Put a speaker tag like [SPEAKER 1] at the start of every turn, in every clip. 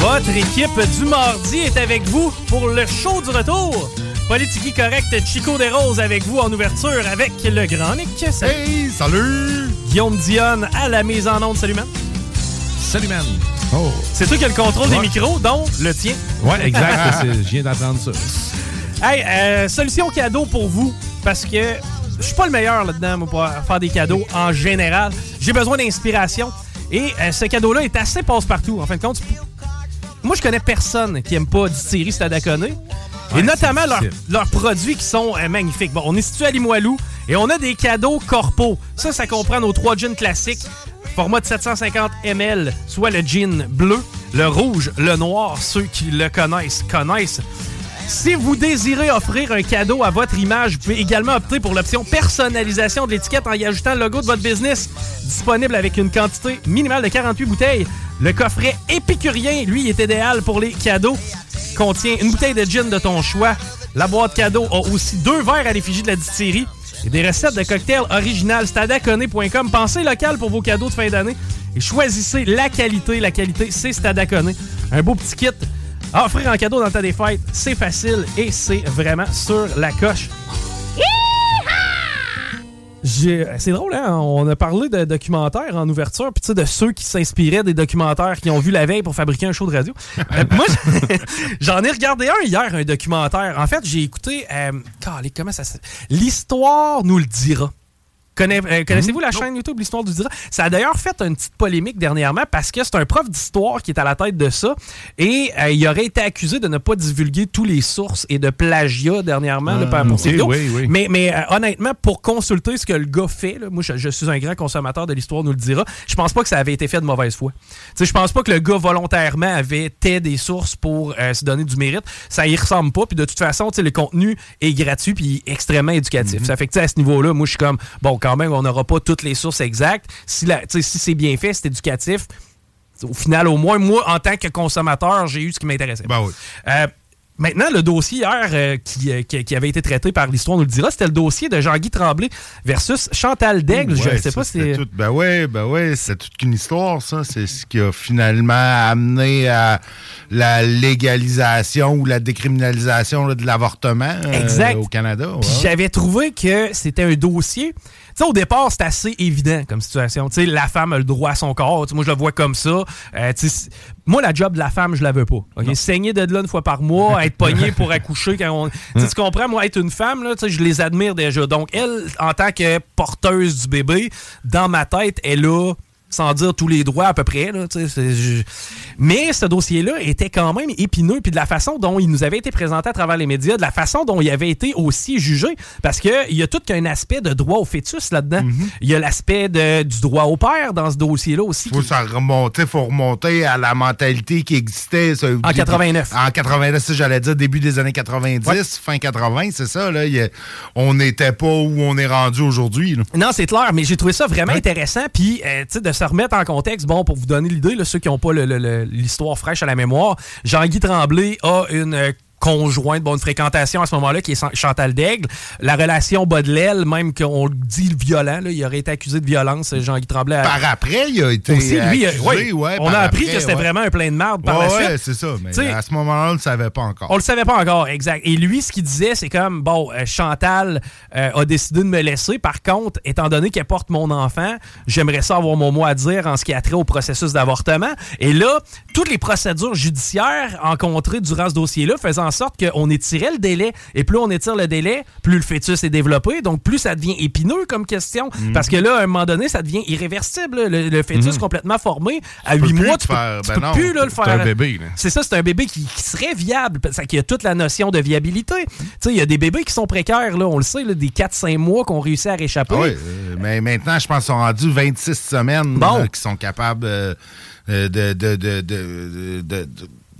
[SPEAKER 1] Votre équipe du mardi est avec vous pour le show du retour. Politique correct, Chico des Roses avec vous en ouverture avec le grand Nick.
[SPEAKER 2] Hey, salut!
[SPEAKER 1] Guillaume Dionne à la mise en onde. Salut, man.
[SPEAKER 2] Salut, man. Oh.
[SPEAKER 1] C'est toi qui as le contrôle
[SPEAKER 2] Ouais.
[SPEAKER 1] des micros, dont le tien.
[SPEAKER 2] Ouais, exact. je viens d'entendre ça.
[SPEAKER 1] Hey, euh, solution cadeau pour vous, parce que je suis pas le meilleur là-dedans pour faire des cadeaux en général. J'ai besoin d'inspiration. Et euh, ce cadeau-là est assez passe-partout. En fin de compte, tu- moi, je connais personne qui aime pas distillerie Stadaconé. et
[SPEAKER 2] Ouais,
[SPEAKER 1] notamment leurs
[SPEAKER 2] difficile.
[SPEAKER 1] leurs produits qui sont euh, magnifiques. Bon, on est situé à Limoilou et on a des cadeaux corpo. Ça, ça comprend nos trois jeans classiques, format de 750 ml, soit le jean bleu, le rouge, le noir. Ceux qui le connaissent, connaissent. Si vous désirez offrir un cadeau à votre image, vous pouvez également opter pour l'option personnalisation de l'étiquette en y ajoutant le logo de votre business, disponible avec une quantité minimale de 48 bouteilles. Le coffret épicurien, lui, est idéal pour les cadeaux. Contient une bouteille de gin de ton choix. La boîte cadeau a aussi deux verres à l'effigie de la distillerie et des recettes de cocktails originales. Stadaconé.com. Pensez local pour vos cadeaux de fin d'année et choisissez la qualité. La qualité, c'est Stadaconé. Un beau petit kit à offrir en cadeau dans des fêtes, c'est facile et c'est vraiment sur la coche. C'est drôle, hein? On a parlé de documentaires en ouverture, puis tu sais, de ceux qui s'inspiraient des documentaires qu'ils ont vu la veille pour fabriquer un show de radio. Euh, moi, j'en ai regardé un hier, un documentaire. En fait, j'ai écouté. Euh, comment ça? L'histoire nous le dira. Euh, Connaissez-vous la chaîne YouTube L'Histoire du dira? Ça a d'ailleurs fait une petite polémique dernièrement parce que c'est un prof d'histoire qui est à la tête de ça et euh, il aurait été accusé de ne pas divulguer tous les sources et de plagiat dernièrement là,
[SPEAKER 2] Ah,
[SPEAKER 1] pour ses
[SPEAKER 2] oui, oui.
[SPEAKER 1] Mais, mais euh, honnêtement, pour consulter ce que le gars fait, là, moi je, je suis un grand consommateur de l'histoire, nous le dira, je pense pas que ça avait été fait de mauvaise foi. Tu sais, je pense pas que le gars volontairement avait tait des sources pour euh, se donner du mérite. Ça y ressemble pas. Puis de toute façon, le contenu est gratuit puis extrêmement éducatif. Ça fait que à ce niveau-là, moi je suis comme, bon, quand même, on n'aura pas toutes les sources exactes. Si, la- si c'est bien fait, c'est éducatif. Au final, au moins, moi, en tant que consommateur, j'ai eu ce qui m'intéressait.
[SPEAKER 2] Ben oui.
[SPEAKER 1] Euh, Maintenant, le dossier hier euh, qui, euh, qui- qui avait été traité par l'histoire nous le dira, c'était le dossier de Jean-Guy Tremblay versus Chantal Daigle. je ne sais pas si
[SPEAKER 2] tout- ben ouais, ben ouais, c'est toute une histoire, ça. C'est ce qui a finalement amené à la légalisation ou la décriminalisation là, de l'avortement au Canada. ouais.
[SPEAKER 1] J'avais trouvé que c'était un dossier. Sais, au départ, c'était assez évident comme situation. Tu sais, la femme a le droit à son corps. Moi, je le vois comme ça. Euh, moi, la job de la femme, je la veux pas. ok? Saigner de là une fois par mois, être pogné pour accoucher quand on. Tu comprends? Moi, être une femme, là, je les admire déjà. Donc, elle, en tant que porteuse du bébé, dans ma tête, elle a sans dire tous les droits à peu près. Là, je- Mais ce dossier-là était quand même épineux, puis de la façon dont il nous avait été présenté à travers les médias, de la façon dont il avait été aussi jugé, parce qu'il y a tout qu'un aspect de droit au fœtus là-dedans. Il y a l'aspect du droit au père dans ce dossier-là aussi.
[SPEAKER 2] faut ça remonter, faut remonter à la mentalité qui existait. ça,
[SPEAKER 1] En 89.
[SPEAKER 2] En 89, ça, j'allais dire début des années 90, fin 80, c'est ça. Là, Il a- on n'était pas où on est rendu aujourd'hui.
[SPEAKER 1] Non, c'est clair, mais j'ai trouvé ça vraiment intéressant. Puis, euh, de se remettre en contexte, bon, pour vous donner l'idée, ceux qui n'ont pas l'histoire fraîche à la mémoire, Jean-Guy Tremblay a une euh, conjointe, bon, une fréquentation à ce moment-là qui est Chantal Daigle. La relation bas de l'aile, même qu'on le dit violent, là, il aurait été accusé de violence, Jean-Guy Tremblay.
[SPEAKER 2] Par après, il a été
[SPEAKER 1] aussi, lui,
[SPEAKER 2] accusé,
[SPEAKER 1] ouais,
[SPEAKER 2] ouais,
[SPEAKER 1] on a appris
[SPEAKER 2] après,
[SPEAKER 1] que c'était
[SPEAKER 2] ouais.
[SPEAKER 1] vraiment un plein de marde par la
[SPEAKER 2] ouais,
[SPEAKER 1] suite.
[SPEAKER 2] c'est ça. Mais
[SPEAKER 1] T'sais,
[SPEAKER 2] à ce moment-là, on ne le savait pas encore.
[SPEAKER 1] on le savait pas encore, exact. Et lui, ce qu'il disait, c'est comme, bon, euh, Chantal euh, a décidé de me laisser. Par contre, étant donné qu'elle porte mon enfant, j'aimerais ça avoir mon mot à dire en ce qui a trait au processus d'avortement. Et là, toutes les procédures judiciaires rencontrées durant ce dossier-là faisaient en sorte qu'on étirait le délai. Et plus on étire le délai, plus le fœtus est développé. Donc, plus ça devient épineux comme question.
[SPEAKER 2] Mhm.
[SPEAKER 1] Parce que là, à un moment donné, ça devient irréversible. Le, le fœtus complètement formé, à
[SPEAKER 2] peux
[SPEAKER 1] 8
[SPEAKER 2] plus
[SPEAKER 1] mois, tu peux,
[SPEAKER 2] faire.
[SPEAKER 1] tu
[SPEAKER 2] Ben
[SPEAKER 1] peux
[SPEAKER 2] non.
[SPEAKER 1] plus là, le faire.
[SPEAKER 3] C'est un bébé.
[SPEAKER 1] C'est ça, c'est un bébé qui, qui serait viable, qu'il y a toute la notion de viabilité. Tu sais, il y a des bébés qui sont précaires, là, on le sait, là, des 4-5 mois qu'on réussit à réchapper.
[SPEAKER 2] Ah oui, euh, mais maintenant, je pense qu'ils sont rendus 26 semaines
[SPEAKER 1] Bon.
[SPEAKER 2] qui sont capables euh, euh, de, de, de, de,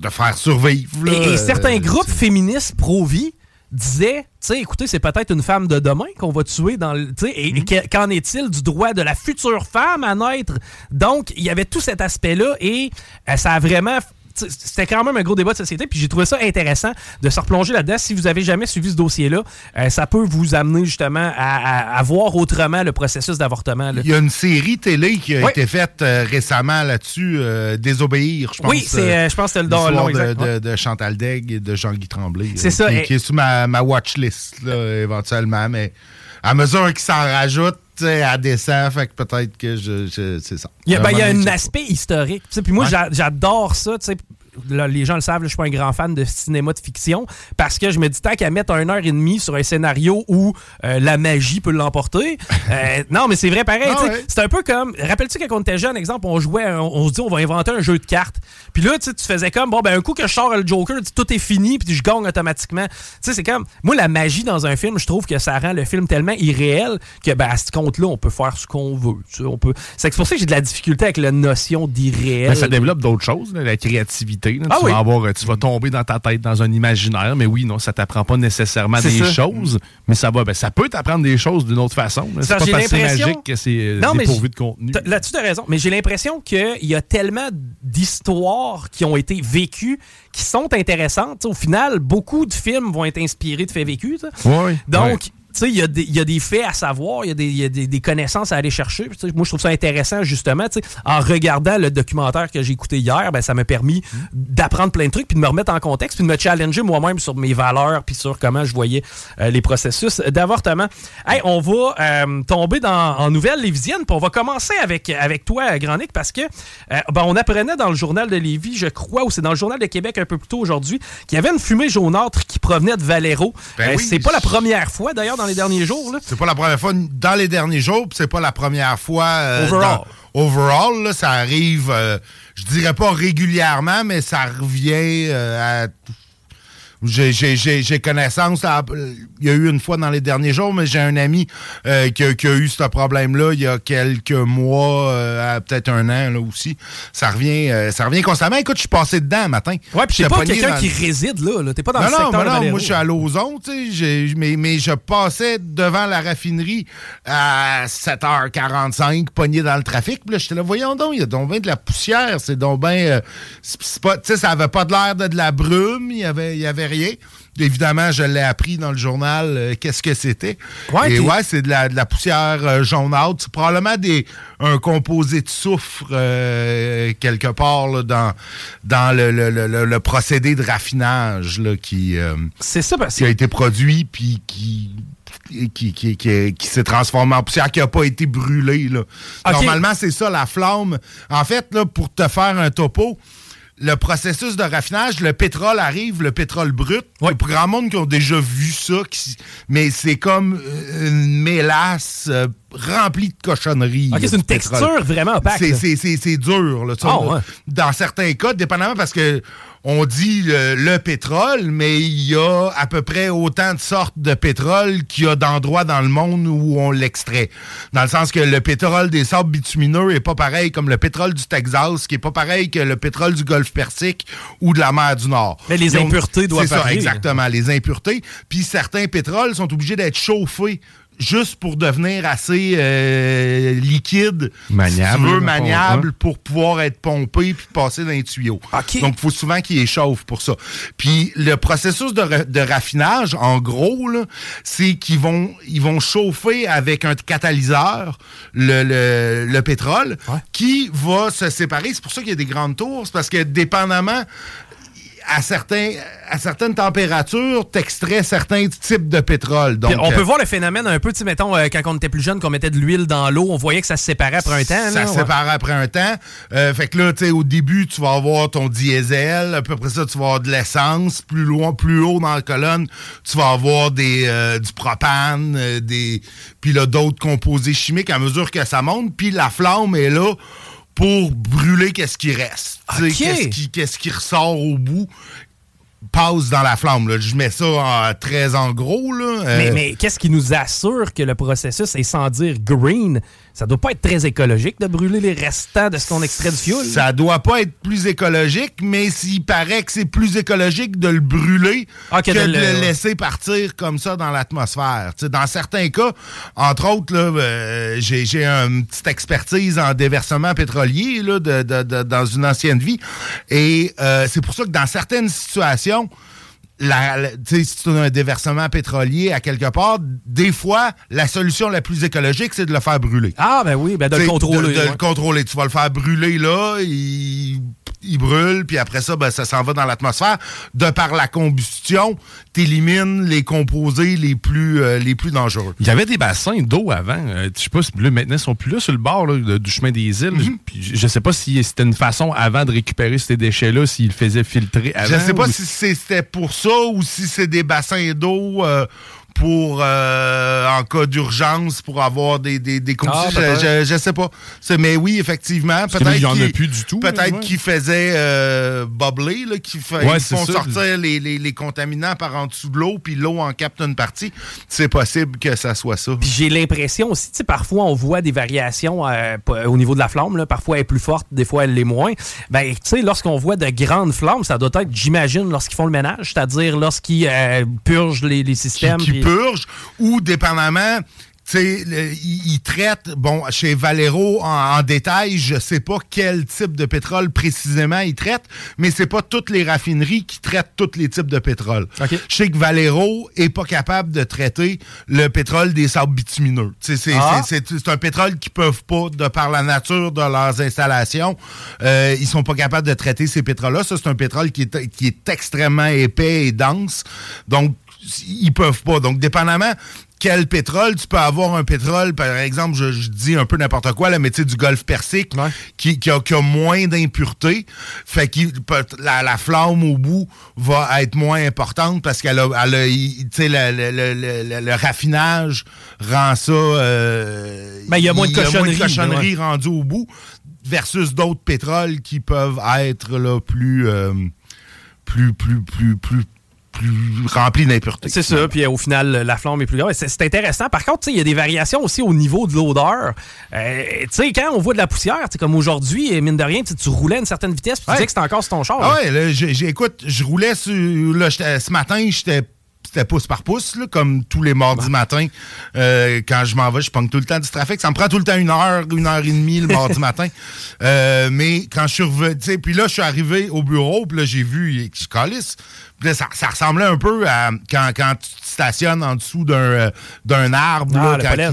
[SPEAKER 2] de, faire survivre. là,
[SPEAKER 1] Et, et
[SPEAKER 2] euh,
[SPEAKER 1] certains groupes féministes pro-vie disaient, tu sais, écoutez, c'est peut-être une femme de demain qu'on va tuer dans le... tu sais, Et,
[SPEAKER 2] Mhm.
[SPEAKER 1] qu'en est-il du droit de la future femme à naître? Donc, il y avait tout cet aspect-là et euh, ça a vraiment... C'était quand même un gros débat de société, puis j'ai trouvé ça intéressant de se replonger là-dedans. Si vous avez jamais suivi ce dossier-là, euh, ça peut vous amener justement à, à- à voir autrement le processus d'avortement.
[SPEAKER 2] Il y a une série télé qui a
[SPEAKER 1] Oui.
[SPEAKER 2] été faite euh, récemment là-dessus, euh, Désobéir, je pense.
[SPEAKER 1] Oui, c'est, je pense que c'était le don long,
[SPEAKER 2] de, de- Chantal Degg et de Jean-Guy Tremblay.
[SPEAKER 1] C'est ça,
[SPEAKER 2] Qui,
[SPEAKER 1] et-
[SPEAKER 2] qui est sur ma, ma là, éventuellement. Mais à mesure qu'ils s'en rajoutent, sais, elle descend, fait que peut-être que je, je- c'est ça.
[SPEAKER 1] Il y a, ben, il y a
[SPEAKER 2] un
[SPEAKER 1] aspect historique. Puis moi,
[SPEAKER 2] Ouais.
[SPEAKER 1] j'adore ça. Là, les gens le savent, là, je suis pas un grand fan de cinéma de fiction parce que je me dis tant qu'à mettre une heure et demie sur un scénario où euh, la magie peut l'emporter. euh, non, mais c'est vrai pareil.
[SPEAKER 2] Ah ouais.
[SPEAKER 1] C'est un peu comme. Rappelles-tu quand on était jeune, exemple, on jouait, on, on se dit on va inventer un jeu de cartes. Puis là, tu sais, tu faisais comme bon ben un coup que je sors le Joker, tout est fini, puis je gagne automatiquement. Tu sais, c'est comme moi la magie dans un film, je trouve que ça rend le film tellement irréel que ben à ce compte-là, on peut faire ce qu'on veut. on peut. C'est pour ça que j'ai de la difficulté avec la notion d'irréel.
[SPEAKER 3] Ben, ça développe d'autres choses, là, la créativité. Là.
[SPEAKER 1] Ah
[SPEAKER 3] tu,
[SPEAKER 1] oui.
[SPEAKER 3] vas avoir, euh, tu vas tomber dans ta tête dans un imaginaire, mais oui, non, ça t'apprend pas nécessairement des
[SPEAKER 1] ça.
[SPEAKER 3] choses, mais ça va, ben, ça peut t'apprendre des choses d'une autre façon. C'est pas parce que c'est
[SPEAKER 1] l'impression-
[SPEAKER 3] magique que c'est euh,
[SPEAKER 1] j-
[SPEAKER 3] de contenu.
[SPEAKER 1] T'as- Là-dessus, tu as raison. Mais j'ai l'impression qu'il y a tellement d'histoires qui ont été vécues qui sont intéressantes. Au final, beaucoup de films vont être inspirés de faits vécus.
[SPEAKER 3] Ouais,
[SPEAKER 1] Donc,
[SPEAKER 3] ouais.
[SPEAKER 1] Il y, a des- il y a des faits à savoir, il y a des, il y a des- des connaissances à aller chercher. Moi, je trouve ça intéressant, justement. En regardant le documentaire que j'ai écouté hier, ben, ça m'a permis d'apprendre plein de trucs, puis de me remettre en contexte, puis de me challenger moi-même sur mes valeurs, puis sur comment je voyais euh, les processus d'avortement. Hey, on va euh, tomber dans, en nouvelles lévisiennes, puis on va commencer avec, avec toi, Granic, parce que euh, ben, on apprenait dans le journal de Lévis, je crois, ou c'est dans le journal de Québec un peu plus tôt aujourd'hui, qu'il y avait une fumée jaunâtre qui provenait de Valero.
[SPEAKER 2] Ben oui.
[SPEAKER 1] c'est pas la première fois, d'ailleurs, dans les derniers jours.
[SPEAKER 2] C'est pas la première fois dans les derniers jours, puis c'est pas la première fois. euh,
[SPEAKER 1] Overall.
[SPEAKER 2] dans- overall, là, ça arrive, euh, je dirais pas régulièrement, mais ça revient euh, à. J'ai- connaissance. là, Il y a eu une fois dans les derniers jours, mais j'ai un ami euh, qui, a, qui a eu ce problème-là il y a quelques mois, euh, peut-être un an là aussi. Ça revient, euh, ça revient constamment. Écoute, je suis passé dedans matin.
[SPEAKER 1] Ouais, puis t'es pas quelqu'un qui réside là. là. T'es pas dans
[SPEAKER 2] non,
[SPEAKER 1] le
[SPEAKER 2] non,
[SPEAKER 1] secteur
[SPEAKER 2] non,
[SPEAKER 1] Valero.
[SPEAKER 2] moi je suis à Lauson, tu sais, j'ai- mais, mais je passais devant la raffinerie à 7h45, pogné dans le trafic, puis là, j'étais là, voyons donc, il y a donc bien de la poussière, c'est donc bien, euh, tu sais, ça avait pas de l'air de, de la brume, il y avait, il y avait rien. Évidemment, je l'ai appris dans le journal, euh, qu'est-ce que c'était.
[SPEAKER 1] Ouais,
[SPEAKER 2] Et ouais, c'est de la, de la poussière euh, jaunâtre, c'est probablement des, un composé de soufre euh, quelque part là, dans, dans le, le- le- le- procédé de raffinage là, qui, euh,
[SPEAKER 1] C'est ça, parce
[SPEAKER 2] qui a été produit puis qui qui, qui, qui- qui s'est transformé en poussière, qui n'a pas été brûlé. Là. Normalement, c'est ça, la flamme. En fait, là, pour te faire un topo, le processus de raffinage, le pétrole arrive, le pétrole brut.
[SPEAKER 1] Ouais.
[SPEAKER 2] Pour grand monde qui ont déjà vu ça, qui- mais c'est comme euh, une mélasse euh, remplie de cochonneries.
[SPEAKER 1] C'est une
[SPEAKER 2] pétrole.
[SPEAKER 1] texture vraiment opaque.
[SPEAKER 2] C'est- dur. Là, ça,
[SPEAKER 1] Ah,
[SPEAKER 2] là.
[SPEAKER 1] ouais.
[SPEAKER 2] Dans certains cas, dépendamment parce que on dit le, le pétrole, mais il y a à peu près autant de sortes de pétrole qu'il y a d'endroits dans le monde où on l'extrait. Dans le sens que le pétrole des sables bitumineux est pas pareil comme le pétrole du Texas, qui est pas pareil que le pétrole du Golfe Persique ou de la mer du Nord.
[SPEAKER 1] Mais les impuretés doivent
[SPEAKER 2] C'est ça,
[SPEAKER 1] varier.
[SPEAKER 2] exactement, les impuretés. Puis certains pétroles sont obligés d'être chauffés juste pour devenir assez euh, liquide,
[SPEAKER 3] Maniable,
[SPEAKER 2] si tu veux, maniable,
[SPEAKER 3] ouais.
[SPEAKER 2] pour pouvoir être pompé puis passer dans les tuyaux. Donc, il faut souvent qu'il échauffe pour ça. Puis, le processus de, ra- de raffinage, en gros, là, c'est qu'ils vont, ils vont chauffer avec un catalyseur le, le- le pétrole qui va se séparer. C'est pour ça qu'il y a des grandes tours. Parce que, dépendamment à, certains, à certaines températures, t'extrais certains types de pétrole. Donc,
[SPEAKER 1] on
[SPEAKER 2] euh,
[SPEAKER 1] peut voir le phénomène un peu, tu sais, mettons, euh, quand on était plus jeune, qu'on mettait de l'huile dans l'eau, on voyait que ça se séparait après un temps.
[SPEAKER 2] Ça
[SPEAKER 1] là,
[SPEAKER 2] se
[SPEAKER 1] ouais.
[SPEAKER 2] sépare après un temps. Euh, fait que là, tu sais, au début, tu vas avoir ton diesel. À peu près ça, tu vas avoir de l'essence. Plus loin, plus haut dans la colonne, tu vas avoir des, euh, du propane, euh, des, puis là, d'autres composés chimiques à mesure que ça monte. Puis la flamme est là pour brûler qu'est-ce qui reste. Qu'est-ce qui, ressort au bout passe dans la flamme. là. Je mets ça en très en gros. Là. Euh,
[SPEAKER 1] Mais, mais qu'est-ce qui nous assure que le processus est sans dire green? Ça doit pas être très écologique de brûler les restants de ce qu'on extrait du fioul.
[SPEAKER 2] Ça doit pas être plus écologique, mais s'il paraît que c'est plus écologique de le brûler
[SPEAKER 1] Ah,
[SPEAKER 2] que,
[SPEAKER 1] que de le-
[SPEAKER 2] le laisser partir comme ça dans l'atmosphère. Dans certains cas, entre autres, euh, j'ai une petite expertise en déversement pétrolier là, de- de- de- dans une ancienne vie. Et euh, c'est pour ça que dans certaines situations, la, si tu as un déversement pétrolier à quelque part, des fois, la solution la plus écologique, c'est de le faire brûler.
[SPEAKER 1] Ah, ben oui, ben de le contrôler.
[SPEAKER 2] De, de
[SPEAKER 1] ouais.
[SPEAKER 2] le contrôler. Tu vas le faire brûler là, il, il brûle, puis après ça, ben, ça s'en va dans l'atmosphère. De par la combustion, tu élimines les composés les plus, euh, les plus dangereux.
[SPEAKER 3] Il y avait des bassins d'eau avant. euh, je sais pas si là, maintenant ils sont plus là sur le bord là, de- du chemin des îles.
[SPEAKER 2] Mhm.
[SPEAKER 3] Puis je sais pas si c'était une façon avant de récupérer ces déchets-là, s'ils le faisaient filtrer avant.
[SPEAKER 2] Je sais pas
[SPEAKER 3] ou-
[SPEAKER 2] si c'était pour ça ou si c'est des bassins d'eau euh, pour euh, en cas d'urgence pour avoir des, des, des.
[SPEAKER 3] Ah,
[SPEAKER 2] je, je, je sais pas. Mais oui, effectivement. Peut-être
[SPEAKER 3] il y en a
[SPEAKER 2] qu'il-
[SPEAKER 3] plus du tout,
[SPEAKER 2] Peut-être
[SPEAKER 3] ouais.
[SPEAKER 2] qu'ils faisaient euh, bubbler, là, qu'ils
[SPEAKER 3] Ouais,
[SPEAKER 2] font
[SPEAKER 3] ça.
[SPEAKER 2] sortir les, les, les contaminants par en dessous de l'eau, puis l'eau en capte une partie. C'est possible que ça soit ça.
[SPEAKER 1] J'ai l'impression aussi, tu sais, parfois on voit des variations euh, au niveau de la flamme. Là. Parfois elle est plus forte, des fois elle l'est moins. Ben, tu sais, lorsqu'on voit de grandes flammes, ça doit être, j'imagine, lorsqu'ils font le ménage, c'est-à-dire lorsqu'ils euh, purgent les, les systèmes.
[SPEAKER 2] qui purge ou dépendamment ils traitent, bon, chez Valero, en, en détail, je sais pas quel type de pétrole précisément ils traitent, mais c'est pas toutes les raffineries qui traitent tous les types de pétrole. Je sais que Valero est pas capable de traiter le pétrole des sables bitumineux. C'est
[SPEAKER 1] Ah.
[SPEAKER 2] c'est un pétrole qu'ils peuvent pas, de par la nature de leurs installations, euh, ils sont pas capables de traiter ces pétroles-là. Ça, c'est un pétrole qui est, qui est extrêmement épais et dense. Donc, ils peuvent pas. Donc, dépendamment quel pétrole, tu peux avoir un pétrole, par exemple, je, je dis un peu n'importe quoi, là, mais du golfe Persique, qui, qui a, qui a moins d'impuretés. Fait que la, la flamme au bout va être moins importante parce qu'elle a, elle a- le, le- le- le- raffinage rend ça. euh,
[SPEAKER 1] Ben, il y a moins de cochonneries,
[SPEAKER 2] cochonneries
[SPEAKER 1] ouais.
[SPEAKER 2] rendues au bout versus d'autres pétroles qui peuvent être là, plus, euh, plus, plus, plus, plus, plus remplis d'impuretés.
[SPEAKER 1] C'est ça, puis euh, au final, la flamme est plus grande. C'est intéressant. Par contre, il y a des variations aussi au niveau de l'odeur. Euh, tu sais, quand on voit de la poussière, comme aujourd'hui, mine de rien, tu roulais à une certaine vitesse, puis tu
[SPEAKER 2] Ouais.
[SPEAKER 1] disais que c'était encore sur ton char.
[SPEAKER 2] Ah
[SPEAKER 1] là.
[SPEAKER 2] écoute, je roulais sur. Là, j'étais- ce matin, j'étais. C'était pouce par pouce, là, comme tous les mardis matins. Euh, quand je m'en vais, je pogne tout le temps du trafic. Ça me prend tout le temps une heure, une heure et demie le mardi matin. Euh, mais quand je suis revenu, puis là, je suis arrivé au bureau, puis là, j'ai vu, je calisse. Ça, ça ressemblait un peu à quand, quand tu te stationnes en dessous d'un euh, d'un arbre
[SPEAKER 1] Ah,
[SPEAKER 2] là, quand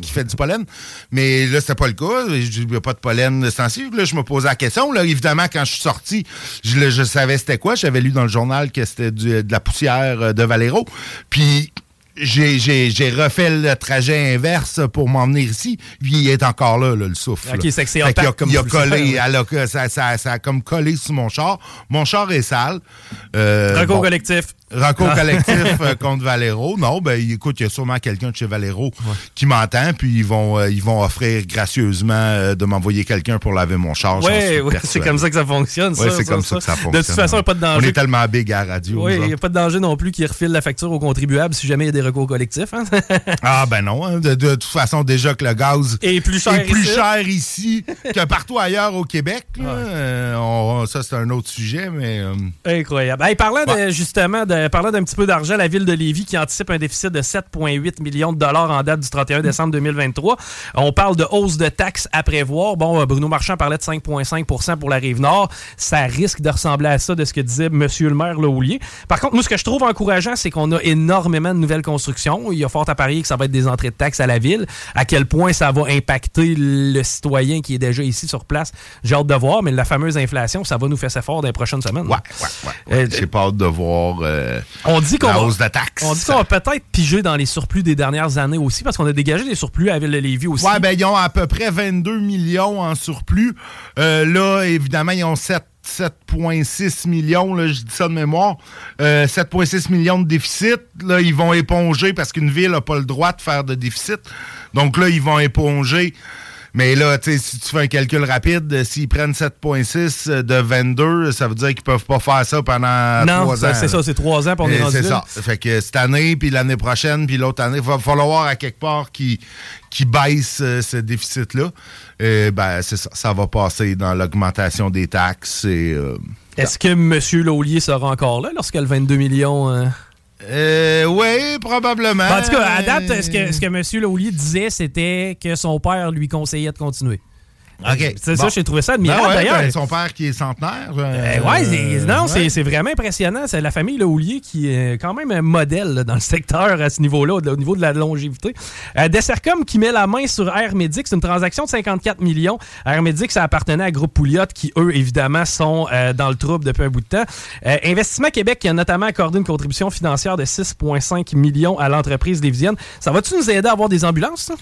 [SPEAKER 2] qui, fait du pollen. Mais là, c'était pas le cas. Il n'y a pas de pollen sensible. Là, je me posais la question. Là, évidemment, quand je suis sorti, je, je savais c'était quoi. J'avais lu dans le journal que c'était de la poussière euh, de Valero. Puis j'ai- refait le trajet inverse pour m'en venir ici. Puis il est encore là, là, le souffle.
[SPEAKER 1] Ok,
[SPEAKER 2] là.
[SPEAKER 1] c'est que c'est
[SPEAKER 2] Fait qu'il a-
[SPEAKER 1] comme
[SPEAKER 2] il a collé,
[SPEAKER 1] ouais.
[SPEAKER 2] elle a- ça, ça- ça a comme collé sur mon char. Mon char est sale. Euh,
[SPEAKER 1] Recours
[SPEAKER 2] bon.
[SPEAKER 1] collectif.
[SPEAKER 2] Recours collectif euh, contre Valero. Non, ben écoute, il y a sûrement quelqu'un de chez Valero qui m'entend, puis ils vont euh, ils vont offrir gracieusement euh, de m'envoyer quelqu'un pour laver mon char. j'en
[SPEAKER 1] Oui, oui, c'est comme ça que ça fonctionne.
[SPEAKER 2] Ouais,
[SPEAKER 1] ça,
[SPEAKER 2] c'est comme ça, que ça fonctionne.
[SPEAKER 1] De toute façon, il n'y a pas de
[SPEAKER 2] On
[SPEAKER 1] danger.
[SPEAKER 2] est tellement big à la radio.
[SPEAKER 1] Oui, il n'y a pas de danger non plus qu'ils refilent la facture aux contribuables si jamais il y a des recours collectifs. hein.
[SPEAKER 2] Ah ben non, hein. de, de toute façon déjà que le gaz
[SPEAKER 1] Et plus cher
[SPEAKER 2] est plus
[SPEAKER 1] ici.
[SPEAKER 2] cher ici que partout ailleurs au Québec. là. Euh, on- ça c'est un autre sujet, mais
[SPEAKER 1] Incroyable. Hey, parlant de, justement de euh, parlant d'un petit peu d'argent, la ville de Lévis qui anticipe un déficit de 7,8 millions de dollars en date du 31 décembre 2023. On parle de hausse de taxes à prévoir. Bon, euh, Bruno Marchand parlait de 5,5% pour la Rive-Nord. Ça risque de ressembler à ça de ce que disait Monsieur le maire Laulier. Par contre, moi, ce que je trouve encourageant, c'est qu'on a énormément de nouvelles constructions. Il y a fort à parier que ça va être des entrées de taxes à la ville. À quel point ça va impacter le citoyen qui est déjà ici sur place, j'ai hâte de voir. Mais la fameuse inflation, ça va nous faire fort dans les prochaines semaines.
[SPEAKER 2] Ouais, ouais, ouais.
[SPEAKER 1] Euh,
[SPEAKER 2] J'ai pas hâte de voir euh,
[SPEAKER 1] On dit qu'on
[SPEAKER 2] la
[SPEAKER 1] va-
[SPEAKER 2] hausse de taxes.
[SPEAKER 1] On dit qu'on va peut-être piger dans les surplus des dernières années aussi, parce qu'on a dégagé des surplus à ville de Lévis aussi.
[SPEAKER 2] Ouais, ben, ils ont à peu près 22 millions en surplus. Euh, là, évidemment, ils ont 7 7,6 millions, là, je dis ça de mémoire. Euh, 7,6 millions de déficit. Là, ils vont éponger parce qu'une ville n'a pas le droit de faire de déficit. Donc là, ils vont éponger. Mais là, tu sais, si tu fais un calcul rapide, euh, s'ils prennent 7,6 de 22, ça veut dire qu'ils peuvent pas faire ça pendant
[SPEAKER 1] non,
[SPEAKER 2] ans.
[SPEAKER 1] c'est ça, c'est trois ans pour
[SPEAKER 2] Et
[SPEAKER 1] rendu
[SPEAKER 2] C'est ça. Fait que cette année, puis l'année prochaine, puis l'autre année, il va falloir à quelque part qui qui baisse euh, ce déficit-là. Ben, c'est ça. Ça va passer dans l'augmentation des taxes et. euh,
[SPEAKER 1] Est-ce que M. Laulier sera encore là lorsque le 22 millions. Euh,
[SPEAKER 2] oui, probablement.
[SPEAKER 1] En tout cas, à date, ce que, ce que M. Laulier disait, c'était que son père lui conseillait de continuer.
[SPEAKER 2] OK.
[SPEAKER 1] C'est
[SPEAKER 2] Bon.
[SPEAKER 1] ça, j'ai trouvé ça admirable
[SPEAKER 2] Ben ouais,
[SPEAKER 1] d'ailleurs.
[SPEAKER 2] ben, son père qui est centenaire. euh,
[SPEAKER 1] Euh, ouais, c'est- non,
[SPEAKER 2] ouais.
[SPEAKER 1] c'est- vraiment impressionnant. C'est la famille Laulier qui est quand même un modèle là, dans le secteur à ce niveau-là, au niveau de la longévité. Euh, Dessercom qui met la main sur Air Medic, c'est une transaction de 54 millions. Air Medic, ça appartenait à Groupe Pouliot qui, eux, évidemment, sont euh, dans le trouble depuis un bout de temps. Euh, Investissement Québec qui a notamment accordé une contribution financière de 6,5 millions à l'entreprise lévisienne. Ça va-tu nous aider à avoir des ambulances, ça?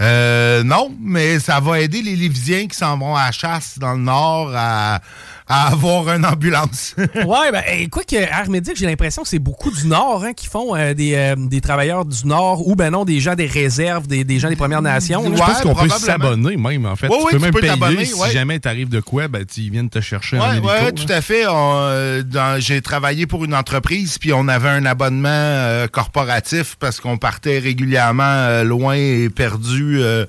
[SPEAKER 2] Euh, non, mais ça va aider les Lévisiens qui s'en vont à la chasse dans le Nord à, à avoir une ambulance.
[SPEAKER 1] ouais, ben, quoi que Air Medic, j'ai l'impression que c'est beaucoup du Nord hein, qui font euh, des, euh, des travailleurs du Nord ou ben non, des gens des réserves, des, des gens des Premières Nations.
[SPEAKER 3] Je pense qu'on peut s'abonner même, en fait.
[SPEAKER 2] Ouais,
[SPEAKER 3] tu
[SPEAKER 2] ouais,
[SPEAKER 3] peux
[SPEAKER 2] tu
[SPEAKER 3] même
[SPEAKER 2] peux
[SPEAKER 3] payer.
[SPEAKER 2] t'abonner,
[SPEAKER 3] Si
[SPEAKER 2] ouais.
[SPEAKER 3] jamais t'arrives de quoi, ben, tu- ils viennent te chercher en
[SPEAKER 2] Oui,
[SPEAKER 3] hélico.
[SPEAKER 2] ouais,
[SPEAKER 3] hein.
[SPEAKER 2] tout à fait. Euh, J'ai travaillé pour une entreprise, puis on avait un abonnement euh, corporatif parce qu'on partait régulièrement euh, loin et perdu, euh,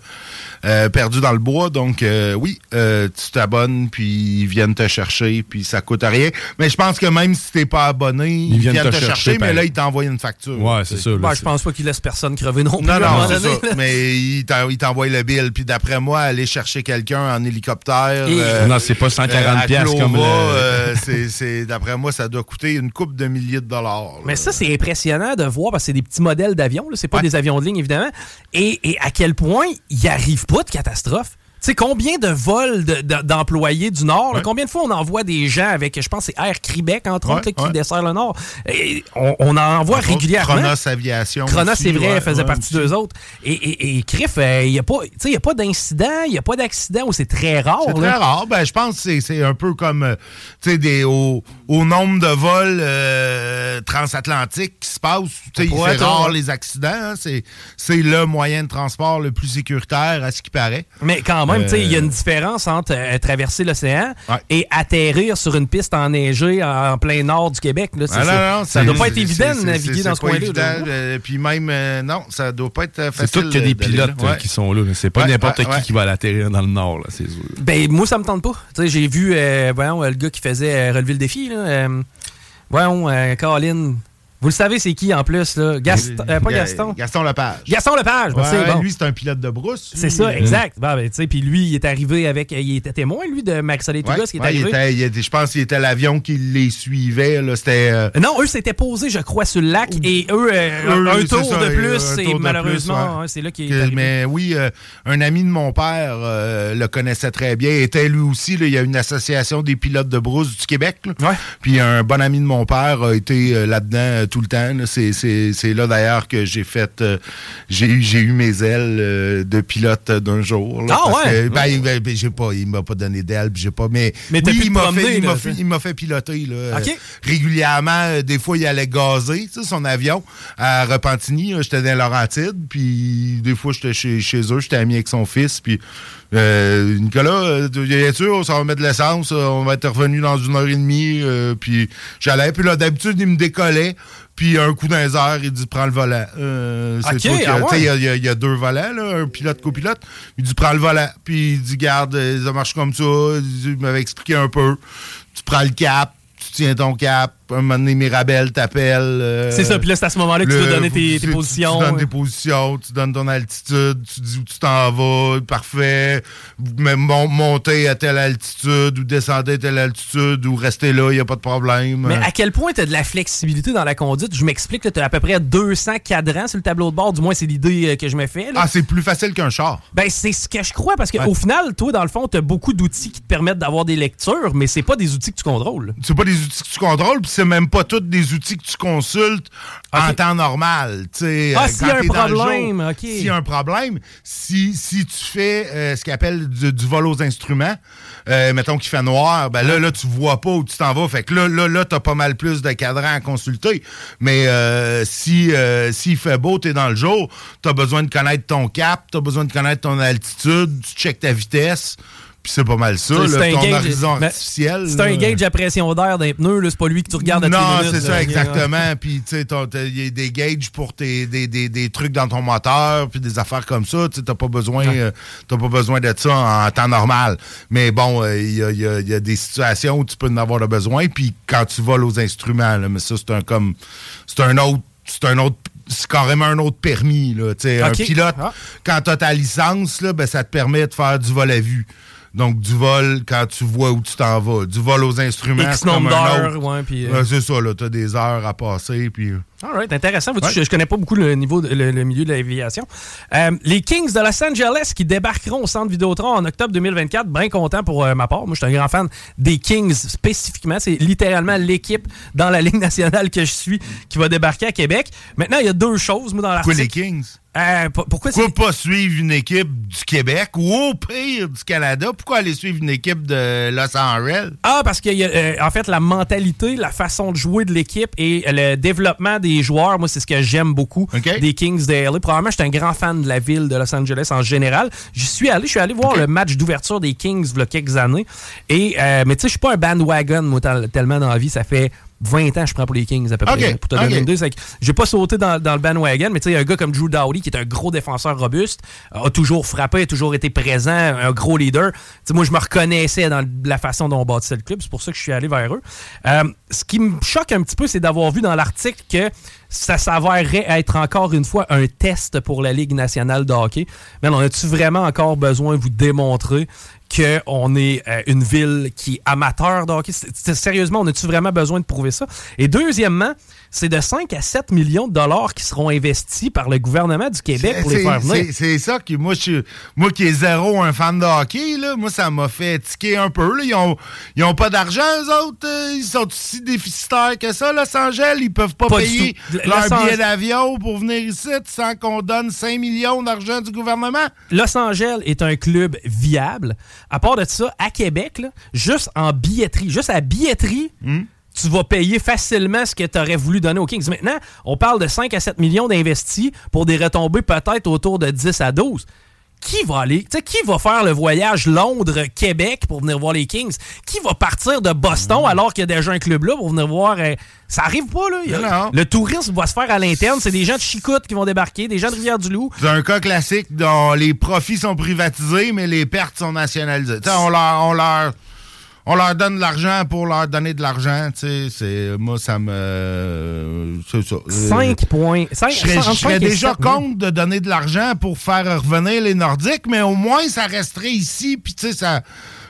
[SPEAKER 2] euh, perdu dans le bois. Donc, euh, oui, euh, tu t'abonnes, puis ils viennent te chercher, puis ça coûte rien. Mais je pense que même si t'es pas abonné, ils, viennent, te, chercher, mais là, ils t'envoient une facture.
[SPEAKER 3] Ouais, c'est ça.
[SPEAKER 1] Ben, je pense pas qu'ils laissent personne crever non plus.
[SPEAKER 2] Non, non, c'est ça. Mais ils t'en- ils t'envoient le bill. Puis d'après moi, aller chercher quelqu'un en hélicoptère.
[SPEAKER 1] Et-
[SPEAKER 3] Non, c'est pas 140
[SPEAKER 2] à
[SPEAKER 3] piastres
[SPEAKER 2] Clova,
[SPEAKER 3] comme le-
[SPEAKER 2] euh, c'est- d'après moi, ça doit coûter une coupe de milliers de dollars. là.
[SPEAKER 1] Mais ça, c'est impressionnant de voir parce que c'est des petits modèles d'avions. C'est pas
[SPEAKER 2] Ouais.
[SPEAKER 1] des avions de ligne, évidemment. Et, et à quel point il n'y arrive pas de catastrophe. Tu sais, combien de vols de- de- d'employés du Nord?
[SPEAKER 2] Ouais.
[SPEAKER 1] combien de fois on envoie des gens avec, je pense, c'est Air Québec, entre
[SPEAKER 2] Ouais,
[SPEAKER 1] autres, qui dessert le Nord? Et on, on en envoie régulièrement.
[SPEAKER 2] Chronos Aviation.
[SPEAKER 1] Chronos, c'est vrai, faisait partie d'eux autres. Et, et, et Criff, il n'y a pas, d'incident, il n'y a pas d'accident, ou c'est très rare.
[SPEAKER 2] C'est très rare. Ben, je pense que c'est- c'est un peu comme euh, tu sais, des au, au nombre de vols euh, transatlantiques qui se passent. tu sais,
[SPEAKER 1] pourrait
[SPEAKER 2] C'est rare les accidents. hein. C'est c'est le moyen de transport le plus sécuritaire à ce qui paraît.
[SPEAKER 1] Mais quand même, tu sais, il y a
[SPEAKER 2] Euh,
[SPEAKER 1] une différence entre euh, traverser l'océan
[SPEAKER 2] Ouais.
[SPEAKER 1] et atterrir sur une piste enneigée en, en plein nord du Québec. Là, C'est-
[SPEAKER 2] Ah, non, non,
[SPEAKER 1] ça
[SPEAKER 2] c'est-
[SPEAKER 1] doit pas être évident de naviguer dans ce coin-là.
[SPEAKER 2] euh, puis même, euh, non, ça doit pas être euh,
[SPEAKER 3] C'est
[SPEAKER 2] facile.
[SPEAKER 3] tout que des pilotes
[SPEAKER 2] là.
[SPEAKER 3] euh,
[SPEAKER 2] Ouais.
[SPEAKER 3] qui sont là. C'est pas
[SPEAKER 2] Ouais,
[SPEAKER 3] n'importe
[SPEAKER 2] ouais,
[SPEAKER 3] qui
[SPEAKER 2] ouais.
[SPEAKER 3] qui va à l'atterrir dans le Nord, là, c'est sûr.
[SPEAKER 1] Ben, moi, ça me tente pas. Tu sais, j'ai vu, euh, voyons, le gars qui faisait euh, relever le défi. Là, euh, voyons, euh, Colin. Vous le savez, c'est qui en plus? Là? Gaston, euh, pas
[SPEAKER 2] Ga-
[SPEAKER 1] Gaston.
[SPEAKER 2] Gaston Lepage.
[SPEAKER 1] Gaston Lepage.
[SPEAKER 2] Ouais,
[SPEAKER 1] c'est bon.
[SPEAKER 2] Lui, c'est un pilote de brousse.
[SPEAKER 1] C'est ça, exact. Bon, ben, tu sais, puis lui, il est arrivé avec. Il était témoin, lui, de Max-Soleil
[SPEAKER 2] Ouais,
[SPEAKER 1] Tougas, qui est
[SPEAKER 2] ouais, il
[SPEAKER 1] arrivé.
[SPEAKER 2] était- il était- je pense qu'il était l'avion qui les suivait. là. C'était. euh,
[SPEAKER 1] Non, eux s'étaient posés, je crois, sur le lac et eux, euh, un tour
[SPEAKER 2] ça,
[SPEAKER 1] de plus et malheureusement,
[SPEAKER 2] ouais.
[SPEAKER 1] hein, c'est là qu'il est arrivé.
[SPEAKER 2] mais oui, euh, un ami de mon père euh, le connaissait très bien. était lui aussi. là, il y a une association des pilotes de brousse du Québec.
[SPEAKER 1] Ouais.
[SPEAKER 2] Puis un bon ami de mon père a été euh, là-dedans euh, tout le temps. C'est, là d'ailleurs que j'ai fait. euh, j'ai, eu- j'ai eu mes ailes euh, de pilote d'un jour. là,
[SPEAKER 1] Ah,
[SPEAKER 2] parce
[SPEAKER 1] ouais?
[SPEAKER 2] que, ben, ben, ben, j'ai pas, il m'a pas donné d'ailes. J'ai pas, mais
[SPEAKER 1] Mais
[SPEAKER 2] oui, il m'a fait, fait, piloter. Là. Euh, régulièrement, des fois, il allait gazer son avion à Repentigny. J'étais dans Laurentide, puis des fois, j'étais chez, chez eux, j'étais ami avec son fils, puis euh, Nicolas, bien sûr, ça va mettre de l'essence, on va être revenu dans une heure et demie, euh, puis j'allais, puis là, d'habitude, il me décollait, puis un coup dans les airs, il dit, prends le volant. Euh, c'est toi qui-
[SPEAKER 1] ah
[SPEAKER 2] tu sais,
[SPEAKER 1] ouais.
[SPEAKER 2] il y a- il y, a- il y a deux volants, là, un pilote, copilote. Il dit, prends le volant, puis il dit, garde, ça marche comme ça, il il m'avait expliqué un peu. Tu prends le cap, tu tiens ton cap, un moment donné, Mirabel t'appelle. euh,
[SPEAKER 1] C'est ça, puis là, c'est à ce moment-là que tu vas donner tes, positions.
[SPEAKER 2] Tu donnes tes positions, tu donnes ton altitude, tu dis où tu t'en vas, parfait. Mon- monter à telle altitude ou descendre à telle altitude ou rester là, il n'y a pas de problème.
[SPEAKER 1] Mais à quel point tu as de la flexibilité dans la conduite? Je m'explique que tu as à peu près 200 cadrans sur le tableau de bord, du moins c'est l'idée euh, que je me fais. là.
[SPEAKER 2] Ah, c'est plus facile qu'un char.
[SPEAKER 1] Ben, c'est ce que je crois, parce qu'au
[SPEAKER 2] Ouais.
[SPEAKER 1] final, toi, dans le fond, tu as beaucoup d'outils qui te permettent d'avoir des lectures, mais c'est pas des outils que tu contrôles.
[SPEAKER 2] C'est pas des outils que tu contrôles, c'est même pas tous des outils que tu consultes en temps normal.
[SPEAKER 1] Ah,
[SPEAKER 2] euh,
[SPEAKER 1] s'il y a un problème,
[SPEAKER 2] jour.
[SPEAKER 1] ok.
[SPEAKER 2] S'il y a un problème, si, si tu fais euh, ce qu'on appelle du, du vol aux instruments, euh, mettons qu'il fait noir, ben là, là, tu vois pas où tu t'en vas. Fait que là, là, là, t'as pas mal plus de cadrans à consulter. Mais euh, si s'il fait beau, t'es dans le jour, t'as besoin de connaître ton cap, t'as besoin de connaître ton altitude, tu checkes ta vitesse. Puis c'est pas mal ça,
[SPEAKER 1] C'est
[SPEAKER 2] là,
[SPEAKER 1] un
[SPEAKER 2] ton
[SPEAKER 1] gauge-
[SPEAKER 2] horizon
[SPEAKER 1] ben,
[SPEAKER 2] artificiel.
[SPEAKER 1] C'est un gauge à pression d'air d'un pneu, c'est pas lui que tu regardes à
[SPEAKER 2] Non, c'est
[SPEAKER 1] là.
[SPEAKER 2] ça, exactement. Puis, tu sais, il y a des gauges pour tes, des, des, des trucs dans ton moteur, puis des affaires comme ça. Tu t'as pas besoin, euh, pas besoin de ça en, temps normal. Mais bon, euh, il y, a, y a- y a des situations où tu peux en avoir de besoin. Puis quand tu voles aux instruments, là, mais ça, c'est un comme, c'est un autre, c'est un autre c'est carrément un autre permis. Là. Un pilote,
[SPEAKER 1] Ah.
[SPEAKER 2] quand tu as ta licence, là, ben, ça te permet de faire du vol à vue. Donc, du vol quand tu vois où tu t'en vas. Du vol aux instruments, c'est comme un autre.
[SPEAKER 1] ouais, euh,
[SPEAKER 2] c'est ça, là. Tu as des heures à passer, puis...
[SPEAKER 1] All right, intéressant.
[SPEAKER 2] Ouais.
[SPEAKER 1] Je, je connais pas beaucoup le niveau, de- le, le milieu de l'aviation. Euh, les Kings de Los Angeles qui débarqueront au centre Vidéotron en octobre 2024. Bien content pour euh, ma part. Moi, je suis un grand fan des Kings spécifiquement. C'est littéralement l'équipe dans la Ligue nationale que je suis qui va débarquer à Québec. Maintenant, il y a deux choses, moi, dans
[SPEAKER 2] Pourquoi
[SPEAKER 1] l'article.
[SPEAKER 2] les Kings?
[SPEAKER 1] Euh, pourquoi.
[SPEAKER 2] Pourquoi pas suivre une équipe du Québec ou au pire du Canada? Pourquoi aller suivre une équipe de Los Angeles?
[SPEAKER 1] Ah, parce que en fait, la mentalité, la façon de jouer de l'équipe et le développement des joueurs, moi, c'est ce que j'aime beaucoup des Kings de LA. Probablement, je suis un grand fan de la ville de Los Angeles en général. J'y suis allé, je suis allé voir le match d'ouverture des Kings il y a quelques années. Et, euh, mais tu sais, je suis pas un bandwagon, moi, tel- tellement dans la vie. Ça fait 20 ans je prends pour les Kings à peu près. Pour te donner une idée, j'ai pas sauté dans, dans le bandwagon, mais tu sais, un gars comme Drew Dowdy, qui est un gros défenseur robuste, a toujours frappé, a toujours été présent, un gros leader. Moi, je me reconnaissais dans la façon dont on bâtissait le club. C'est pour ça que je suis allé vers eux. Euh, ce qui me choque un petit peu, c'est d'avoir vu dans l'article que ça s'avérerait être encore une fois un test pour la Ligue nationale de hockey. Mais on a-tu vraiment encore besoin de vous démontrer qu'on est euh, une ville qui est amateur de Sérieusement, on a-tu vraiment besoin de prouver ça? Et deuxièmement, c'est de 5 à 7 millions de dollars qui seront investis par le gouvernement du Québec pour les faire venir.
[SPEAKER 2] c'est- ça que moi, je suis- moi qui est zéro un fan de hockey, là, moi, ça m'a fait tiquer un peu. là. Ils, ont, ils ont pas d'argent, eux autres. euh, ils sont aussi déficitaires que ça, Los Angeles. Ils peuvent pas, payer leur
[SPEAKER 1] Los
[SPEAKER 2] billet d'avion pour venir ici sans qu'on donne 5 millions d'argent du gouvernement.
[SPEAKER 1] Los Angeles est un club viable. À part de ça, à Québec, là, juste en billetterie, juste à billetterie, tu vas payer facilement ce que tu aurais voulu donner aux Kings. Maintenant, on parle de 5 à 7 millions d'investis pour des retombées peut-être autour de 10 à 12. Qui va aller? Tu sais, qui va faire le voyage Londres-Québec pour venir voir les Kings? Qui va partir de Boston alors qu'il y a déjà un club là pour venir voir? euh, ça arrive pas, là. A-
[SPEAKER 2] Non.
[SPEAKER 1] Le tourisme va se faire à l'interne. C'est des gens de Chicoute qui vont débarquer, des gens de Rivière-du-Loup.
[SPEAKER 2] C'est un cas classique dont les profits sont privatisés, mais les pertes sont nationalisées. On leur, on leur, on leur donne de l'argent pour leur donner de l'argent. tu sais, C'est, moi, ça me. C'est ça. Euh,
[SPEAKER 1] 5 points. cinq-
[SPEAKER 2] Je serais, déjà contre de donner de l'argent pour faire revenir les Nordiques, mais au moins, ça resterait ici, puis tu sais, ça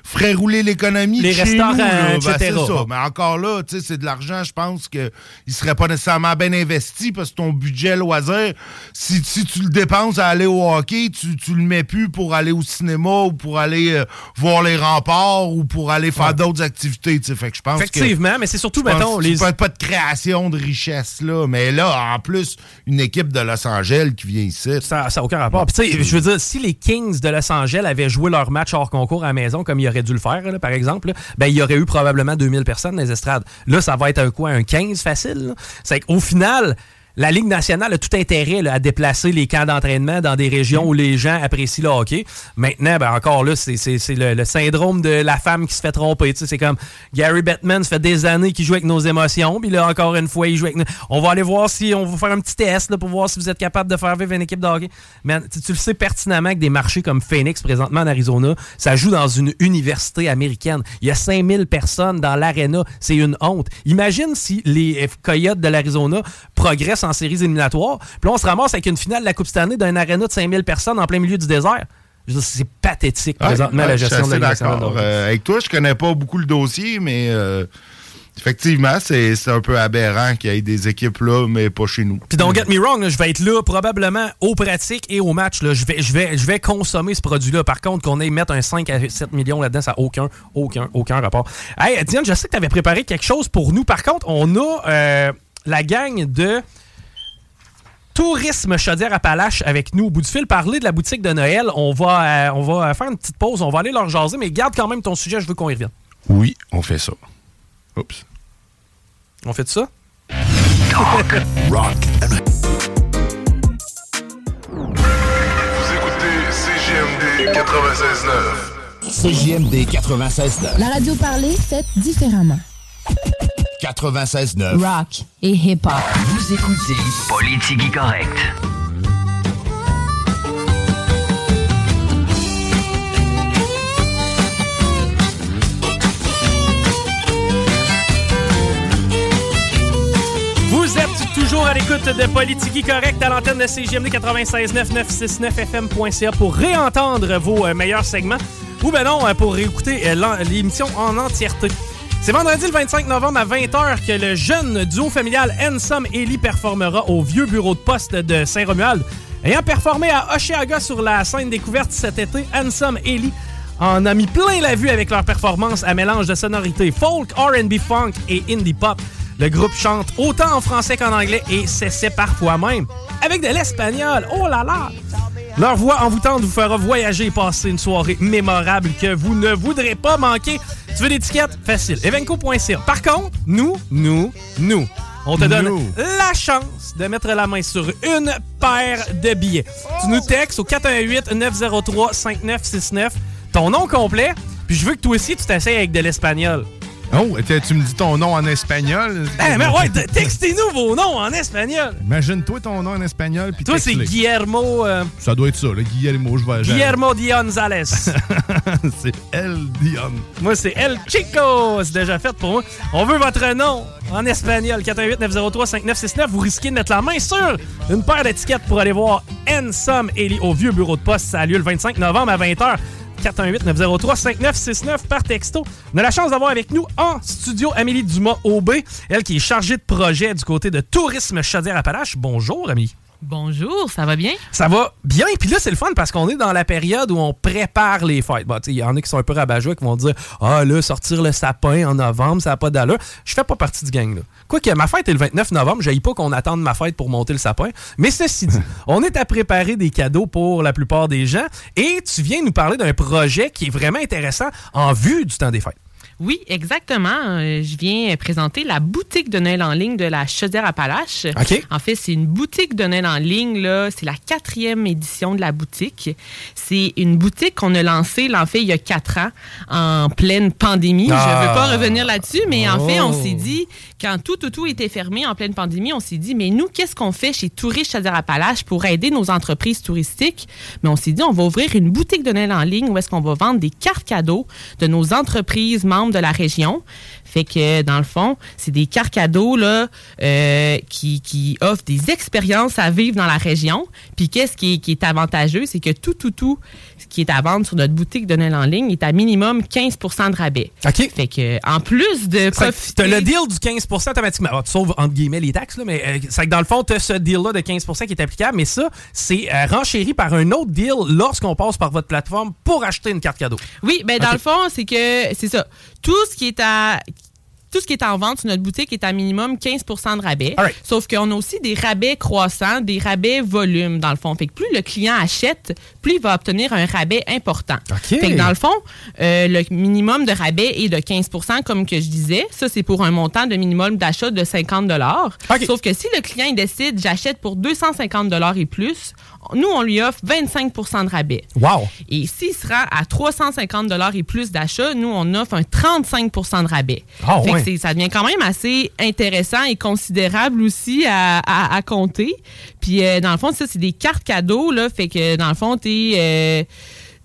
[SPEAKER 2] ferait rouler l'économie.
[SPEAKER 1] Les
[SPEAKER 2] chez
[SPEAKER 1] restaurants,
[SPEAKER 2] nous, là. Ben,
[SPEAKER 1] etc.
[SPEAKER 2] ça. Mais encore là, tu sais, c'est de l'argent, je pense qu'il ne serait pas nécessairement bien investi parce que ton budget loisir, si, si tu le dépenses à aller au hockey, tu, tu le mets plus pour aller au cinéma ou pour aller euh, voir les remparts ou pour aller faire d'autres activités. Fait que je pense que-
[SPEAKER 1] Effectivement, mais c'est surtout, mettons, les.
[SPEAKER 2] peux pas de création de richesse, là. Mais là, en plus, une équipe de Los Angeles qui vient ici.
[SPEAKER 1] Ça n'a aucun rapport. Puis, tu sais, je veux dire, si les Kings de Los Angeles avaient joué leur match hors concours à la maison, comme ils auraient dû le faire, là, par exemple, ben, il y aurait eu probablement 2000 personnes dans les estrades. Là, ça va être un quoi, un 15 facile. C'est qu'au final, la Ligue nationale a tout intérêt à déplacer les camps d'entraînement dans des régions où les gens apprécient le hockey. Maintenant, ben, encore là, c'est le, le, syndrome de la femme qui se fait tromper. C'est comme Gary Bettman, ça fait des années qu'il joue avec nos émotions. Puis là, encore une fois, il joue avec nous. On va aller voir si on va faire un petit test pour voir si vous êtes capable de faire vivre une équipe de hockey. Mais tu, le sais pertinemment que des marchés comme Phoenix, présentement en Arizona, ça joue dans une université américaine. Il y a 5000 personnes dans l'aréna. C'est une honte. Imagine si les Coyotes de l'Arizona progressent en séries éliminatoires. Puis là, on se ramasse avec une finale de la Coupe Stanley d'un aréna de 5000 personnes en plein milieu du désert. C'est pathétique présentement la gestion de la.
[SPEAKER 2] Euh, avec toi, je connais pas beaucoup le dossier, mais euh, effectivement, c'est un peu aberrant qu'il y ait des équipes là, mais pas chez nous.
[SPEAKER 1] Puis don't get me wrong, je vais être là probablement aux pratiques et aux matchs. Je, vais, je, vais, je vais consommer ce produit-là. Par contre, qu'on ait mettre un 5 à 7 millions là-dedans, ça n'a aucun, aucun, aucun rapport. Hey, Diane, je sais que tu avais préparé quelque chose pour nous. Par contre, on a euh, la gang de Tourisme Chaudière-Appalaches avec nous au bout du fil. Parler de la boutique de Noël. On va, euh, on va faire une petite pause. On va aller leur jaser, mais garde quand même ton sujet. Je veux qu'on y revienne.
[SPEAKER 2] Oui, on fait ça. Oups.
[SPEAKER 1] On fait ça?
[SPEAKER 4] Talk, rock Vous écoutez CGMD 96.9.
[SPEAKER 5] CGMD 96.9.
[SPEAKER 6] La radio parlée, faite différemment.
[SPEAKER 5] 96.9.
[SPEAKER 6] Rock et hip-hop.
[SPEAKER 5] Vous écoutez Politique Correct.
[SPEAKER 1] Vous êtes toujours à l'écoute de Politique Correct à l'antenne de CGMD 96.9 pour réentendre vos euh, meilleurs segments ou ben non, euh, pour réécouter euh, l'émission en entièreté. C'est vendredi le 25 novembre à 20h que le jeune duo familial Ensom Ellie performera au vieux bureau de poste de Saint-Romuald. Ayant performé à Oshiaga sur la scène découverte cet été, Ensom Ellie en a mis plein la vue avec leur performance à mélange de sonorités folk, R&B funk et indie pop. Le groupe chante autant en français qu'en anglais et s'essaie parfois même avec de l'espagnol. Oh là là! Leur voix envoûtante vous fera voyager et passer une soirée mémorable que vous ne voudrez pas manquer. Tu veux l'étiquette? Facile. Evenco.ca. Par contre, nous, nous, nous, on te donne la chance de mettre la main sur une paire de billets. Tu nous textes au 418-903-5969 ton nom complet, puis je veux que toi aussi tu t'essayes avec de l'espagnol.
[SPEAKER 3] Oh, tu me dis ton nom en espagnol?
[SPEAKER 1] Eh, mais ouais, textez-nous vos noms en espagnol.
[SPEAKER 3] Imagine-toi ton nom en espagnol. Puis
[SPEAKER 1] Toi, c'est Guillermo. Euh,
[SPEAKER 3] ça doit être ça, le Guillermo. Je vais
[SPEAKER 1] Guillermo Dionzales.
[SPEAKER 3] c'est El Dion.
[SPEAKER 1] Moi, c'est El Chico. C'est déjà fait pour moi. On veut votre nom en espagnol. 418-903-5969. Vous risquez de mettre la main sur une paire d'étiquettes pour aller voir Ensom Eli au vieux bureau de poste. Ça a lieu le 25 novembre à 20h. 418-903-5969 par texto. On a la chance d'avoir avec nous en studio Amélie Dumas-Aubé, elle qui est chargée de projet du côté de Tourisme Chaudière-Appalaches. Bonjour, Amélie.
[SPEAKER 7] Bonjour, ça va bien?
[SPEAKER 1] Ça va bien. Puis là, c'est le fun parce qu'on est dans la période où on prépare les fêtes. Il y en a qui sont un peu rabat qui vont dire Ah, là, sortir le sapin en novembre, ça n'a pas d'allure. Je fais pas partie du gang. là. Quoique ma fête est le 29 novembre, je pas qu'on attende ma fête pour monter le sapin. Mais ceci dit, on est à préparer des cadeaux pour la plupart des gens et tu viens nous parler d'un projet qui est vraiment intéressant en vue du temps des fêtes.
[SPEAKER 7] Oui, exactement. Euh, je viens présenter la boutique de Noël en ligne de la Chaudière-Appalaches. En fait, c'est une boutique de Noël en ligne. Là. C'est la quatrième édition de la boutique. C'est une boutique qu'on a lancée, en fait, il y a quatre ans, en pleine pandémie. Je ne veux pas ah. revenir là-dessus, mais en fait, on oh. s'est dit, quand tout, tout, tout était fermé en pleine pandémie, on s'est dit, mais nous, qu'est-ce qu'on fait chez Touristes Chaudière-Appalaches pour aider nos entreprises touristiques? Mais on s'est dit, on va ouvrir une boutique de Noël en ligne où est-ce qu'on va vendre des cartes cadeaux de nos entreprises membres de la région. Fait que, dans le fond, c'est des cartes cadeaux là, euh, qui, qui, offrent des expériences à vivre dans la région. Puis qu'est-ce qui est, qui est avantageux, c'est que tout, tout, tout ce qui est à vendre sur notre boutique de Noël en ligne est à minimum 15% de rabais.
[SPEAKER 1] OK.
[SPEAKER 7] Fait que, en plus de
[SPEAKER 1] profiter... T'as le deal du 15% automatiquement. Ah, tu sauves, entre guillemets, les taxes, là, mais euh, c'est que dans le fond, t'as ce deal-là de 15% qui est applicable, mais ça, c'est euh, renchéri par un autre deal lorsqu'on passe par votre plateforme pour acheter une carte cadeau.
[SPEAKER 7] Oui, ben dans le fond, c'est que, c'est ça. Tout ce qui est à tout ce qui est en vente sur notre boutique est à minimum 15% de rabais. Sauf qu'on a aussi des rabais croissants, des rabais volume, dans le fond. Fait que plus le client achète, plus il va obtenir un rabais important. Fait que dans le fond, euh, le minimum de rabais est de 15% comme que je disais. Ça, c'est pour un montant de minimum d'achat de 50 Sauf que si le client il décide, j'achète pour 250 et plus, nous, on lui offre 25% de rabais.
[SPEAKER 1] Wow!
[SPEAKER 7] Et s'il sera à 350 et plus d'achat, nous, on offre un 35% de rabais.
[SPEAKER 1] Ah,
[SPEAKER 7] ça devient quand même assez intéressant et considérable aussi à, compter. Puis, euh, dans le fond, ça, c'est des cartes cadeaux, là. Fait que, dans le fond, t'es... Euh,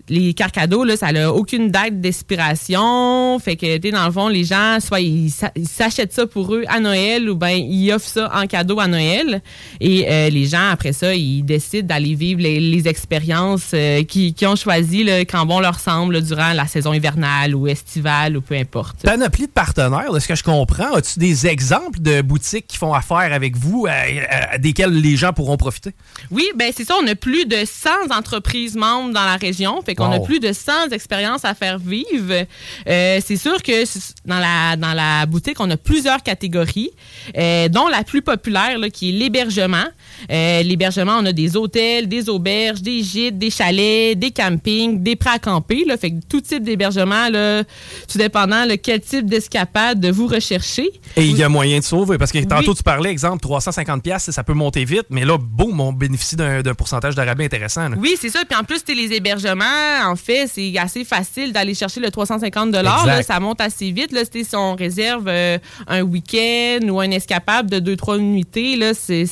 [SPEAKER 7] les cadeaux, là, ça n'a aucune date d'expiration. Fait que, tu dans le fond, les gens, soit ils s'achètent ça pour eux à Noël ou bien ils offrent ça en cadeau à Noël. Et euh, les gens, après ça, ils décident d'aller vivre les, expériences euh, qu'ils qui ont choisies quand bon leur semble durant la saison hivernale ou estivale ou peu importe.
[SPEAKER 1] Panoplie de partenaires, de ce que je comprends. As-tu des exemples de boutiques qui font affaire avec vous, euh, desquelles les gens pourront profiter?
[SPEAKER 7] Oui, ben c'est ça. On a plus de 100 entreprises membres dans la région. Fait on a plus de 100 expériences à faire vivre. Euh, c'est sûr que dans la, dans la boutique, on a plusieurs catégories, euh, dont la plus populaire, qui est l'hébergement. Euh, l'hébergement, on a des hôtels, des auberges, des gîtes, des chalets, des campings, des prêts à camper. Là, fait que tout type d'hébergement, là, tout dépendant de quel type d'escapade vous recherchez.
[SPEAKER 1] Et il y a moyen de sauver, parce que tantôt tu parlais, exemple, 350 pièces ça peut monter vite, mais là, boum, on bénéficie d'un pourcentage de rabais intéressant.
[SPEAKER 7] Oui, c'est ça. Puis en plus, les hébergements, en fait, c'est assez facile d'aller chercher le 350 là, Ça monte assez vite. Là, si on réserve euh, un week-end ou un escapable de 2-3 unités, là, c'est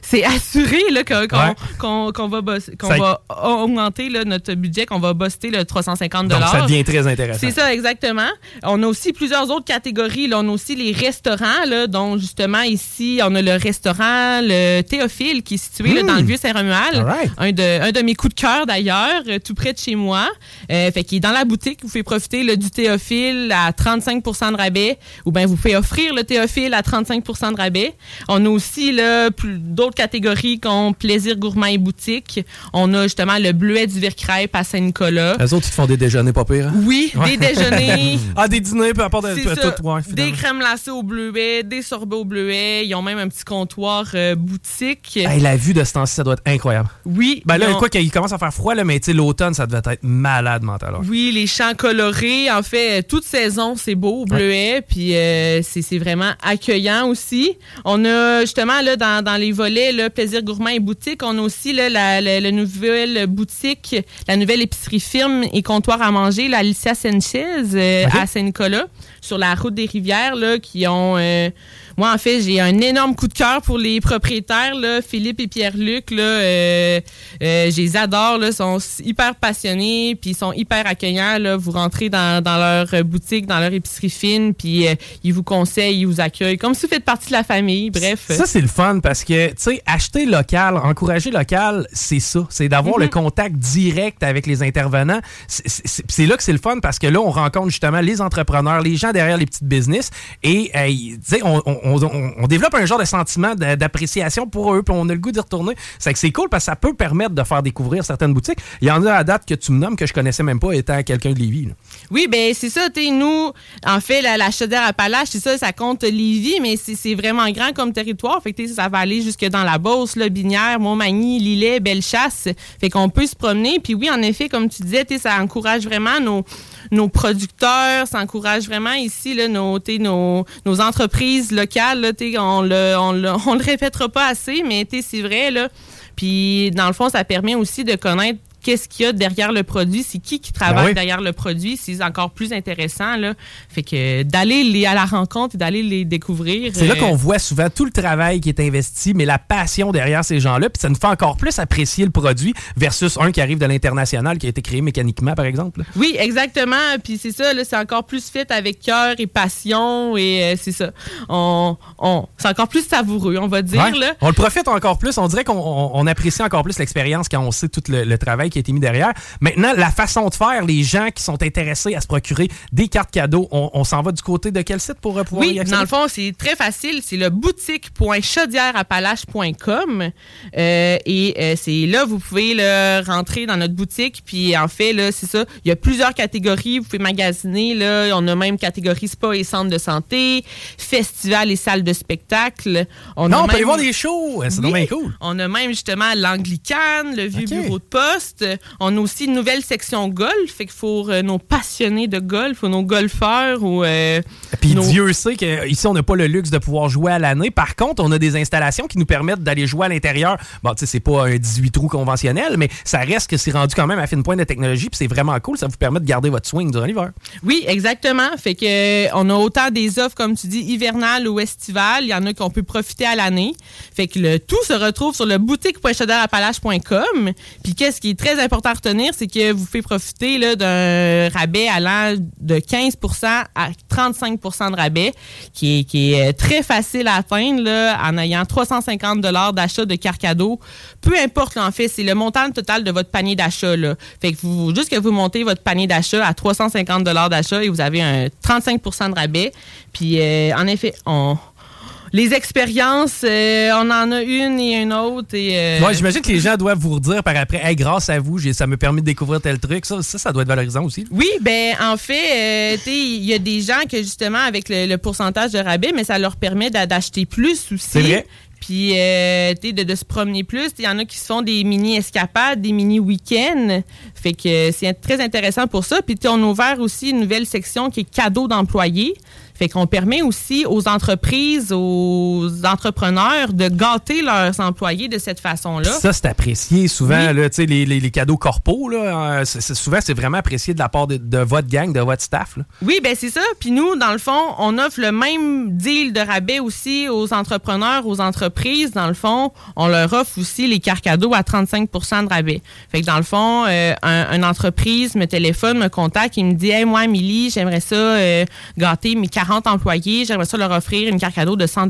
[SPEAKER 7] c'est assuré qu'on va, va augmenter notre budget, qu'on va buster le 350
[SPEAKER 1] Donc, ça devient très intéressant.
[SPEAKER 7] C'est ça, exactement. On a aussi plusieurs autres catégories. Là. On a aussi les restaurants, là, dont justement ici, on a le restaurant le Théophile qui est situé dans le hmm. Vieux-Saint-Romuald. Un, de, un de mes coups de cœur d'ailleurs, euh, tout près de chez moi. Euh, fait qu'il est dans la boutique. Vous pouvez profiter du Théophile à 35% de rabais ou bien vous pouvez offrir le Théophile à 35% de rabais. On a aussi plus d'autres catégories comme plaisir gourmand et boutique. On a justement le bleuet du Vircrêpe à Saint-Nicolas.
[SPEAKER 1] Les autres, ils font des déjeuners pas pires. Hein?
[SPEAKER 7] Oui, des déjeuners.
[SPEAKER 1] ah, des dîners, peu importe.
[SPEAKER 7] tout, des crèmes glacées au bleuet, des sorbets au bleuet. Ils ont même un petit comptoir euh, boutique.
[SPEAKER 1] la vue de ce temps-ci, ça doit être incroyable.
[SPEAKER 7] Oui.
[SPEAKER 1] Ben là, quoi qu'il commence à faire froid, là, mais l'automne, ça devait être malade mentalement.
[SPEAKER 7] Oui, les champs colorés. En fait, toute saison, c'est beau au bleuet. Puis euh, c'est vraiment accueillant aussi. On a justement là, dans, dans les le Plaisir Gourmand et Boutique. On a aussi la, la, nouvelle boutique, la nouvelle épicerie firme et comptoir à manger, la Alicia Sanchez euh, à Saint-Nicolas, sur la route des rivières, là, qui ont euh, moi, en fait, j'ai un énorme coup de cœur pour les propriétaires, là, Philippe et Pierre-Luc. Là, euh, euh, je les adore. Là, sont hyper passionnés, puis ils sont hyper accueillants. Là. Vous rentrez dans, dans leur boutique, dans leur épicerie fine, puis euh, ils vous conseillent, ils vous accueillent, comme si vous faites partie de la famille. Bref.
[SPEAKER 1] Ça, c'est le fun parce que, tu sais, acheter local, encourager local, c'est ça. C'est d'avoir le mhm. contact direct avec les intervenants. C'est là que c'est le fun parce que là, on rencontre justement les entrepreneurs, les gens derrière les petites business, et, tu sais, on on, développe un genre de sentiment d'appréciation pour eux, puis on a le goût d'y retourner. C'est que c'est cool parce que ça peut permettre de faire découvrir certaines boutiques. Il y en a à date que tu me nommes que je connaissais même pas étant quelqu'un de Lévis.
[SPEAKER 7] Oui, ben c'est ça. nous, en fait, la, la chaudière Appalaches, c'est ça, ça compte Lévis, mais c'est vraiment grand comme territoire. Fait que ça va aller jusque dans la Beauce, le Binière, Montmagny, Lillet, Bellechasse. Fait qu'on peut se promener. Puis oui, en effet, comme tu disais, ça encourage vraiment nos nos producteurs, ça encourage vraiment ici là, nos, nos, nos entreprises locales. Là, on le, on, le, on le répétera pas assez, mais c'est vrai. Là. Puis, dans le fond, ça permet aussi de connaître qu'est-ce qu'il y a derrière le produit, c'est qui qui travaille ben derrière le produit, c'est encore plus intéressant. Là. Fait que d'aller à la rencontre et d'aller les découvrir.
[SPEAKER 1] C'est là euh, qu'on voit souvent tout le travail qui est investi, mais la passion derrière ces gens-là, puis ça nous fait encore plus apprécier le produit versus un qui arrive de l'international, qui a été créé mécaniquement, par exemple.
[SPEAKER 7] Oui, exactement. Puis c'est ça, c'est encore plus fait avec cœur et passion, et euh, c'est ça. On, on c'est encore plus savoureux, on va dire. Là.
[SPEAKER 1] On le profite encore plus. On dirait qu'on apprécie encore plus l'expérience quand on sait tout le travail qui a été mis derrière. Maintenant, la façon de faire, les gens qui sont intéressés à se procurer des cartes cadeaux, on, on s'en va du côté de quel site pour euh, pouvoir
[SPEAKER 7] Oui,
[SPEAKER 1] y accéder?
[SPEAKER 7] dans le fond, c'est très facile. C'est le boutique.chaudièreappalaches.com. Euh, et euh, c'est là, vous pouvez là, rentrer dans notre boutique. Puis en fait, là, c'est ça. Il y a plusieurs catégories. Vous pouvez magasiner. Là. On a même catégorie spa et centre de santé, festival et salle de spectacle. On
[SPEAKER 1] Non,
[SPEAKER 7] a
[SPEAKER 1] on peut
[SPEAKER 7] même-
[SPEAKER 1] aller voir des shows. C'est bien cool.
[SPEAKER 7] on a même justement l'Anglicane, le vieux bureau de poste. On a aussi une nouvelle section golf. Fait faut euh, nos passionnés de golf ou nos golfeurs ou. euh,
[SPEAKER 1] Puis
[SPEAKER 7] nos-
[SPEAKER 1] Dieu sait qu'ici, on n'a pas le luxe de pouvoir jouer à l'année. Par contre, on a des installations qui nous permettent d'aller jouer à l'intérieur. Bon, tu sais, c'est pas un 18 trous conventionnel, mais ça reste que c'est rendu quand même à fine pointe de technologie. Puis c'est vraiment cool. Ça vous permet de garder votre swing durant l'hiver.
[SPEAKER 7] Oui, exactement. Fait que euh, on a autant des offres, comme tu dis, hivernales ou estivales. Il y en a qu'on peut profiter à l'année. Fait que le tout se retrouve sur le boutique.chaudièreappalaches.com. Puis qu'est-ce qui est très important à retenir, c'est que vous pouvez profiter d'un rabais allant de 15% à 35% de rabais, qui est, euh, très facile à atteindre là, en ayant 350 d'achat de cartes cadeaux. Peu importe, là, en fait, c'est le montant total de votre panier d'achat. Fait que juste que vous montez votre panier d'achat à 350 d'achat et vous avez un 35% de rabais. Puis, euh, en effet, on... Les expériences, euh, on en a une et une autre. Et, euh,
[SPEAKER 1] Ouais, j'imagine que les gens doivent vous redire par après, hey, grâce à vous, ça me permet de découvrir tel truc. Ça, ça, ça doit être valorisant aussi.
[SPEAKER 7] Oui, ben en fait, euh, il y a des gens que justement avec le, le pourcentage de rabais, mais ça leur permet d'a- d'acheter plus aussi.
[SPEAKER 1] C'est vrai.
[SPEAKER 7] Puis euh, tu sais, de, de se promener plus. Il y en a qui se font des mini escapades, des mini week-ends. Fait que c'est très intéressant pour ça. Puis on a ouvert aussi une nouvelle section qui est cadeaux d'employés. Fait qu'on permet aussi aux entreprises, aux entrepreneurs de gâter leurs employés de cette façon-là.
[SPEAKER 1] Ça, c'est apprécié souvent.
[SPEAKER 7] Oui.
[SPEAKER 1] Là, les, les- les cadeaux corpaux, là, euh, souvent, c'est vraiment apprécié de la part de, de votre gang, de votre staff. là.
[SPEAKER 7] Oui, ben c'est ça. Puis nous, dans le fond, on offre le même deal de rabais aussi aux entrepreneurs, aux entreprises. Dans le fond, on leur offre aussi les cartes cadeaux à 35% de rabais. Fait que dans le fond, euh, un, une entreprise me téléphone, me contacte et me dit Hey, moi, Amélie, j'aimerais ça euh, gâter mes 40 employés, j'aimerais ça leur offrir une carte cadeau de 100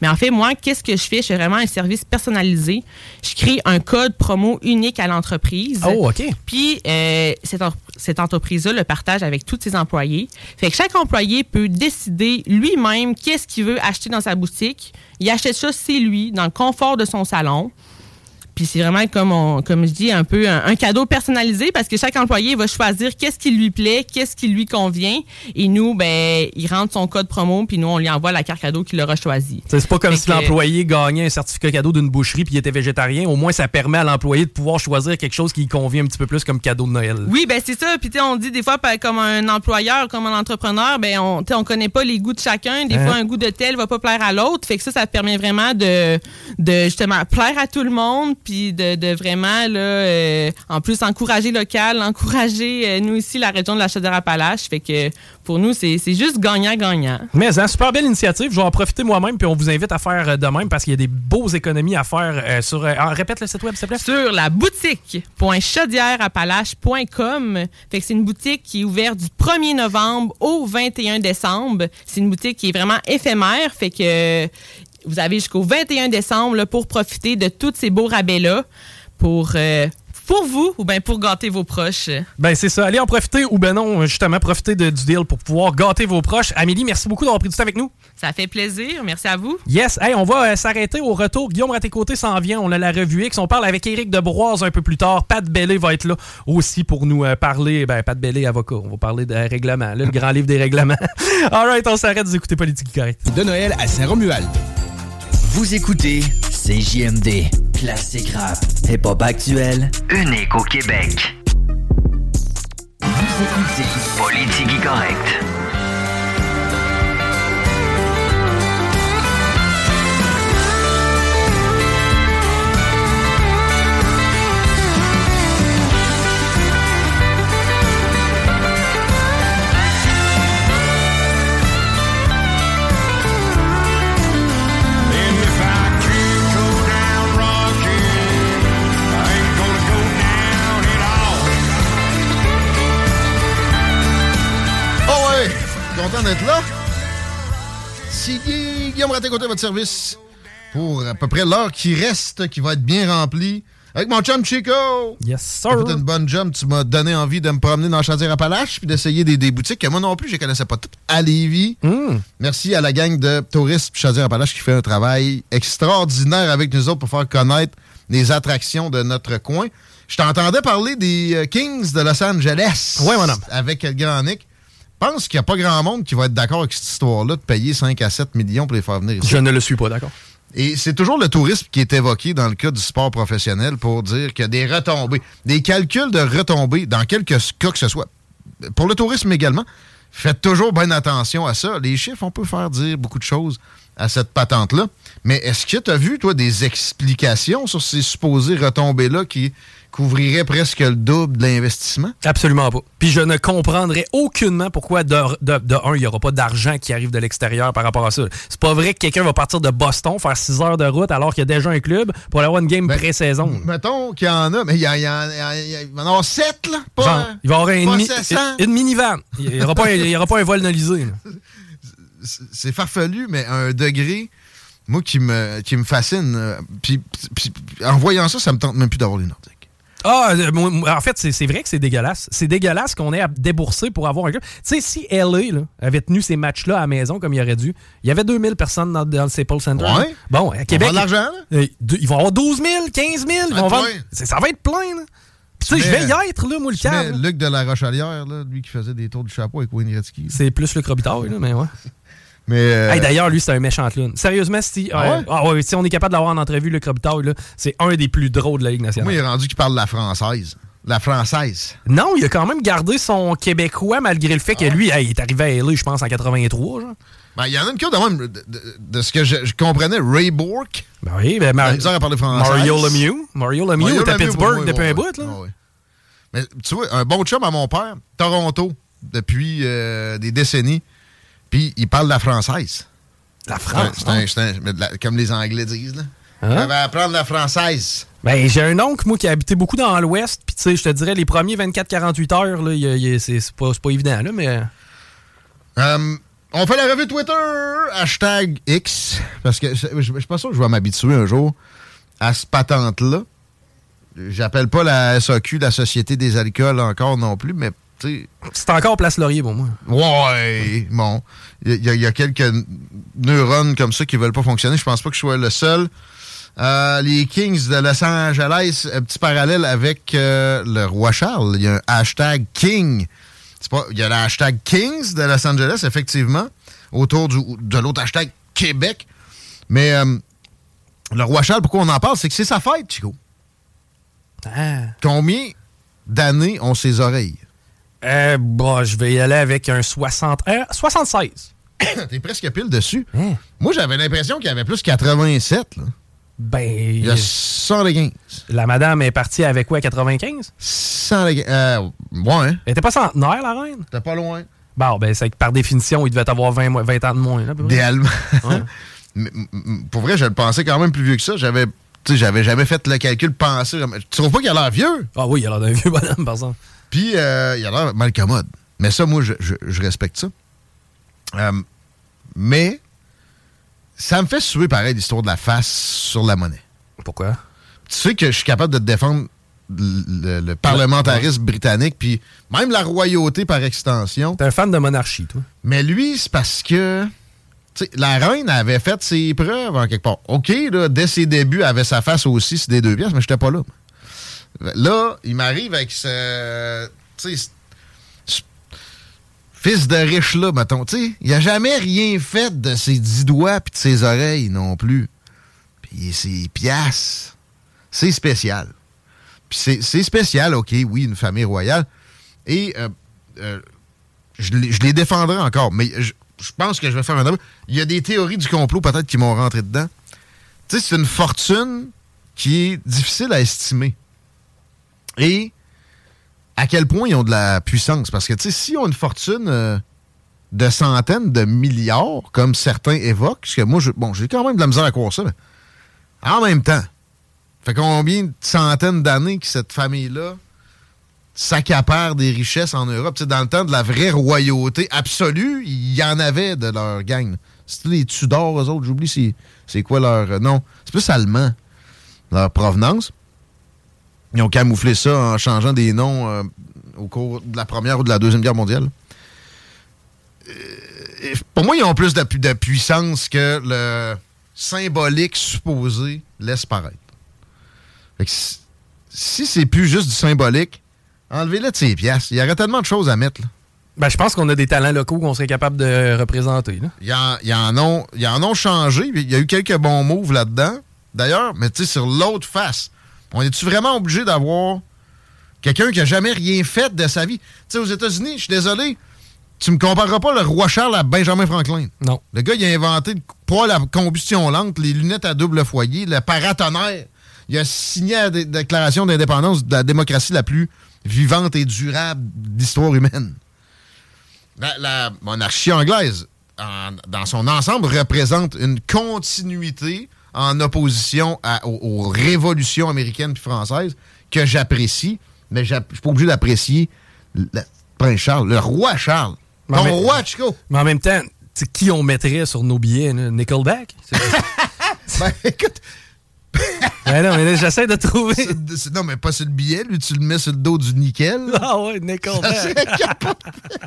[SPEAKER 7] Mais en fait, moi, qu'est-ce que je fais? Je fais vraiment un service personnalisé. Je crée un code promo unique à l'entreprise.
[SPEAKER 1] Oh, OK.
[SPEAKER 7] Puis, euh, cette, cette entreprise-là le partage avec tous ses employés. Fait que chaque employé peut décider lui-même qu'est-ce qu'il veut acheter dans sa boutique. Il achète ça, c'est lui, dans le confort de son salon. Puis c'est vraiment comme on, comme je dis un peu un, un cadeau personnalisé parce que chaque employé va choisir qu'est-ce qui lui plaît, qu'est-ce qui lui convient et nous ben il rentre son code promo puis nous on lui envoie la carte cadeau qu'il aura choisie.
[SPEAKER 1] C'est pas comme
[SPEAKER 7] Fait
[SPEAKER 1] si
[SPEAKER 7] que-
[SPEAKER 1] l'employé gagnait un certificat cadeau d'une boucherie puis il était végétarien. Au moins, ça permet à l'employé de pouvoir choisir quelque chose qui lui convient un petit peu plus comme cadeau de Noël.
[SPEAKER 7] Oui, ben c'est ça. Puis on dit des fois comme un employeur, comme un entrepreneur, ben on, on connaît pas les goûts de chacun. Des
[SPEAKER 1] Hein?
[SPEAKER 7] fois, un goût de tel va pas plaire à l'autre. Fait que ça, ça permet vraiment de, de justement plaire à tout le monde, puis de, de vraiment là, euh, en plus encourager local, encourager euh, nous ici la région de la Chaudière-Appalaches. Fait que pour nous, c'est c'est juste gagnant-gagnant.
[SPEAKER 1] Mais hein, super belle initiative. Je vais en profiter moi-même puis on vous invite à faire euh, de même parce qu'il y a des beaux économies à faire euh, sur. ah, répète le site web, s'il te plaît.
[SPEAKER 7] Sur la boutique.chaudièreappalaches.com. Fait que c'est une boutique qui est ouverte du 1er novembre au 21 décembre. C'est une boutique qui est vraiment éphémère. Fait que vous avez jusqu'au 21 décembre là, pour profiter de tous ces beaux rabais-là pour, euh, pour vous ou bien pour gâter vos proches.
[SPEAKER 1] Ben c'est ça. Allez en profiter ou ben non, justement, profiter de- du deal pour pouvoir gâter vos proches. Amélie, merci beaucoup d'avoir pris du temps avec nous.
[SPEAKER 7] Ça fait plaisir. Merci à vous.
[SPEAKER 1] Yes, hey, on va euh, s'arrêter au retour. Guillaume Raté-Côté s'en vient. On a la revue X. On parle avec Éric Debroise un peu plus tard. Pat Bellé va être là aussi pour nous euh, parler. Ben, Pat Bellé, avocat. On va parler de règlement. Là, le grand livre des règlements. All right, on s'arrête de vous écouter Politique Correct.
[SPEAKER 5] De Noël à Saint-Romuald. Vous écoutez CJMD, classique rap, hip-hop actuel, unique au Québec. Vous écoutez Politique correct.
[SPEAKER 8] Guy- Guillaume Raté-Côté à votre service pour à peu près l'heure qui reste, qui va être bien remplie Avec mon chum Chico.
[SPEAKER 1] Yes,
[SPEAKER 8] sir. fait une bonne job. Tu m'as donné envie de me promener dans Chaudière-Appalaches puis d'essayer des, des boutiques que moi non plus, je ne connaissais pas toutes à Lévis.
[SPEAKER 1] Hmm.
[SPEAKER 8] Merci à la gang de touristes Chaudière-Appalaches qui fait un travail extraordinaire avec nous autres pour faire connaître les attractions de notre coin. Je t'entendais parler des euh, Kings de Los Angeles.
[SPEAKER 1] Oui, mon homme.
[SPEAKER 8] Avec le grand Nick. Je pense qu'il n'y a pas grand monde qui va être d'accord avec cette histoire-là de payer 5 à 7 millions pour les faire venir ici.
[SPEAKER 1] Je ne le suis pas, d'accord.
[SPEAKER 8] Et c'est toujours le tourisme qui est évoqué dans le cas du sport professionnel pour dire qu'il y a des retombées, des calculs de retombées dans quelques cas que ce soit. Pour le tourisme également, faites toujours bien attention à ça. Les chiffres, on peut faire dire beaucoup de choses à cette patente-là. Mais est-ce que tu as vu, toi, des explications sur ces supposées retombées-là qui couvrirait presque le double de l'investissement?
[SPEAKER 1] Absolument pas. Puis je ne comprendrais aucunement pourquoi, de, de, un, il n'y aura pas d'argent qui arrive de l'extérieur par rapport à ça. C'est pas vrai que quelqu'un va partir de Boston, faire 6 heures de route alors qu'il y a déjà un club pour avoir une game
[SPEAKER 8] Ben,
[SPEAKER 1] pré-saison.
[SPEAKER 8] Mettons qu'il y en a, mais il y, en a- en a- il va y en avoir 7, là? Pas,
[SPEAKER 1] Genre, il va y avoir une, mi-
[SPEAKER 8] 700.
[SPEAKER 1] une minivan. Il n'y aura, aura pas un vol nalisé. là.
[SPEAKER 8] c'est farfelu, mais à un degré, moi, qui me, qui me fascine. euh, Puis, en voyant ça, ça me tente même plus d'avoir les Nordiques.
[SPEAKER 1] Ah, euh, en fait, c'est vrai que c'est dégueulasse. C'est dégueulasse qu'on ait à débourser pour avoir un club. Tu sais, si LA là, avait tenu ces matchs-là à la maison comme il aurait dû, il y avait 2000 personnes dans, dans le Staples Center.
[SPEAKER 8] Ouais.
[SPEAKER 1] là. Bon, à Québec. Ils vont avoir 12 000, 15 000. Ils
[SPEAKER 8] Ça va
[SPEAKER 1] vont
[SPEAKER 8] être
[SPEAKER 1] vendre-
[SPEAKER 8] plein.
[SPEAKER 1] c'est- Ça va être plein. là. Tu sais, je vais y être, là, moi, le câble.
[SPEAKER 8] Luc de la Rochalière, là, lui qui faisait des tours du chapeau avec Wayne Gretzky.
[SPEAKER 1] C'est plus le Robitaille, là, mais ouais.
[SPEAKER 8] Mais. euh,
[SPEAKER 1] Hey, D'ailleurs, lui, c'est un méchant clown. Sérieusement, si,
[SPEAKER 8] Ah
[SPEAKER 1] euh,
[SPEAKER 8] ouais?
[SPEAKER 1] ah ouais, si on est capable d'avoir en entrevue le Robitaille, là, c'est un des plus drôles de la Ligue nationale.
[SPEAKER 8] moi, il est rendu qu'il parle la française. La française.
[SPEAKER 1] Non, il a quand même gardé son québécois malgré le fait que lui, hey, il est arrivé à LA, je pense, en 83. Genre.
[SPEAKER 8] Ben, il y en a une cure de même, de, de- de ce que je, je comprenais. Ray Bourque.
[SPEAKER 1] Ben oui, ben,
[SPEAKER 8] Il
[SPEAKER 1] Mar-
[SPEAKER 8] a misère à parler français.
[SPEAKER 1] Mario Lemieux. Mario Lemieux est à Pittsburgh
[SPEAKER 8] oui,
[SPEAKER 1] depuis
[SPEAKER 8] oui,
[SPEAKER 1] un bout. Là.
[SPEAKER 8] Ah oui. Mais tu vois, un bon chum à mon père, Toronto, depuis euh, des décennies, puis il parle la française.
[SPEAKER 1] La France?
[SPEAKER 8] Un- un- la- comme les Anglais disent, là.
[SPEAKER 1] Hein?
[SPEAKER 8] Va apprendre la française.
[SPEAKER 1] Ben, j'ai un oncle, moi, qui a habité beaucoup dans l'Ouest. Puis, tu sais, je te dirais, les premiers 24-48 heures, là, c'est pas, évident, là, mais.
[SPEAKER 8] Euh, on fait la revue Twitter, hashtag X, parce que je je- je suis pas sûr que je vais m'habituer un jour à ce patente-là. J'appelle pas la SAQ la Société des alcools encore non plus, mais.
[SPEAKER 1] C'est encore Place Laurier pour moi.
[SPEAKER 8] Ouais, bon. Il y, a- il y a quelques neurones comme ça qui veulent pas fonctionner. Je pense pas que je sois le seul. Euh, les Kings de Los Angeles, un petit parallèle avec euh, le roi Charles. Il y a un hashtag King. Il y a le hashtag Kings de Los Angeles, effectivement, autour du, de l'autre hashtag Québec. Mais euh, le roi Charles, pourquoi on en parle, c'est que c'est sa fête, Chico.
[SPEAKER 1] Ah.
[SPEAKER 8] Combien d'années ont ses oreilles?
[SPEAKER 1] Euh, bon, je vais y aller avec un 60. euh, 76.
[SPEAKER 8] T'es presque pile dessus.
[SPEAKER 1] Hein?
[SPEAKER 8] Moi, j'avais l'impression qu'il y avait plus 87. Là.
[SPEAKER 1] Ben.
[SPEAKER 8] Il y a 115.
[SPEAKER 1] La madame est partie avec quoi, 95?
[SPEAKER 8] 115. Euh, ouais, hein?
[SPEAKER 1] Elle était pas centenaire, la reine?
[SPEAKER 8] T'es pas loin.
[SPEAKER 1] Bon, ben, c'est que par définition, il devait avoir 20, mois- 20 ans de moins. Là.
[SPEAKER 8] Idéalement.
[SPEAKER 1] Ouais.
[SPEAKER 8] Pour vrai, je le pensais quand même plus vieux que ça. J'avais. Tu sais, j'avais jamais fait le calcul penser. Tu trouves pas qu'il a l'air vieux?
[SPEAKER 1] Ah oui, il a l'air d'un vieux bonhomme, par exemple.
[SPEAKER 8] Puis, euh, il a l'air mal commode. Mais ça, moi, je, je- je respecte ça. Euh, mais, ça me fait suer pareil l'histoire de la face sur la monnaie.
[SPEAKER 1] Pourquoi?
[SPEAKER 8] Tu sais que je suis capable de te défendre le, le- le parlementarisme britannique, puis même la royauté par extension.
[SPEAKER 1] T'es un fan de monarchie, toi.
[SPEAKER 8] Mais lui, c'est parce que la reine avait fait ses preuves en quelque part. OK, là, dès ses débuts, elle avait sa face aussi sur des deux pièces, mais j'étais pas là. Là, il m'arrive avec ce, fils de riche là, mettons. Tu il a jamais rien fait de ses dix doigts puis de ses oreilles non plus. Puis ses piastres, c'est spécial. Puis c'est spécial, OK, oui, une famille royale. Et euh, euh, je, les- défendrai encore, mais je, je pense que je vais faire un double. Il y a des théories du complot peut-être qui m'ont rentré dedans. Tu sais, c'est une fortune qui est difficile à estimer. Et à quel point ils ont de la puissance? Parce que, tu sais, s'ils ont une fortune euh, de centaines de milliards, comme certains évoquent, parce que moi, je- bon, j'ai quand même de la misère à croire ça, mais en même temps, fait combien de centaines d'années que cette famille-là s'accapare des richesses en Europe? Tu sais, dans le temps de la vraie royauté absolue, il y en avait de leur gang. C'était les Tudors, eux autres, j'oublie c'est, quoi leur nom. C'est plus allemand, leur provenance. Ils ont camouflé ça en changeant des noms euh, au cours de la Première ou de la Deuxième Guerre mondiale. Euh, pour moi, ils ont plus de, pu- de puissance que le symbolique supposé laisse paraître. Fait que si, si c'est plus juste du symbolique, enlevez-le de ses pièces. Il y aurait tellement de choses à mettre. là.
[SPEAKER 1] Ben, je pense qu'on a des talents locaux qu'on serait capable de représenter.
[SPEAKER 8] Ils en, en ont, ils en ont changé. Il y a eu quelques bons moves là-dedans. D'ailleurs, mais tu sais, sur l'autre face, on est-tu vraiment obligé d'avoir quelqu'un qui a jamais rien fait de sa vie? Tu sais, aux États-Unis, je suis désolé, tu me compareras pas le roi Charles à Benjamin Franklin.
[SPEAKER 1] Non.
[SPEAKER 8] Le gars, il a inventé le poêle à combustion lente, les lunettes à double foyer, le paratonnerre. Il a signé la dé- déclaration d'indépendance de la démocratie la plus vivante et durable d'histoire humaine. La, la monarchie anglaise, en- dans son ensemble, représente une continuité en opposition à- aux, aux révolutions américaines et françaises que j'apprécie, mais je suis pas obligé d'apprécier le prince Charles, le roi Charles.
[SPEAKER 1] Mais
[SPEAKER 8] Ton
[SPEAKER 1] même-
[SPEAKER 8] roi, Chico.
[SPEAKER 1] Mais en même temps, qui on mettrait sur nos billets? Nickelback?
[SPEAKER 8] ben, écoute.
[SPEAKER 1] Ben non, mais là, j'essaie de trouver.
[SPEAKER 8] Non, mais pas sur le billet, lui, tu le mets sur le dos du nickel.
[SPEAKER 1] Ah ouais,
[SPEAKER 8] capable.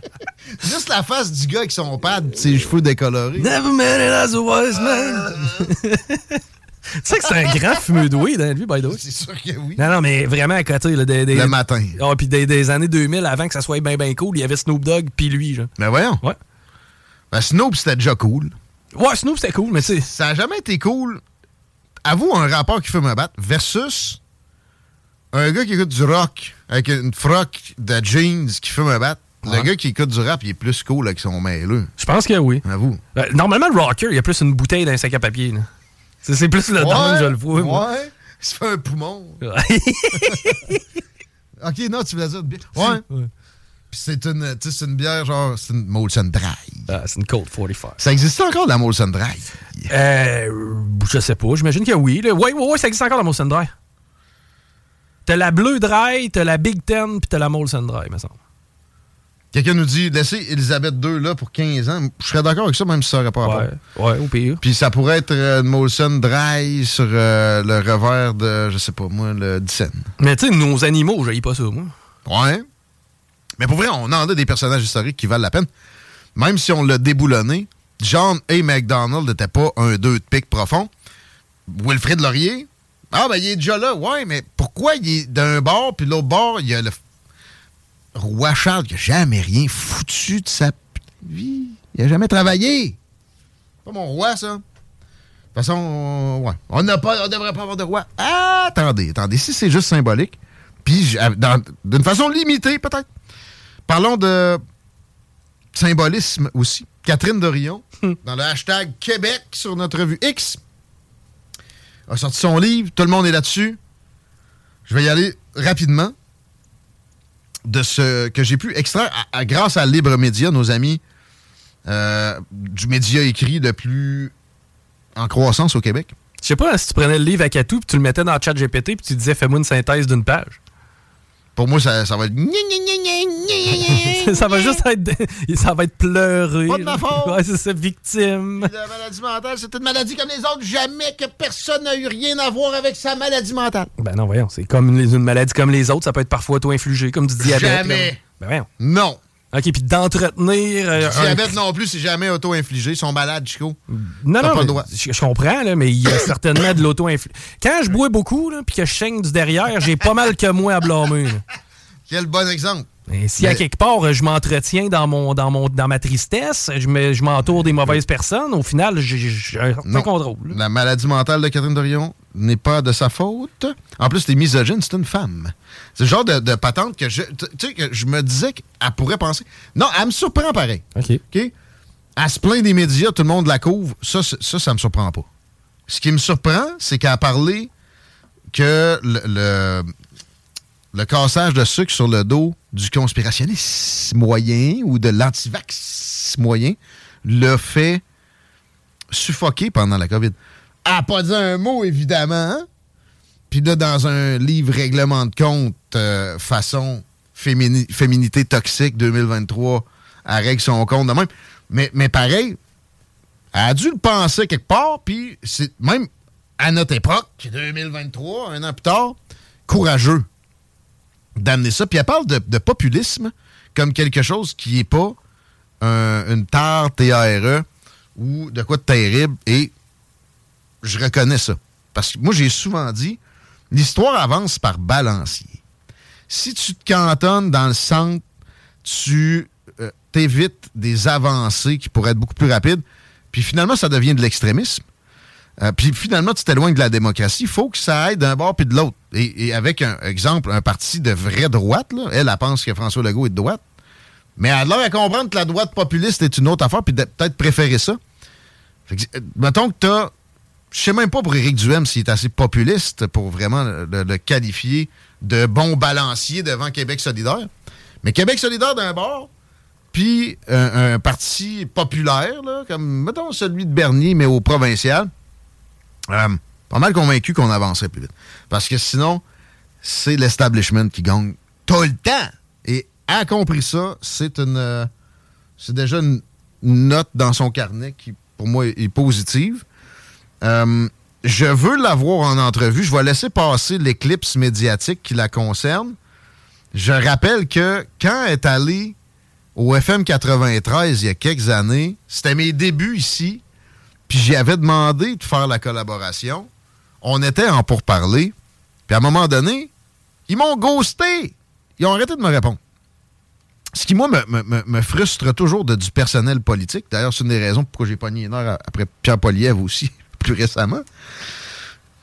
[SPEAKER 8] Juste la face du gars avec son pad, ses cheveux décolorés.
[SPEAKER 1] Never met it as a wise man. tu sais que c'est un grand fumeux de weed, hein, lui, by the way.
[SPEAKER 8] C'est sûr que oui.
[SPEAKER 1] Non, non, mais vraiment à côté. Là, des, des-
[SPEAKER 8] Le matin.
[SPEAKER 1] Ah, puis des, des années 2000, avant que ça soit bien, bien cool, il y avait Snoop Dogg, puis lui. Genre.
[SPEAKER 8] Ben voyons.
[SPEAKER 1] Ouais.
[SPEAKER 8] Ben Snoop, c'était déjà cool.
[SPEAKER 1] Ouais, Snoop, c'était cool, mais tu sais.
[SPEAKER 8] Ça a jamais été cool. Avoue un rapport qui fait me battre versus un gars qui écoute du rock avec une froc de jeans qui fait me battre. Le
[SPEAKER 1] Ouais.
[SPEAKER 8] gars qui écoute du rap, il est plus cool avec son mêleux.
[SPEAKER 1] Je pense que oui.
[SPEAKER 8] Avoue.
[SPEAKER 1] Euh, normalement, le rocker, il y a plus une bouteille dans un sac à papier. là. C'est c'est plus le don, je le vois. moi.
[SPEAKER 8] Ouais. Il se fait un poumon.
[SPEAKER 1] Ouais.
[SPEAKER 8] ok, non, tu voulais dire bière. Ouais. Puis c'est une, une bière genre, c'est une Molson Dry.
[SPEAKER 1] Ah, c'est une Cold 45.
[SPEAKER 8] Ça existe encore la Molson Dry?
[SPEAKER 1] Euh, je sais pas, j'imagine que oui. là. Ouais, ouais, ouais, ça existe encore la Molson Dry. T'as la Bleu Dry, t'as la Big Ten, puis t'as la Molson Dry, me semble.
[SPEAKER 8] Quelqu'un nous dit, laissez Elisabeth II là pour 15 ans. Je serais d'accord avec ça, même si ça n'aurait pas rapport.
[SPEAKER 1] Ouais, ouais, au pire.
[SPEAKER 8] Puis ça pourrait être euh, une Molson Dry sur euh, le revers de, je sais pas moi, le Dyson.
[SPEAKER 1] Mais tu sais, nos animaux, j'aille pas ça, moi.
[SPEAKER 8] Ouais. Mais pour vrai, on en a des personnages historiques qui valent la peine. Même si on l'a déboulonné, John A. McDonald n'était pas un deux de pique profond. Wilfrid Laurier, ah ben il est déjà là. Ouais, mais pourquoi il est d'un bord, puis l'autre bord, il y a le roi Charles qui n'a jamais rien foutu de sa vie. Il n'a jamais travaillé. Pas mon roi, ça. De toute façon, on- ouais. On n'a pas, on devrait pas avoir de roi. Ah, attendez, attendez. Si c'est juste symbolique, puis d'une façon limitée, peut-être. Parlons de symbolisme aussi. Catherine Dorion, dans le hashtag Québec sur notre revue X, a sorti son livre. Tout le monde est là-dessus. Je vais y aller rapidement de ce que j'ai pu extraire à- à- grâce à Libre Média, nos amis euh, du média écrit le plus en croissance au Québec.
[SPEAKER 1] Je sais pas si tu prenais le livre à Katou, puis tu le mettais dans le chat GPT, puis tu disais fais-moi une synthèse d'une page.
[SPEAKER 8] Pour moi, ça, ça va être.
[SPEAKER 1] ça va juste être. ça va être pleurer.
[SPEAKER 8] Pas de ma faute.
[SPEAKER 1] Ouais, c'est ça, victime.
[SPEAKER 8] La maladie mentale, c'est une maladie comme les autres. Jamais que personne n'a eu rien à voir avec sa maladie mentale.
[SPEAKER 1] Ben non, voyons, c'est comme une, une maladie comme les autres, ça peut être parfois auto-infligé, comme du diabète.
[SPEAKER 8] Jamais.
[SPEAKER 1] là. Ben voyons.
[SPEAKER 8] Non.
[SPEAKER 1] OK, puis d'entretenir. euh, un-
[SPEAKER 8] diabète non plus, c'est jamais auto-infligé. Ils sont malades, Chico.
[SPEAKER 1] Non, non,
[SPEAKER 8] pas droit.
[SPEAKER 1] je, je comprends, là, mais il y a certainement de l'auto-infligé. Quand je bois beaucoup, puis que je saigne du derrière, j'ai pas mal que moi à blâmer. là.
[SPEAKER 8] Quel bon exemple.
[SPEAKER 1] Et si à quelque part, euh, je m'entretiens dans, mon, dans, mon, dans ma tristesse, je me- je m'entoure des mauvaises personnes, au final, j'ai un contrôle.
[SPEAKER 8] La maladie mentale de Catherine Dorion? N'est pas de sa faute. En plus, t'es misogyne, c'est une femme. C'est le genre de, de patente que je, tu sais, que je me disais qu'elle pourrait penser. Non, elle me surprend pareil.
[SPEAKER 1] OK.
[SPEAKER 8] Elle se plaint des médias, tout le monde la couvre. Ça, ça, ça me surprend pas. Ce qui me surprend, c'est qu'elle a parlé que le, le, le cassage de sucre sur le dos du conspirationniste moyen ou de l'antivax moyen l'a fait suffoquer pendant la COVID. Elle pas dit un mot, évidemment. hein? Puis là, dans un livre règlement de compte euh, façon fémini- féminité toxique 2023, elle règle son compte de même. Mais, pareil, elle a dû le penser quelque part, puis c'est même à notre époque, 2023, un an plus tard, courageux d'amener ça. Puis elle parle de, populisme comme quelque chose qui n'est pas un- une tare TARE ou de quoi de terrible. Je reconnais ça. Parce que moi, j'ai souvent dit, l'histoire avance par balancier. Si tu te cantonnes dans le centre, tu euh, t'évites des avancées qui pourraient être beaucoup plus rapides, puis finalement, ça devient de l'extrémisme. Euh, puis finalement, tu t'éloignes de la démocratie. Il faut que ça aille d'un bord puis de l'autre. Et, avec un exemple, un parti de vraie droite, là, elle, elle pense que François Legault est de droite. Mais elle a l'air à comprendre que la droite populiste est une autre affaire, puis peut-être préférer ça. Que, euh, mettons que t'as. Je sais même pas pour Éric Duhem s'il est assez populiste pour vraiment le, qualifier de bon balancier devant Québec solidaire. Mais Québec solidaire d'un bord, puis un, parti populaire, comme, mettons, celui de Bernier, mais au provincial, euh, pas mal convaincu qu'on avancerait plus vite. Parce que sinon, c'est l'establishment qui gagne tout le temps. Et a compris ça, c'est une. euh, c'est déjà une note dans son carnet qui, pour moi, est positive. Euh, je veux l'avoir en entrevue. Je vais laisser passer l'éclipse médiatique qui la concerne. Je rappelle que quand elle est allée au FM 93 il y a quelques années, c'était mes débuts ici, puis j'y avais demandé de faire la collaboration. On était en pourparler, puis à un moment donné, ils m'ont ghosté. Ils ont arrêté de me répondre. Ce qui, moi, me, me- me- me frustre toujours de du personnel politique. D'ailleurs, c'est une des raisons pourquoi j'ai pogné une heure après Pierre Poliev aussi, plus récemment.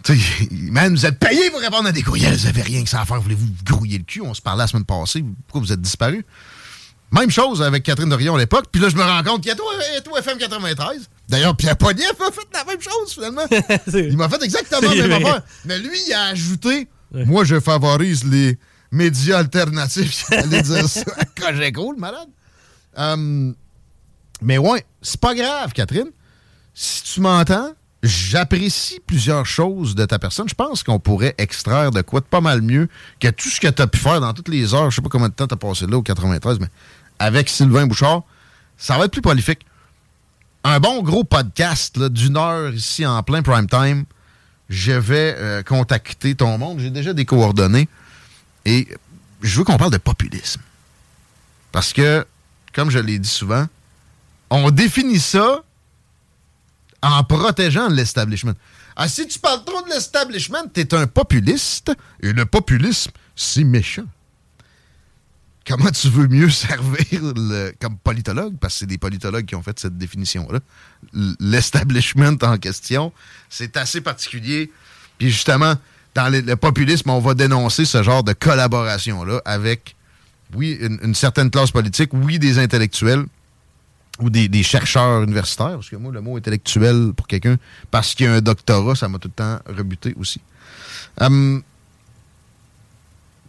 [SPEAKER 8] Tu sais, man, vous êtes payé pour répondre à des courriels, vous avez rien que ça à faire, voulez-vous vous grouiller le cul? On se parlait la semaine passée, pourquoi vous êtes disparu? Même chose avec Catherine Dorion à l'époque, puis là, je me rends compte qu'il y a toi, toi FM 93. D'ailleurs, Pierre Poliev a fait la même chose, finalement. il m'a fait exactement la même affaire. Mais lui, il a ajouté Moi, je favorise les médias alternatifs. Il allait dire ça à Cogeco, le malade. Hum, mais ouais, c'est pas grave, Catherine. Si tu m'entends, j'apprécie plusieurs choses de ta personne. Je pense qu'on pourrait extraire de quoi de pas mal mieux que tout ce que tu as pu faire dans toutes les heures. Je sais pas combien de temps tu as passé là au 93, mais avec Sylvain Bouchard, ça va être plus prolifique. Un bon gros podcast d'une heure ici en plein prime time. Je vais euh, contacter ton monde. J'ai déjà des coordonnées. Et je veux qu'on parle de populisme. Parce que, comme je l'ai dit souvent, on définit ça en protégeant l'establishment. Ah, si tu parles trop de l'establishment, t'es un populiste. Et le populisme, c'est méchant. Comment tu veux mieux servir le- comme politologue? Parce que c'est des politologues qui ont fait cette définition-là. L'establishment en question, c'est assez particulier. Puis justement, dans le, populisme, on va dénoncer ce genre de collaboration-là avec, oui, une certaine classe politique, oui, des intellectuels ou des, des chercheurs universitaires, parce que moi, le mot intellectuel pour quelqu'un, parce qu'il y a un doctorat, ça m'a tout le temps rebuté aussi. Hum,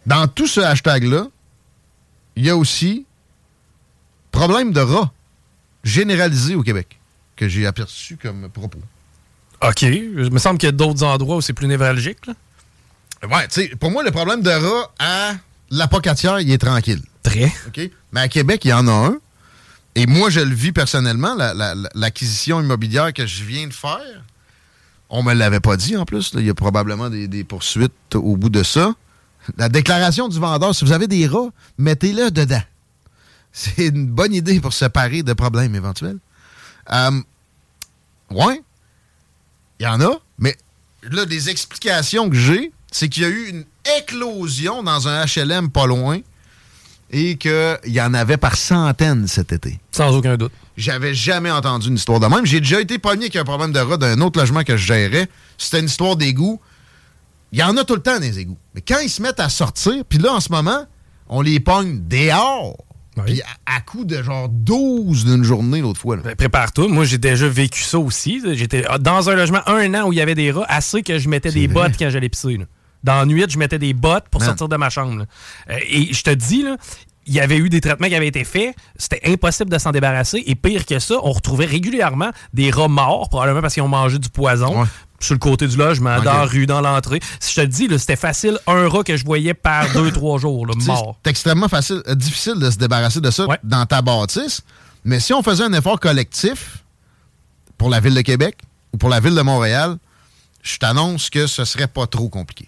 [SPEAKER 8] dans tout ce hashtag-là, il y a aussi problème de rats généralisé au Québec, que j'ai aperçu comme propos.
[SPEAKER 1] OK. Il me semble qu'il y a d'autres endroits où c'est plus névralgique. là.
[SPEAKER 8] Ouais, tu sais, pour moi, le problème de rat à la pocatière, il est tranquille.
[SPEAKER 1] Très.
[SPEAKER 8] OK? Mais à Québec, il y en a un. Et moi, je le vis personnellement, la- la- la- l'acquisition immobilière que je viens de faire. On me l'avait pas dit en plus. Il y a probablement des, poursuites au bout de ça. La déclaration du vendeur, si vous avez des rats, mettez-le dedans. C'est une bonne idée pour se parer de problèmes éventuels. Euh, ouais, il y en a, mais là, des explications que j'ai, c'est qu'il y a eu une éclosion dans un HLM pas loin et qu'il y en avait par centaines cet été.
[SPEAKER 1] Sans aucun doute.
[SPEAKER 8] J'avais jamais entendu une histoire de même. J'ai déjà été pogné avec un problème de rat d'un autre logement que je gérais. C'était une histoire d'égout. Il y en a tout le temps des égouts. Mais quand ils se mettent à sortir, puis là, en ce moment, on les pogne dehors. Puis à, à coup de genre 12 d'une journée l'autre fois.
[SPEAKER 1] Ben, Prépare-toi. Moi, j'ai déjà vécu ça aussi. J'étais dans un logement un an où il y avait des rats, assez que je mettais des bottes quand j'allais pisser. là. Dans la nuit, je mettais des bottes pour
[SPEAKER 8] Man.
[SPEAKER 1] sortir de ma chambre. là. Euh, et je te dis, là, il y avait eu des traitements qui avaient été faits. C'était impossible de s'en débarrasser. Et pire que ça, on retrouvait régulièrement des rats morts, probablement parce qu'ils ont mangé du poison. Sur le côté du logement,
[SPEAKER 8] Ok.
[SPEAKER 1] dans la rue, dans l'entrée. Si je te dis, c'était facile, un rat que je voyais par deux, trois jours, là, mort.
[SPEAKER 8] C'est extrêmement facile, euh, difficile de se débarrasser de ça dans ta bâtisse. Mais si on faisait un effort collectif pour la ville de Québec ou pour la ville de Montréal, je t'annonce que ce serait pas trop compliqué.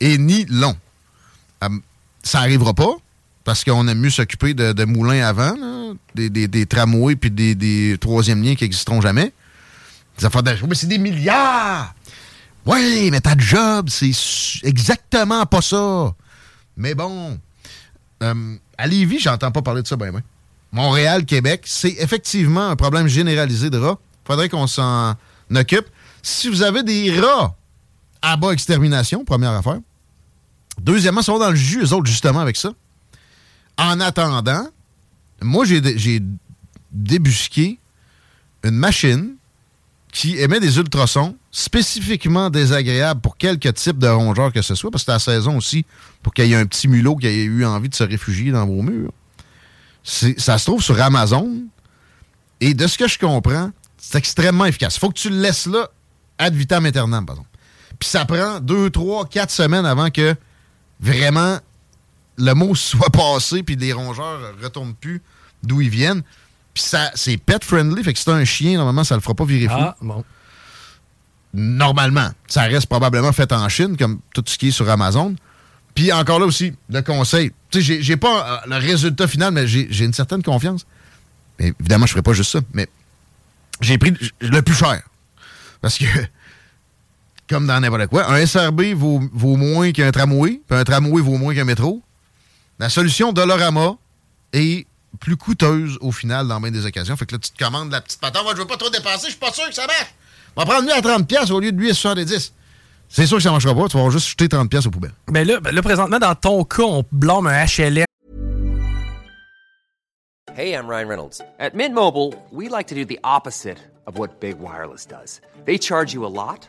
[SPEAKER 8] Et ni long. Euh, ça n'arrivera pas, parce qu'on aime mieux s'occuper de, moulins avant, des, tramways puis des, des troisièmes liens qui n'existeront jamais. Des affaires de- Mais c'est des milliards! Oui, mais ta job, c'est exactement pas ça. Mais bon, euh, à Lévis, j'entends pas parler de ça ben ben. Montréal, Québec, c'est effectivement un problème généralisé de rats. Faudrait qu'on s'en occupe. Si vous avez des rats à bas extermination, première affaire. Deuxièmement, ils sont dans le jus, eux autres, justement, avec ça. En attendant, moi, j'ai dé- j'ai débusqué une machine qui émet des ultrasons spécifiquement désagréables pour quelques types de rongeurs que ce soit, parce que c'est la saison aussi pour qu'il y ait un petit mulot qui ait eu envie de se réfugier dans vos murs. Ça se trouve sur Amazon. Et de ce que je comprends, c'est extrêmement efficace. Il faut que tu le laisses là ad vitam aeternam, par exemple. Puis ça prend deux, trois, quatre semaines avant que vraiment le mot soit passé puis les rongeurs retournent plus d'où ils viennent. Puis ça, c'est pet friendly, fait que si c'est un chien, normalement, ça le fera pas virer fou.
[SPEAKER 1] Ah, bon.
[SPEAKER 8] Normalement. Ça reste probablement fait en Chine, comme tout ce qui est sur Amazon. Puis encore là aussi, le conseil. Tu sais, j'ai- pas euh, le résultat final, mais j'ai une certaine confiance. Mais évidemment, je ferai pas juste ça. Mais j'ai pris le plus cher. Parce que, comme dans n'importe quoi, un SRB vaut, vaut moins qu'un tramway, puis un tramway vaut moins qu'un métro. La solution Dolorama est plus coûteuse au final dans bien des occasions. Fait que là, tu te commandes la petite patente. Moi, je veux pas trop dépenser, je suis pas sûr que ça marche. On va prendre lui à 30$ piastres au lieu de lui à 70$. C'est sûr que ça marchera pas. Tu vas juste jeter 30$ piastres aux poubelles.
[SPEAKER 1] Ben là, ben là, présentement, dans ton cas, on blâme un HLM.
[SPEAKER 9] Hey, I'm Ryan Reynolds. At Mint Mobile, we like to do the opposite of what Big Wireless does. They charge you a lot,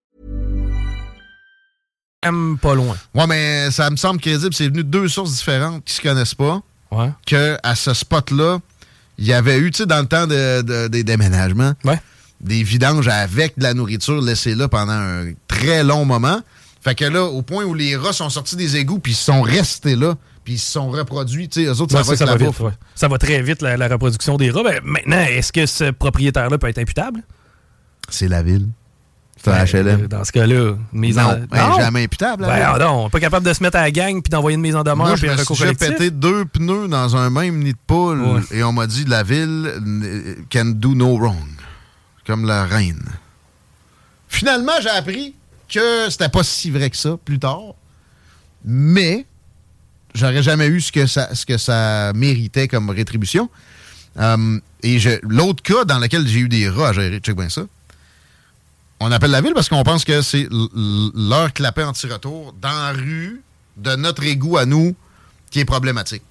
[SPEAKER 1] Même pas loin.
[SPEAKER 8] Ouais, mais ça me semble crédible. C'est venu de deux sources différentes qui se connaissent pas.
[SPEAKER 1] Ouais.
[SPEAKER 8] Que à ce spot-là, il y avait eu, tu sais, dans le temps de- de- des déménagements, des vidanges avec de la nourriture laissée là pendant un très long moment. Fait que là, au point où les rats sont sortis des égouts, puis ils sont restés là, puis ils se sont reproduits, tu sais, eux autres, ça va
[SPEAKER 1] ça, va vite. ouais. Ça va très vite, la, la reproduction des rats. Ben, maintenant, est-ce que ce propriétaire-là peut être imputable?
[SPEAKER 8] C'est la ville.
[SPEAKER 1] Ben,
[SPEAKER 8] HLM.
[SPEAKER 1] Dans ce cas-là, mise
[SPEAKER 8] Non,
[SPEAKER 1] en...
[SPEAKER 8] ben, jamais imputable, la
[SPEAKER 1] Ben, non, pas capable de se mettre à la gang puis d'envoyer une mise en demeure
[SPEAKER 8] Moi, je
[SPEAKER 1] puis
[SPEAKER 8] me suis déjà pété deux pneus dans un même nid de poule
[SPEAKER 1] Ouais.
[SPEAKER 8] et on m'a dit la ville euh, can do no wrong. Comme la reine. Finalement, j'ai appris que c'était pas si vrai que ça plus tard. Mais j'aurais jamais eu ce que ça, ce que ça méritait comme rétribution. Euh, et l'autre cas dans lequel j'ai eu des rats à gérer, check bien ça. On appelle la ville parce qu'on pense que c'est leur clapet anti-retour dans la rue de notre égout à nous qui est problématique.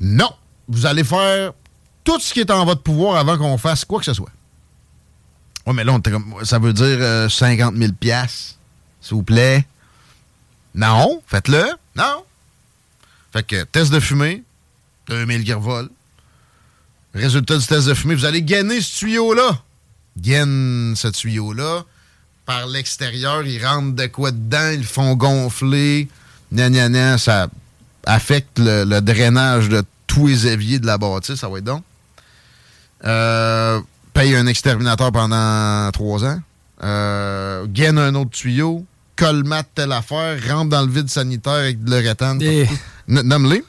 [SPEAKER 8] Non, vous allez faire tout ce qui est en votre pouvoir avant qu'on fasse quoi que ce soit. Oui, mais là, ça veut dire euh, 50 000 piastres, s'il vous plaît. Non, faites-le. Non. Fait que test de fumée, 2000 qui revolent. Résultat du test de fumée, vous allez gagner ce tuyau-là. Gaine ce tuyau-là. Par l'extérieur, ils rentrent de quoi dedans, ils le font gonfler. Gna, gna, gna, ça affecte le, le drainage de tous les éviers de la bâtisse, ça va être donc. Euh, paye un exterminateur pendant trois ans. Euh, gaine un autre tuyau. Colmate telle affaire. Rentre dans le vide sanitaire avec de l'uréthane.
[SPEAKER 1] Eh.
[SPEAKER 8] N- Nomme-les.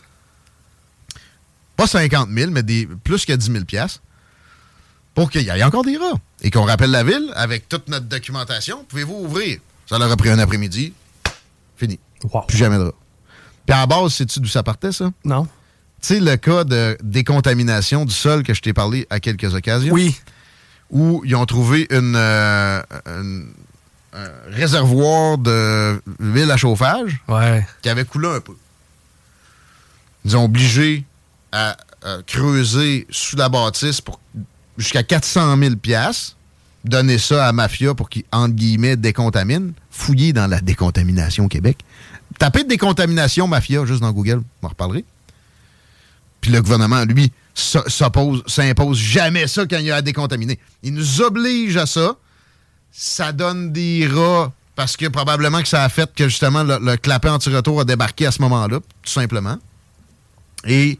[SPEAKER 8] Pas 50 000, mais des, plus que 10 000 piastres pour qu'il y ait encore des rats. Et qu'on rappelle la ville avec toute notre documentation. Pouvez-vous ouvrir? Ça leur a pris un après-midi. Fini. Plus jamais de rats. Puis à la base, sais-tu d'où ça partait, ça?
[SPEAKER 1] Non.
[SPEAKER 8] Tu sais, le cas de décontamination du sol que je t'ai parlé à quelques occasions?
[SPEAKER 1] Oui.
[SPEAKER 8] où ils ont trouvé une, euh, une- un réservoir de huile à chauffage qui avait coulé un peu. Ils ont obligé à, à creuser sous la bâtisse pour jusqu'à 400 000 piastres, donner ça à Mafia pour qu'il, entre guillemets, décontamine, fouiller dans la décontamination au Québec. Tapez décontamination Mafia juste dans Google, on en reparlerai. Puis le gouvernement, lui, s'oppose, s'impose jamais ça quand il y a à décontaminer. Il nous oblige à ça. Ça donne des rats parce que probablement que ça a fait que justement le, le clapet anti-retour a débarqué à ce moment-là, tout simplement. Et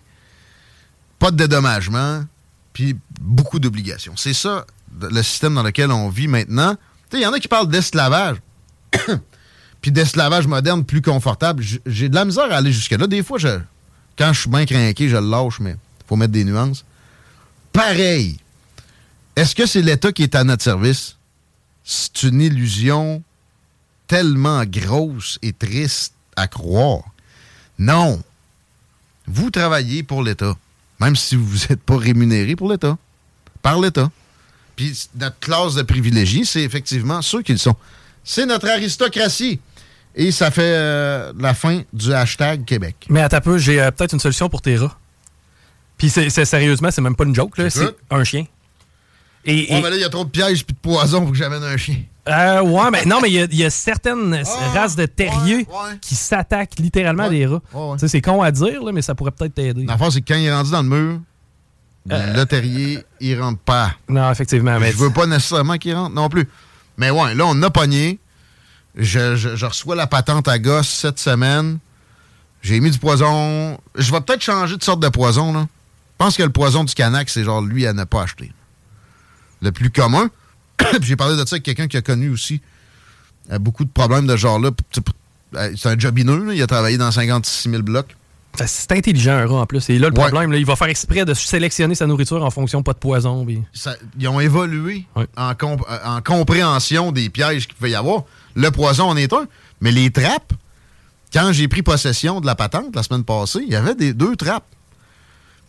[SPEAKER 8] pas de dédommagement, puis beaucoup d'obligations. C'est ça le système dans lequel on vit maintenant. Il y en a qui parlent d'esclavage, puis d'esclavage moderne plus confortable. J'ai de la misère à aller jusque-là. Des fois, quand je suis bien craqué, je le lâche, mais faut mettre des nuances. Pareil. Est-ce que c'est l'État qui est à notre service? C'est une illusion tellement grosse et triste à croire. Non. Vous travaillez pour l'État, même si vous n'êtes pas rémunéré pour l'État, par l'État. Puis notre classe de privilégiés, c'est effectivement ceux qui le sont. C'est notre aristocratie. Et ça fait euh, la fin du hashtag Québec.
[SPEAKER 1] Mais attends un peu, j'ai euh, peut-être une solution pour tes rats. Puis c'est c'est- sérieusement, c'est même pas une joke, là, c'est un chien. Et, et-
[SPEAKER 8] mais là, il y a trop de pièges puis de poisons pour que j'amène un chien.
[SPEAKER 1] Euh, ouais, mais non, mais il y a- il y, a certaines races de terriers qui s'attaquent littéralement à des rats. Tu sais, C'est con à dire, là, mais ça pourrait peut-être t'aider.
[SPEAKER 8] L'affaire, c'est que quand il est rendu dans le mur, le terrier, il rentre pas.
[SPEAKER 1] Non, effectivement. Mais
[SPEAKER 8] Je veux pas nécessairement qu'il rentre non plus. Mais ouais, là, on a pogné. Je, je- je reçois la patente à gosse cette semaine. J'ai mis du poison. Je vais peut-être changer de sorte de poison, là. Je pense que le poison du canac, c'est genre lui à ne pas acheter. Le plus commun. J'ai parlé de ça avec quelqu'un qui a connu aussi euh, beaucoup de problèmes de ce genre-là. Euh, C'est un jobineux, là. il a travaillé dans 56 000 blocs.
[SPEAKER 1] C'est intelligent, un rat, en plus. Et là, le problème, là, il va faire exprès de sélectionner sa nourriture en fonction pas de poison.
[SPEAKER 8] ça- ils ont évolué en, comp- euh, en compréhension des pièges qu'il pouvait y avoir. Le poison en est un, mais les trappes, quand j'ai pris possession de la patente la semaine passée, il y avait des deux trappes.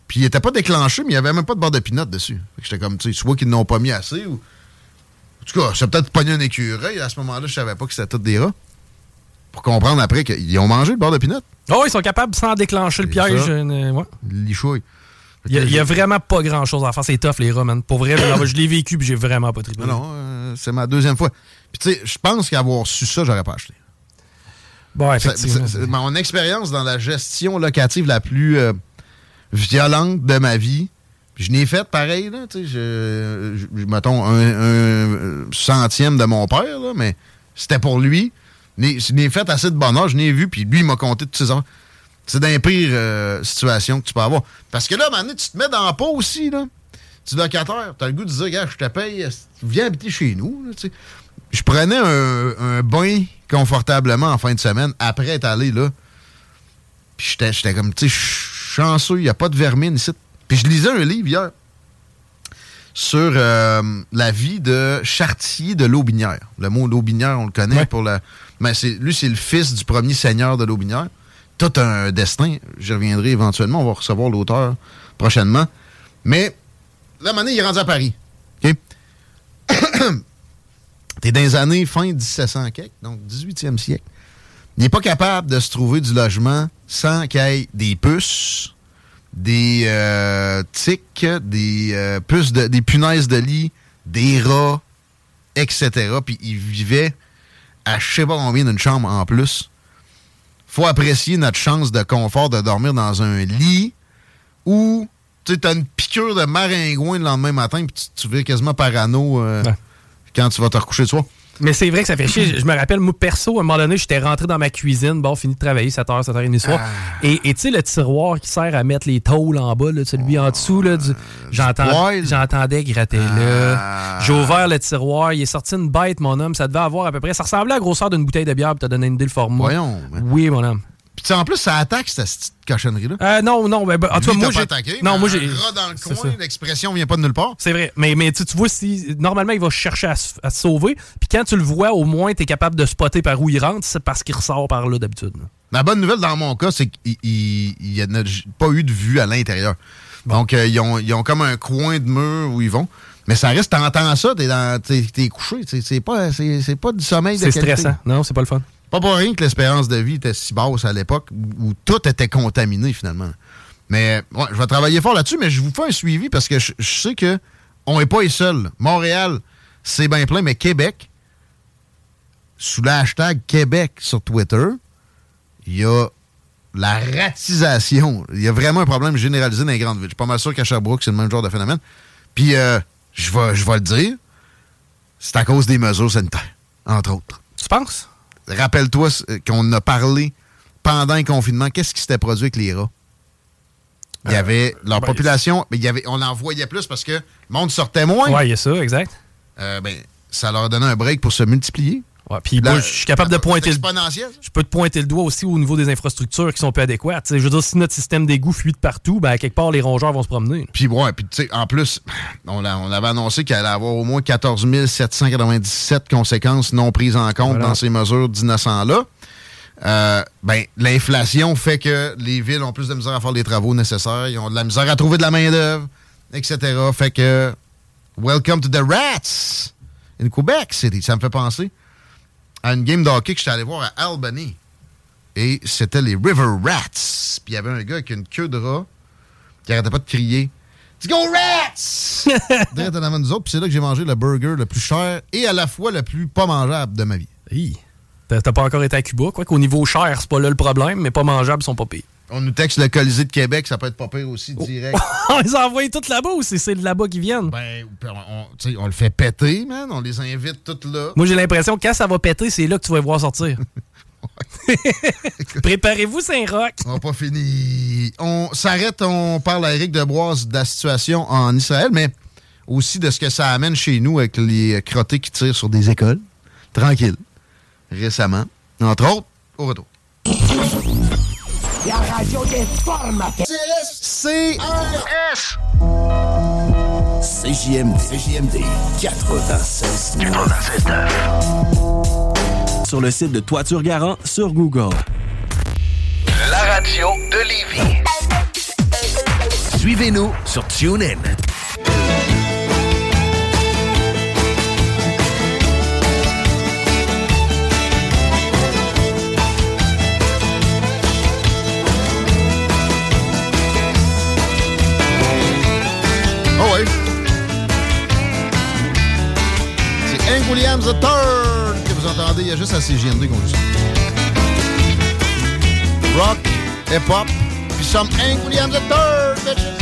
[SPEAKER 8] Puis ils n'étaient pas déclenchés, mais il n'y avait même pas de barre de pinot dessus. J'étais comme, tu sais, soit qu'ils n'ont pas mis assez ou. En tout cas, c'est peut-être pogné un écureuil. À ce moment-là, je savais pas que c'était tous des rats. Pour comprendre après qu'ils ont mangé le beurre de pinot.
[SPEAKER 1] Oh, ils sont capables, sans déclencher le piège. euh, ouais.
[SPEAKER 8] Lichouille.
[SPEAKER 1] Il y, a, vraiment pas grand chose à faire. C'est tough, les rats, man. Pour vrai, je, je l'ai vécu puis j'ai vraiment pas trippé.
[SPEAKER 8] Non, non, euh, c'est ma deuxième fois. Puis tu sais, je pense qu'avoir su ça, j'aurais pas acheté.
[SPEAKER 1] Bon, effectivement.
[SPEAKER 8] mon expérience dans la gestion locative la plus euh, violente de ma vie, je n'ai fait pareil, là, tu sais, je, je- mettons un, centième de mon père, là, mais c'était pour lui. Je n'ai fait assez de bonheur, je n'ai vu, puis lui, il m'a compté toutes ses heures. C'est dans les euh, situations que tu peux avoir. Parce que là, à tu te mets dans la peau aussi, là. Tu es locataire, tu as le goût de dire, gars, je te paye, viens habiter chez nous. Je prenais un, un bain confortablement en fin de semaine après être allé là. Puis j'étais comme, tu sais, ch- chanceux, il n'y a pas de vermine ici. Puis je lisais un livre hier sur euh, la vie de Chartier de l'Aubinière. Le mot l'Aubinière, on le connaît pour la. Mais c'est, lui, c'est le fils du premier seigneur de l'Aubinière. Tout un destin. J'y reviendrai éventuellement. On va recevoir l'auteur prochainement. Mais là, maintenant, il est rendu à Paris. OK? T'es dans les années fin 1700 quelque, donc 18e siècle. Il n'est pas capable de se trouver du logement sans qu'il y ait des puces, des euh, tiques, des euh, puces, de- des punaises de lit, des rats, etc. Puis il vivait à je sais pas combien d'une chambre en plus. faut apprécier notre chance de confort de dormir dans un lit où tu as une piqûre de maringouin le lendemain matin puis tu, tu quasiment parano euh, quand tu vas te recoucher le soir.
[SPEAKER 1] Mais c'est vrai que ça fait chier. Je me rappelle, moi, perso, à un moment donné, j'étais rentré dans ma cuisine, bon, fini de travailler 7h, 7h30 du soir. Et et tu sais, le tiroir qui sert à mettre les tôles en bas, là, celui en dessous, là, du-
[SPEAKER 8] poêle?
[SPEAKER 1] j'entendais gratter là. J'ai ouvert le tiroir, il est sorti une bête, mon homme. Ça devait avoir à peu près. Ça ressemblait à la grosseur d'une bouteille de bière pour te donner une idée le format.
[SPEAKER 8] Voyons.
[SPEAKER 1] Oui, mon homme.
[SPEAKER 8] En plus, ça attaque cette petite cochonnerie-là.
[SPEAKER 1] Euh, non, non, ben, ben, en tout cas, moi, j'ai.
[SPEAKER 8] attaqué,
[SPEAKER 1] Non, moi, j'ai.
[SPEAKER 8] dans le coin, l'expression vient pas de nulle part.
[SPEAKER 1] C'est vrai. Mais, mais tu, vois, si, normalement, il va chercher à, se- à se sauver. Puis quand tu le vois, au moins, tu es capable de spotter par où il rentre. C'est parce qu'il ressort par là d'habitude.
[SPEAKER 8] La bonne nouvelle dans mon cas, c'est qu'il n'y a pas eu de vue à l'intérieur. Donc, euh, ils, ont, ils ont comme un coin de mur où ils vont. Mais ça reste, t'entends ça, t'es, dans, t'es, t'es couché. C'est, pas, c'est, pas du sommeil de
[SPEAKER 1] C'est stressant. Non, c'est pas le fun.
[SPEAKER 8] Pas pour rien que l'espérance de vie était si basse à l'époque où, tout était contaminé finalement. Mais ouais, je vais travailler fort là-dessus, mais je vous fais un suivi parce que je, je sais que on n'est pas les seuls. Montréal, c'est bien plein, mais Québec, sous le hashtag Québec sur Twitter, il y a la ratisation. Il y a vraiment un problème généralisé dans les grandes villes. Je suis pas mal sûr qu'à Sherbrooke, c'est le même genre de phénomène. Puis, euh, je vais je vais le dire, c'est à cause des mesures sanitaires, entre autres.
[SPEAKER 1] Tu penses?
[SPEAKER 8] Rappelle-toi qu'on a parlé pendant le confinement. Qu'est-ce qui s'était produit avec les rats? Il y
[SPEAKER 1] Euh,
[SPEAKER 8] avait leur
[SPEAKER 1] ben,
[SPEAKER 8] population, mais il y avait, on en voyait plus parce que le monde sortait moins.
[SPEAKER 1] Ouais, il y a ça, exact.
[SPEAKER 8] Euh, ben, ça leur donnait un break pour se multiplier.
[SPEAKER 1] Ouais, puis moi, je suis capable de pointer le. Je peux te pointer le doigt aussi au niveau des infrastructures qui sont peu adéquates. T'sais, je veux dire, si notre système d'égout fuit de partout, ben, à quelque part, les rongeurs vont se promener.
[SPEAKER 8] Puis ouais, puis tu sais, en plus, on, on avait annoncé qu'il allait avoir au moins 14 797 conséquences non prises en compte
[SPEAKER 1] Voilà.
[SPEAKER 8] dans ces mesures d'innocents-là. Euh, ben, l'inflation fait que les villes ont plus de misère à faire les travaux nécessaires, ils ont de la misère à trouver de la main-d'œuvre, etc. Fait que, welcome to the rats in Quebec City. Ça me fait penser à une game de hockey que j'étais allé voir à Albany. Et c'était les River Rats. Puis il y avait un gars avec une queue de rat qui arrêtait pas de crier Let's go Rats! Direct en avant nous autres. Puis c'est là que j'ai mangé le burger le plus cher et à la fois le plus pas mangeable de ma vie.
[SPEAKER 1] T'as pas encore été à Cuba, quoi qu'au niveau cher, c'est pas là le problème, mais pas mangeables sont pas pires.
[SPEAKER 8] On nous texte le Colisée de Québec, ça peut être pas pire aussi direct.
[SPEAKER 1] on les a envoyés tous là-bas ou c'est de là-bas qu'ils viennent?
[SPEAKER 8] Ben, on, on le fait péter, man. On les invite toutes là.
[SPEAKER 1] Moi, j'ai l'impression que quand ça va péter, c'est là que tu vas les voir sortir. Préparez-vous, Saint-Roch.
[SPEAKER 8] On n'a pas fini. On s'arrête, on parle à Eric Deboise de la situation en Israël, mais aussi de ce que ça amène chez nous avec les crottés qui tirent sur des écoles. Tranquille. Récemment. Entre autres, au retour.
[SPEAKER 10] La radio des formateurs.
[SPEAKER 8] C'est
[SPEAKER 10] CJMD. CJMD 96. 96
[SPEAKER 11] Sur le site de Toiture Garant sur Google.
[SPEAKER 10] La radio de Lévis. Suivez-nous sur TuneIn.
[SPEAKER 8] Oh oui. C'est Hank Williams the Third que vous entendez. Il y a juste à CGMD qu'on dit ça. Rock, hip-hop, puis some Hank Williams the Third, bitches.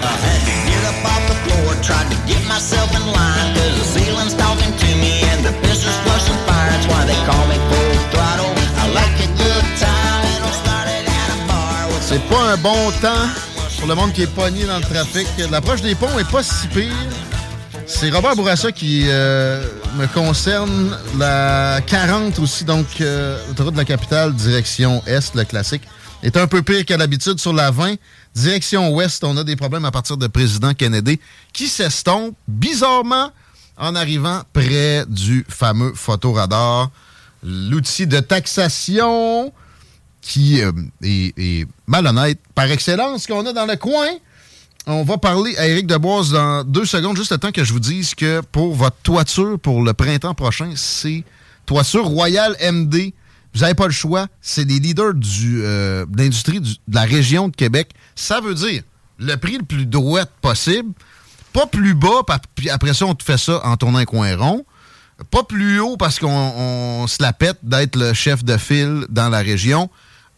[SPEAKER 12] I had to get up off the floor, tried to get myself in line, cause the ceiling's talking to me and the pistol's flushing fire. That's why they call me full throttle. I like a good time, it all started at a bar with
[SPEAKER 8] C'est pas un bon temps pour le monde qui est pogné dans le trafic. L'approche des ponts est pas si pire. C'est Robert Bourassa qui euh, me concerne. La 40 aussi, donc euh, de la capitale, direction Est, le classique, est un peu pire qu'à l'habitude sur la 20. Direction Ouest, on a des problèmes à partir de Président Kennedy qui s'estompent bizarrement en arrivant près du fameux photoradar. L'outil de taxation qui euh, est, malhonnête par excellence qu'on a dans le coin. On va parler à Éric Deboise dans deux secondes, juste le temps que je vous dise que pour votre toiture pour le printemps prochain, c'est Toiture Royale MD. Vous n'avez pas le choix. C'est des leaders du, euh, de l'industrie du- de la région de Québec. Ça veut dire le prix le plus droit possible, pas plus bas, puis après ça, on te fait ça en tournant un coin rond. Pas plus haut parce qu'on on se la pète d'être le chef de file dans la région.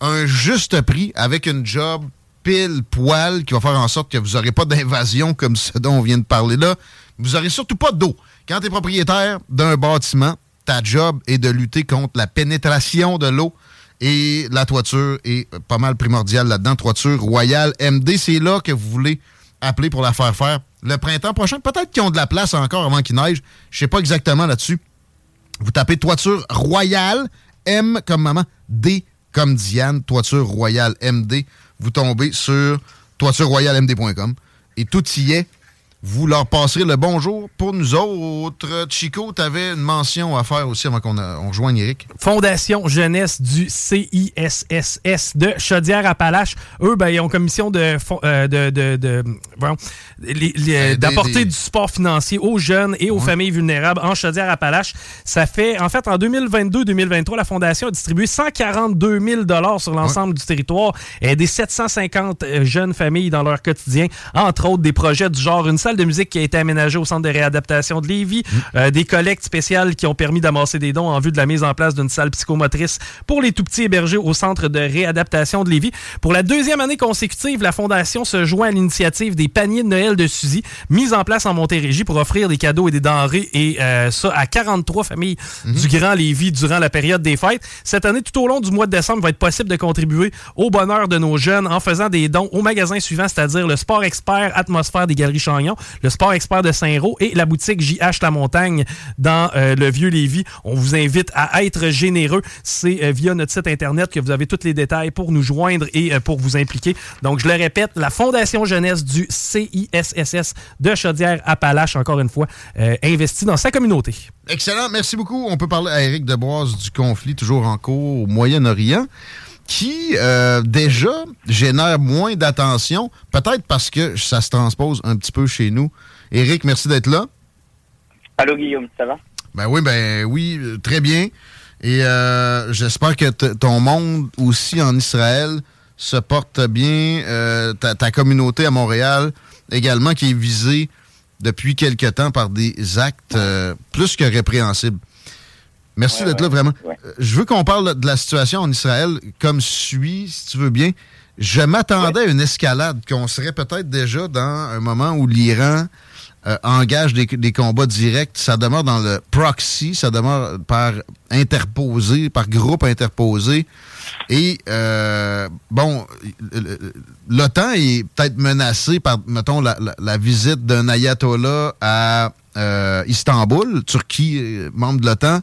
[SPEAKER 8] Un juste prix avec une job pile poil qui va faire en sorte que vous n'aurez pas d'invasion comme ce dont on vient de parler là. Vous n'aurez surtout pas d'eau. Quand tu es propriétaire d'un bâtiment, ta job est de lutter contre la pénétration de l'eau et la toiture est pas mal primordiale là-dedans. Toiture royale MD, c'est là que vous voulez appeler pour la faire faire le printemps prochain. Peut-être qu'ils ont de la place encore avant qu'il neige. Je sais pas exactement là-dessus. Vous tapez toiture royale, M comme maman, D comme Diane, toiture royale MD. Vous tombez sur toitureroyalemd.com et tout y est. vous leur passerez le bonjour. Pour nous autres, Chico, tu avais une mention à faire aussi avant qu'on euh, on rejoigne Eric.
[SPEAKER 1] Fondation Jeunesse du CISSS de Chaudière-Appalaches. Eux, ben, ils ont commission de, euh, de, de- de- d'apporter du support financier aux jeunes et aux familles vulnérables en Chaudière-Appalaches. Ça fait, en fait, en 2022-2023, la Fondation a distribué 142 000 sur l'ensemble du territoire et aidé 750 euh, jeunes familles dans leur quotidien, entre autres des projets du genre une salle de musique qui a été aménagée au centre de réadaptation de Lévis, euh, des collectes spéciales qui ont permis d'amasser des dons en vue de la mise en place d'une salle psychomotrice pour les tout-petits hébergés au centre de réadaptation de Lévis. Pour la deuxième année consécutive, la Fondation se joint à l'initiative des paniers de Noël de Suzy, mise en place en Montérégie pour offrir des cadeaux et des denrées, et euh, ça à 43 familles du Grand Lévis durant la période des fêtes. Cette année, tout au long du mois de décembre, il va être possible de contribuer au bonheur de nos jeunes en faisant des dons au magasin suivant, c'est-à-dire le Sport Expert Atmosphère des Galeries Chagnon, le Sport Expert de Saint-Roch et la boutique JH La Montagne dans euh, le Vieux-Lévis. On vous invite à être généreux. C'est euh, via notre site Internet que vous avez tous les détails pour nous joindre et euh, pour vous impliquer. Donc, je le répète, la Fondation Jeunesse du CISSS de Chaudière-Appalaches, encore une fois, investit dans sa communauté.
[SPEAKER 8] Excellent, merci beaucoup. On peut parler à Eric Deboise du conflit toujours en cours au Moyen-Orient, qui euh, déjà génère moins d'attention, peut-être parce que ça se transpose un petit peu chez nous. Eric, merci d'être là.
[SPEAKER 13] Allô Guillaume, ça va?
[SPEAKER 8] Ben oui, ben oui, euh, très bien. Et euh, j'espère que ton monde aussi en Israël se porte bien. Euh, ta, ta communauté à Montréal également qui est visée depuis quelque temps par des actes plus que répréhensibles. Merci
[SPEAKER 13] Ouais,
[SPEAKER 8] d'être là, vraiment.
[SPEAKER 13] ouais.
[SPEAKER 8] Euh, Je veux qu'on parle de la situation en Israël comme suit, si tu veux bien. Je m'attendais à une escalade, qu'on serait peut-être déjà dans un moment où l'Iran euh, engage des, des combats directs. Ça demeure dans le proxy, ça demeure par interposé, par groupe interposé. Et, euh, bon, l'OTAN est peut-être menacé par, mettons, la, la- la visite d'un ayatollah à euh, Istanbul, Turquie, euh, membre de l'OTAN.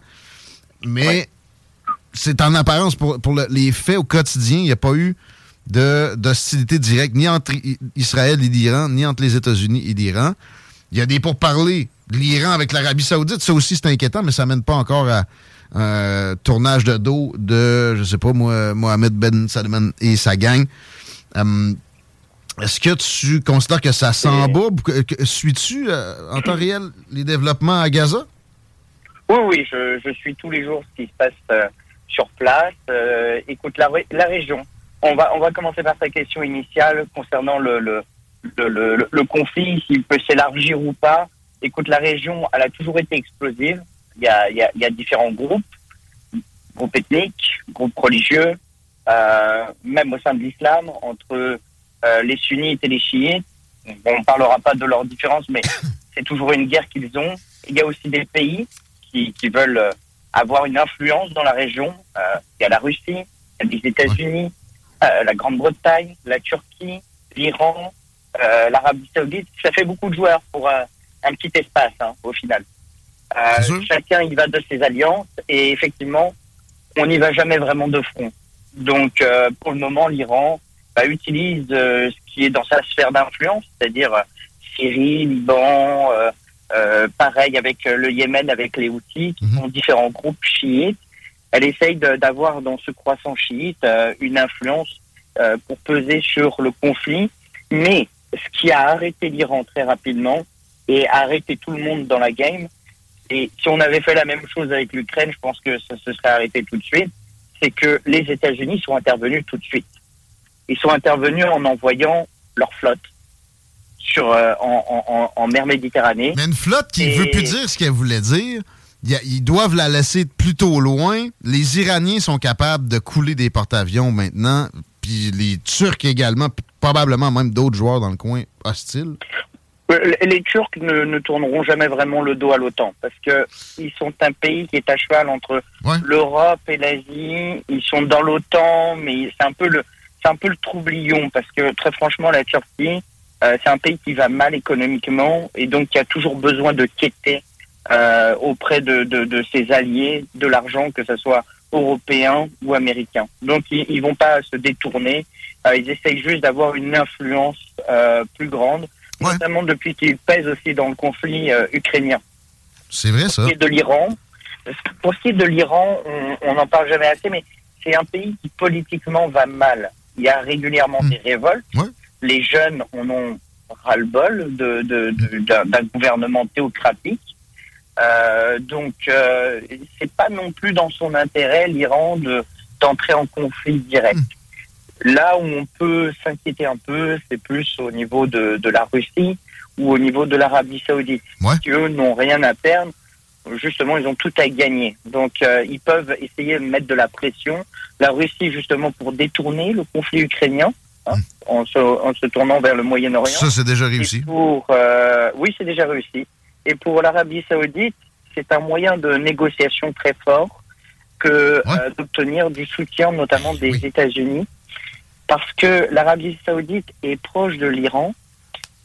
[SPEAKER 8] Mais c'est en apparence pour, pour le- les faits au quotidien, il n'y a pas eu d'hostilité directe ni entre Israël et l'Iran, ni entre les États-Unis et l'Iran. Il y a des pourparlers de l'Iran avec l'Arabie Saoudite. Ça aussi, c'est inquiétant, mais ça mène pas encore à un tournage de dos de, je sais pas, moi, Mohamed Ben Salman et sa gang. Hum, Est-ce que tu considères que ça s'embourbe? Suis-tu euh, en temps réel les développements à Gaza?
[SPEAKER 13] Oui, oui, je, je suis tous les jours ce qui se passe euh, sur place. Euh, écoute, la, ré- la région. On va, on va commencer par ta question initiale concernant le, le, le, le- le conflit, s'il peut s'élargir ou pas. Écoute, la région, elle a toujours été explosive. Il y a, il y a, il y a différents groupes, groupes ethniques, groupes religieux, euh, même au sein de l'islam, entre euh, les sunnites et les chiites. Bon, on ne parlera pas de leurs différences, mais c'est toujours une guerre qu'ils ont. Il y a aussi des pays qui, qui veulent euh, avoir une influence dans la région. Euh, il y a la Russie, il y a les États-Unis, euh, la Grande-Bretagne, la Turquie, l'Iran, l'Arabie Saoudite. Ça fait beaucoup de joueurs pour un petit espace, hein, au final. Euh, chacun y va de ses alliances et effectivement, on n'y va jamais vraiment de front. Donc, euh, pour le moment, l'Iran bah, utilise euh, ce qui est dans sa sphère d'influence, c'est-à-dire Syrie, Liban, euh, pareil avec euh, le Yémen, avec les Houthis, qui sont différents groupes chiites. Elle essaye d'avoir dans ce croissant chiite euh, une influence euh, pour peser sur le conflit. Mais ce qui a arrêté l'Iran très rapidement et a arrêté tout le monde dans la game, et si on avait fait la même chose avec l'Ukraine, je pense que ça se serait arrêté tout de suite, c'est que les États-Unis sont intervenus tout de suite. Ils sont intervenus en envoyant leur flotte sur, euh, en, en- en- en mer Méditerranée.
[SPEAKER 8] Mais une flotte qui
[SPEAKER 13] Et-
[SPEAKER 8] veut plus dire ce qu'elle voulait dire. Ils doivent la laisser plutôt loin. Les Iraniens sont capables de couler des porte-avions maintenant. Puis les Turcs également, probablement même d'autres joueurs dans le coin hostiles.
[SPEAKER 13] Euh, Les Turcs ne, ne tourneront jamais vraiment le dos à l'OTAN parce que ils sont un pays qui est à cheval entre l'Europe et l'Asie. Ils sont dans l'OTAN, mais c'est un peu le c'est un peu le troublion parce que très franchement la Turquie euh, c'est un pays qui va mal économiquement et donc qui a toujours besoin de quêter euh, auprès de, de, de ses alliés de l'argent que ce soit européen ou américain. Donc ils, ils vont pas se détourner. Euh, ils essayent juste d'avoir une influence plus grande notamment depuis qu'il pèse aussi dans le conflit ukrainien.
[SPEAKER 8] C'est vrai, ça.
[SPEAKER 13] Pour ce qui est de l'Iran, pour ce qui est de l'Iran, on n'en parle jamais assez, mais c'est un pays qui politiquement va mal. Il y a régulièrement des révoltes. Les jeunes en ont ras-le-bol de, de- de- d'un gouvernement théocratique. Euh, donc, euh, c'est pas non plus dans son intérêt l'Iran de d'entrer en conflit direct. Là où on peut s'inquiéter un peu, c'est plus au niveau de, de la Russie ou au niveau de l'Arabie Saoudite, qui eux n'ont rien à perdre. Justement, ils ont tout à gagner. Donc, euh, ils peuvent essayer de mettre de la pression. La Russie, justement, pour détourner le conflit ukrainien, hein, en, se, en se tournant vers le Moyen-Orient.
[SPEAKER 8] Ça, c'est déjà réussi.
[SPEAKER 13] Pour, euh, oui, c'est déjà réussi. Et pour l'Arabie Saoudite, c'est un moyen de négociation très fort que euh, d'obtenir du soutien, notamment des États-Unis, parce que l'Arabie Saoudite est proche de l'Iran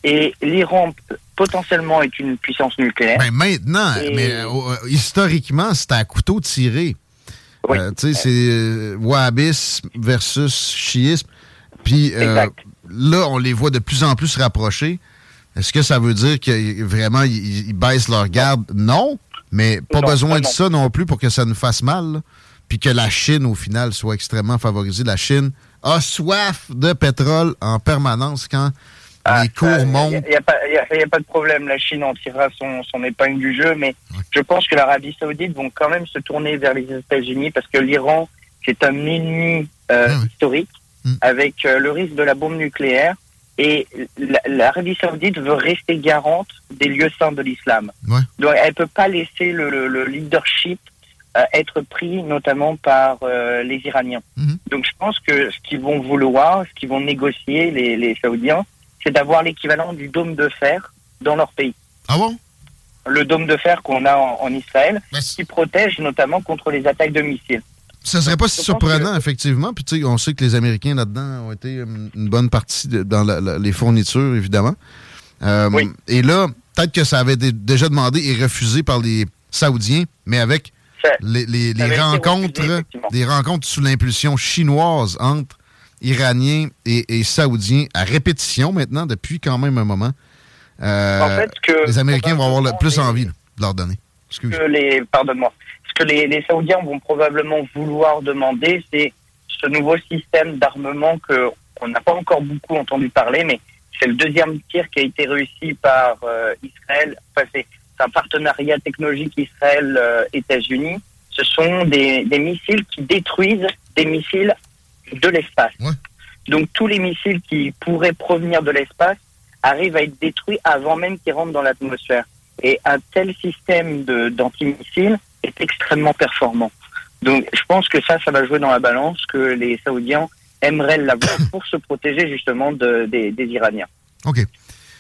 [SPEAKER 13] et l'Iran potentiellement est une puissance nucléaire.
[SPEAKER 8] Ben, maintenant,
[SPEAKER 13] Et-
[SPEAKER 8] mais euh, euh, historiquement, c'était à couteau tiré. Euh, tu sais, c'est euh, wahhabisme versus chiisme. Puis euh, là, on les voit de plus en plus se rapprocher. Est-ce que ça veut dire que vraiment ils, ils baissent leur garde? Non, mais pas
[SPEAKER 13] Non,
[SPEAKER 8] besoin
[SPEAKER 13] non,
[SPEAKER 8] de ça non plus pour que ça nous fasse mal. là. Puis que la Chine, au final, soit extrêmement favorisée. La Chine a soif de pétrole en permanence quand les cours montent.
[SPEAKER 13] Il n'y a, pas- y a- y a pas de problème, la Chine en tirera son, son épingle du jeu, mais je pense que l'Arabie Saoudite vont quand même se tourner vers les États-Unis parce que l'Iran, c'est un ennemi euh, historique avec euh, le risque de la bombe nucléaire et la- l'Arabie Saoudite veut rester garante des lieux saints de l'islam. Donc elle peut pas laisser le, le- le leadership euh, être pris notamment par euh, les Iraniens. Donc je pense que ce qu'ils vont vouloir, ce qu'ils vont négocier, les, les Saoudiens, c'est d'avoir l'équivalent du dôme de fer dans leur pays.
[SPEAKER 8] Ah bon?
[SPEAKER 13] Le dôme de fer qu'on a en, en Israël, qui protège notamment contre les attaques de missiles.
[SPEAKER 8] Ça serait pas si surprenant, effectivement. Puis, tu sais, on sait que les Américains là-dedans ont été euh, une bonne partie de- dans la- la- les fournitures, évidemment. Euh, Et là, peut-être que ça avait dé- déjà demandé et refusé par les Saoudiens, mais avec les, les- rencontres,
[SPEAKER 13] refusé,
[SPEAKER 8] des rencontres sous l'impulsion chinoise entre Iraniens et, et Saoudiens à répétition maintenant, depuis quand même un moment. Euh,
[SPEAKER 13] En fait, que-
[SPEAKER 8] les Américains vont avoir le plus envie là, de leur donner. Excuse.
[SPEAKER 13] que les, pardonne-moi, que les, les Saoudiens vont probablement vouloir demander, c'est ce nouveau système d'armement que on n'a pas encore beaucoup entendu parler, mais c'est le deuxième tir qui a été réussi par euh, Israël. Enfin, c'est un partenariat technologique Israël-États-Unis. Ce sont des, des missiles qui détruisent des missiles de l'espace. Donc tous les missiles qui pourraient provenir de l'espace arrivent à être détruits avant même qu'ils rentrent dans l'atmosphère. Et un tel système d'antimissiles est extrêmement performant. Donc je pense que ça, ça va jouer dans la balance, que les Saoudiens aimeraient l'avoir pour se protéger justement de- des, des Iraniens.
[SPEAKER 8] OK.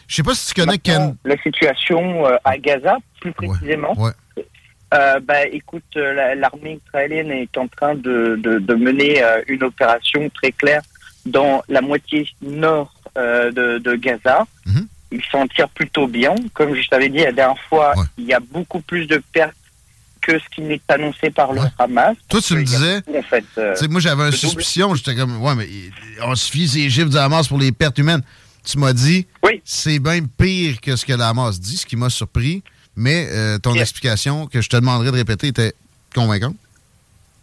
[SPEAKER 8] Je sais pas si tu connais Ken.
[SPEAKER 13] La situation euh, à Gaza, plus précisément. Euh, bah, écoute, euh, la- l'armée israélienne est en train de, de, de mener une opération très claire dans la moitié nord euh, de, de Gaza. Ils s'en tirent plutôt bien. Comme je t'avais dit la dernière fois, il y a beaucoup plus de pertes que ce qui n'est annoncé par le Hamas.
[SPEAKER 8] Toi, tu me disais.
[SPEAKER 13] En fait, euh,
[SPEAKER 8] moi, j'avais une suspicion. J'étais comme, ouais, mais on se fie ces chiffres du Hamas pour les pertes humaines. Tu m'as dit, c'est bien pire que ce que le Hamas dit, ce qui m'a surpris. Mais euh, ton explication, que je te demanderais de répéter, était convaincante.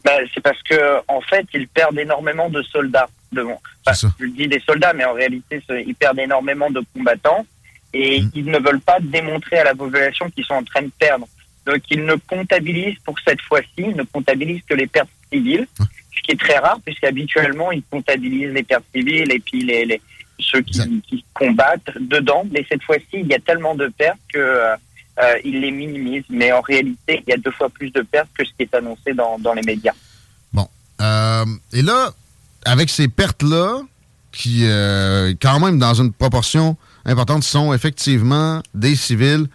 [SPEAKER 13] Ben, c'est parce que en fait, ils perdent énormément de soldats. De, enfin, je dis des soldats, mais en réalité, ils perdent énormément de combattants et
[SPEAKER 8] Mm.
[SPEAKER 13] ils ne veulent pas démontrer à la population qu'ils sont en train de perdre. Donc, ils ne comptabilisent pour cette fois-ci, ils ne comptabilisent que les pertes civiles, ce qui est très rare puisqu'habituellement, ils comptabilisent les pertes civiles et puis les, les- ceux qui, qui combattent dedans. Mais cette fois-ci, il y a tellement de pertes que euh, euh, ils les minimisent. Mais en réalité, il y a deux fois plus de pertes que ce qui est annoncé dans, dans les médias.
[SPEAKER 8] Euh, et là, avec ces pertes-là, qui, euh, quand même, dans une proportion importante, sont effectivement des civils,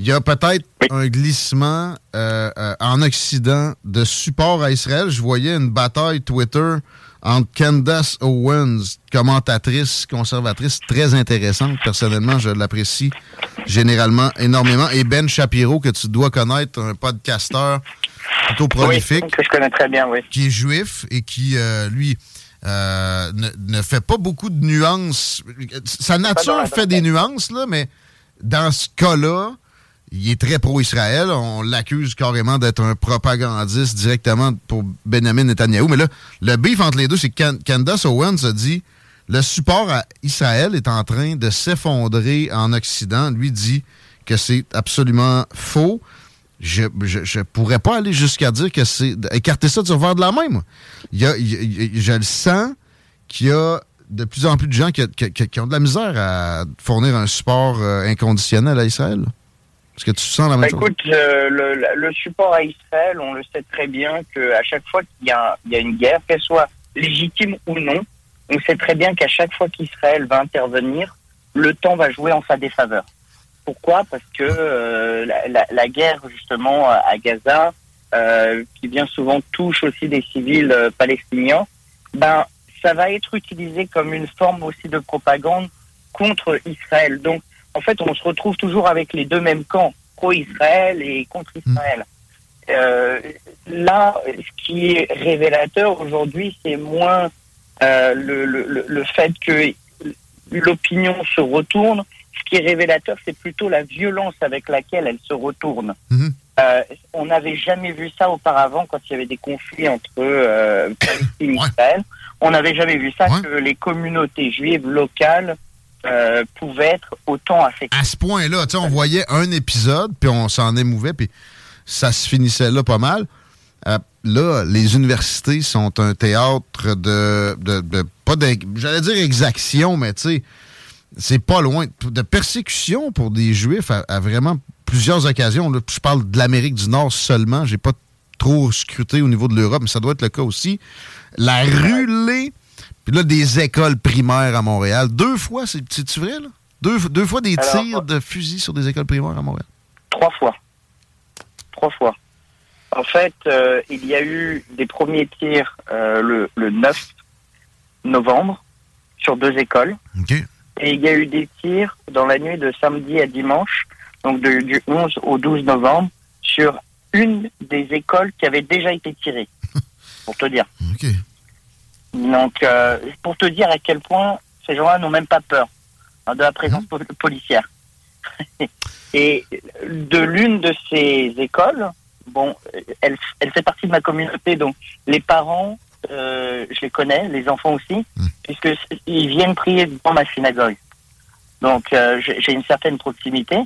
[SPEAKER 8] il y a peut-être un glissement euh, euh, en Occident de support à Israël. Je voyais une bataille Twitter entre Candace Owens, commentatrice conservatrice très intéressante. Personnellement, je l'apprécie généralement énormément. Et Ben Shapiro, que tu dois connaître, un podcasteur plutôt prolifique
[SPEAKER 13] Oui, que je connais très bien, oui.
[SPEAKER 8] qui est juif et qui, euh, lui, euh, ne, ne fait pas beaucoup de nuances. Sa nature fait des nuances, là, mais dans ce cas-là, il est très pro-Israël. On l'accuse carrément d'être un propagandiste directement pour Benjamin Netanyahu. Mais là, le beef entre les deux, c'est que Can- Candace Owens a dit le support à Israël est en train de s'effondrer en Occident. Lui dit que c'est absolument faux. Je, je, je pourrais pas aller jusqu'à dire que c'est écarter ça du revers de la main. moi. Il y a, je le sens qu'il y a de plus en plus de gens qui, qui- qui- qui ont de la misère à fournir un support euh, inconditionnel à Israël. Est-ce que tu sens la même
[SPEAKER 13] Bah,
[SPEAKER 8] chose?
[SPEAKER 13] écoute, le, support à Israël, on le sait très bien qu'à chaque fois qu'il y, a- une guerre, qu'elle soit légitime ou non, on sait très bien qu'à chaque fois qu'Israël va intervenir, le temps va jouer en sa défaveur. Pourquoi? Parce que euh, la, guerre justement à à Gaza, euh, qui bien souvent touche aussi des civils euh, palestiniens, ben ça va être utilisé comme une forme aussi de propagande contre Israël. Donc en fait, on se retrouve toujours avec les deux mêmes camps, pro-Israël et contre Israël. Euh, là, ce qui est révélateur aujourd'hui, c'est moins euh, le, le, le- le fait que l'opinion se retourne. Ce qui est révélateur, c'est plutôt la violence avec laquelle elle se retourne.
[SPEAKER 8] Mhm.
[SPEAKER 13] Euh, on n'avait jamais vu ça auparavant quand il y avait des conflits entre Palestine et Israël. On n'avait jamais vu ça que les communautés juives locales euh, pouvaient être autant affectées.
[SPEAKER 8] À ce point-là, on voyait un épisode, puis on s'en émouvait, puis ça se finissait là pas mal. Euh, là, les universités sont un théâtre de, de, de- pas j'allais dire exaction, mais tu sais, c'est pas loin de persécution pour des juifs à, à vraiment plusieurs occasions. là. Je parle de l'Amérique du Nord seulement. J'ai pas trop scruté au niveau de l'Europe, mais ça doit être le cas aussi. La rulée, puis là, des écoles primaires à Montréal. Deux fois, c'est- c'est-tu vrai, là? Deux, deux fois des
[SPEAKER 13] Alors,
[SPEAKER 8] tirs de fusil sur des écoles primaires à Montréal.
[SPEAKER 13] Trois fois. Trois fois. En fait, euh, il y a eu des premiers tirs euh, le, le 9 novembre sur deux écoles. Et il y a eu des tirs dans la nuit de samedi à dimanche, donc de- du 11 au 12 novembre, sur une des écoles qui avait déjà été tirée. pour te dire. Donc, euh, pour te dire à quel point ces gens-là n'ont même pas peur hein, de la présence pol- policière. Et de l'une de ces écoles, bon, elle, elle fait partie de ma communauté, donc les parents, euh, je les connais, les enfants aussi, puisque c- ils viennent prier dans ma synagogue. Donc euh, j'ai j'ai une certaine proximité.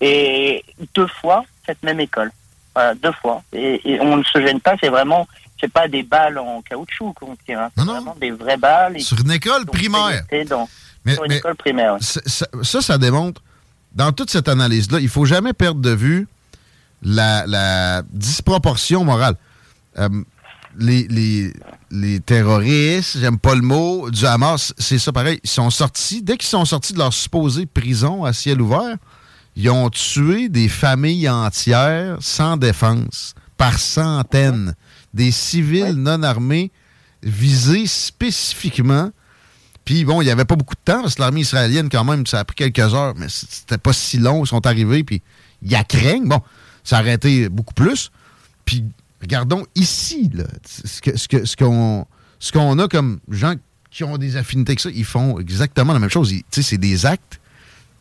[SPEAKER 13] Et deux fois, cette même école. Voilà, deux fois. Et, et on ne se gêne pas, c'est vraiment, c'est pas des balles en caoutchouc qu'on tire, hein. c'est vraiment des vraies balles.
[SPEAKER 8] Sur une école primaire.
[SPEAKER 13] Dans,
[SPEAKER 8] Mais-
[SPEAKER 13] sur une
[SPEAKER 8] mais-
[SPEAKER 13] école primaire. ouais.
[SPEAKER 8] Ça, ça- ça, ça démontre, dans toute cette analyse-là, il faut jamais perdre de vue la, la disproportion morale. Euh, les, les, les terroristes, j'aime pas le mot, du Hamas, c'est ça pareil. Ils sont sortis, dès qu'ils sont sortis de leur supposée prison à ciel ouvert, ils ont tué des familles entières sans défense, par centaines. Des civils non armés visés spécifiquement. Puis bon, il n'y avait pas beaucoup de temps, parce que l'armée israélienne, quand même, ça a pris quelques heures, mais c'était pas si long. Ils sont arrivés, puis il y a craignent. Bon, ça a arrêté beaucoup plus. Puis regardons ici, là, ce que- ce que- ce qu'on qu'on a comme gens qui ont des affinités avec ça, ils font exactement la même chose. Ils- Tu sais, c'est des actes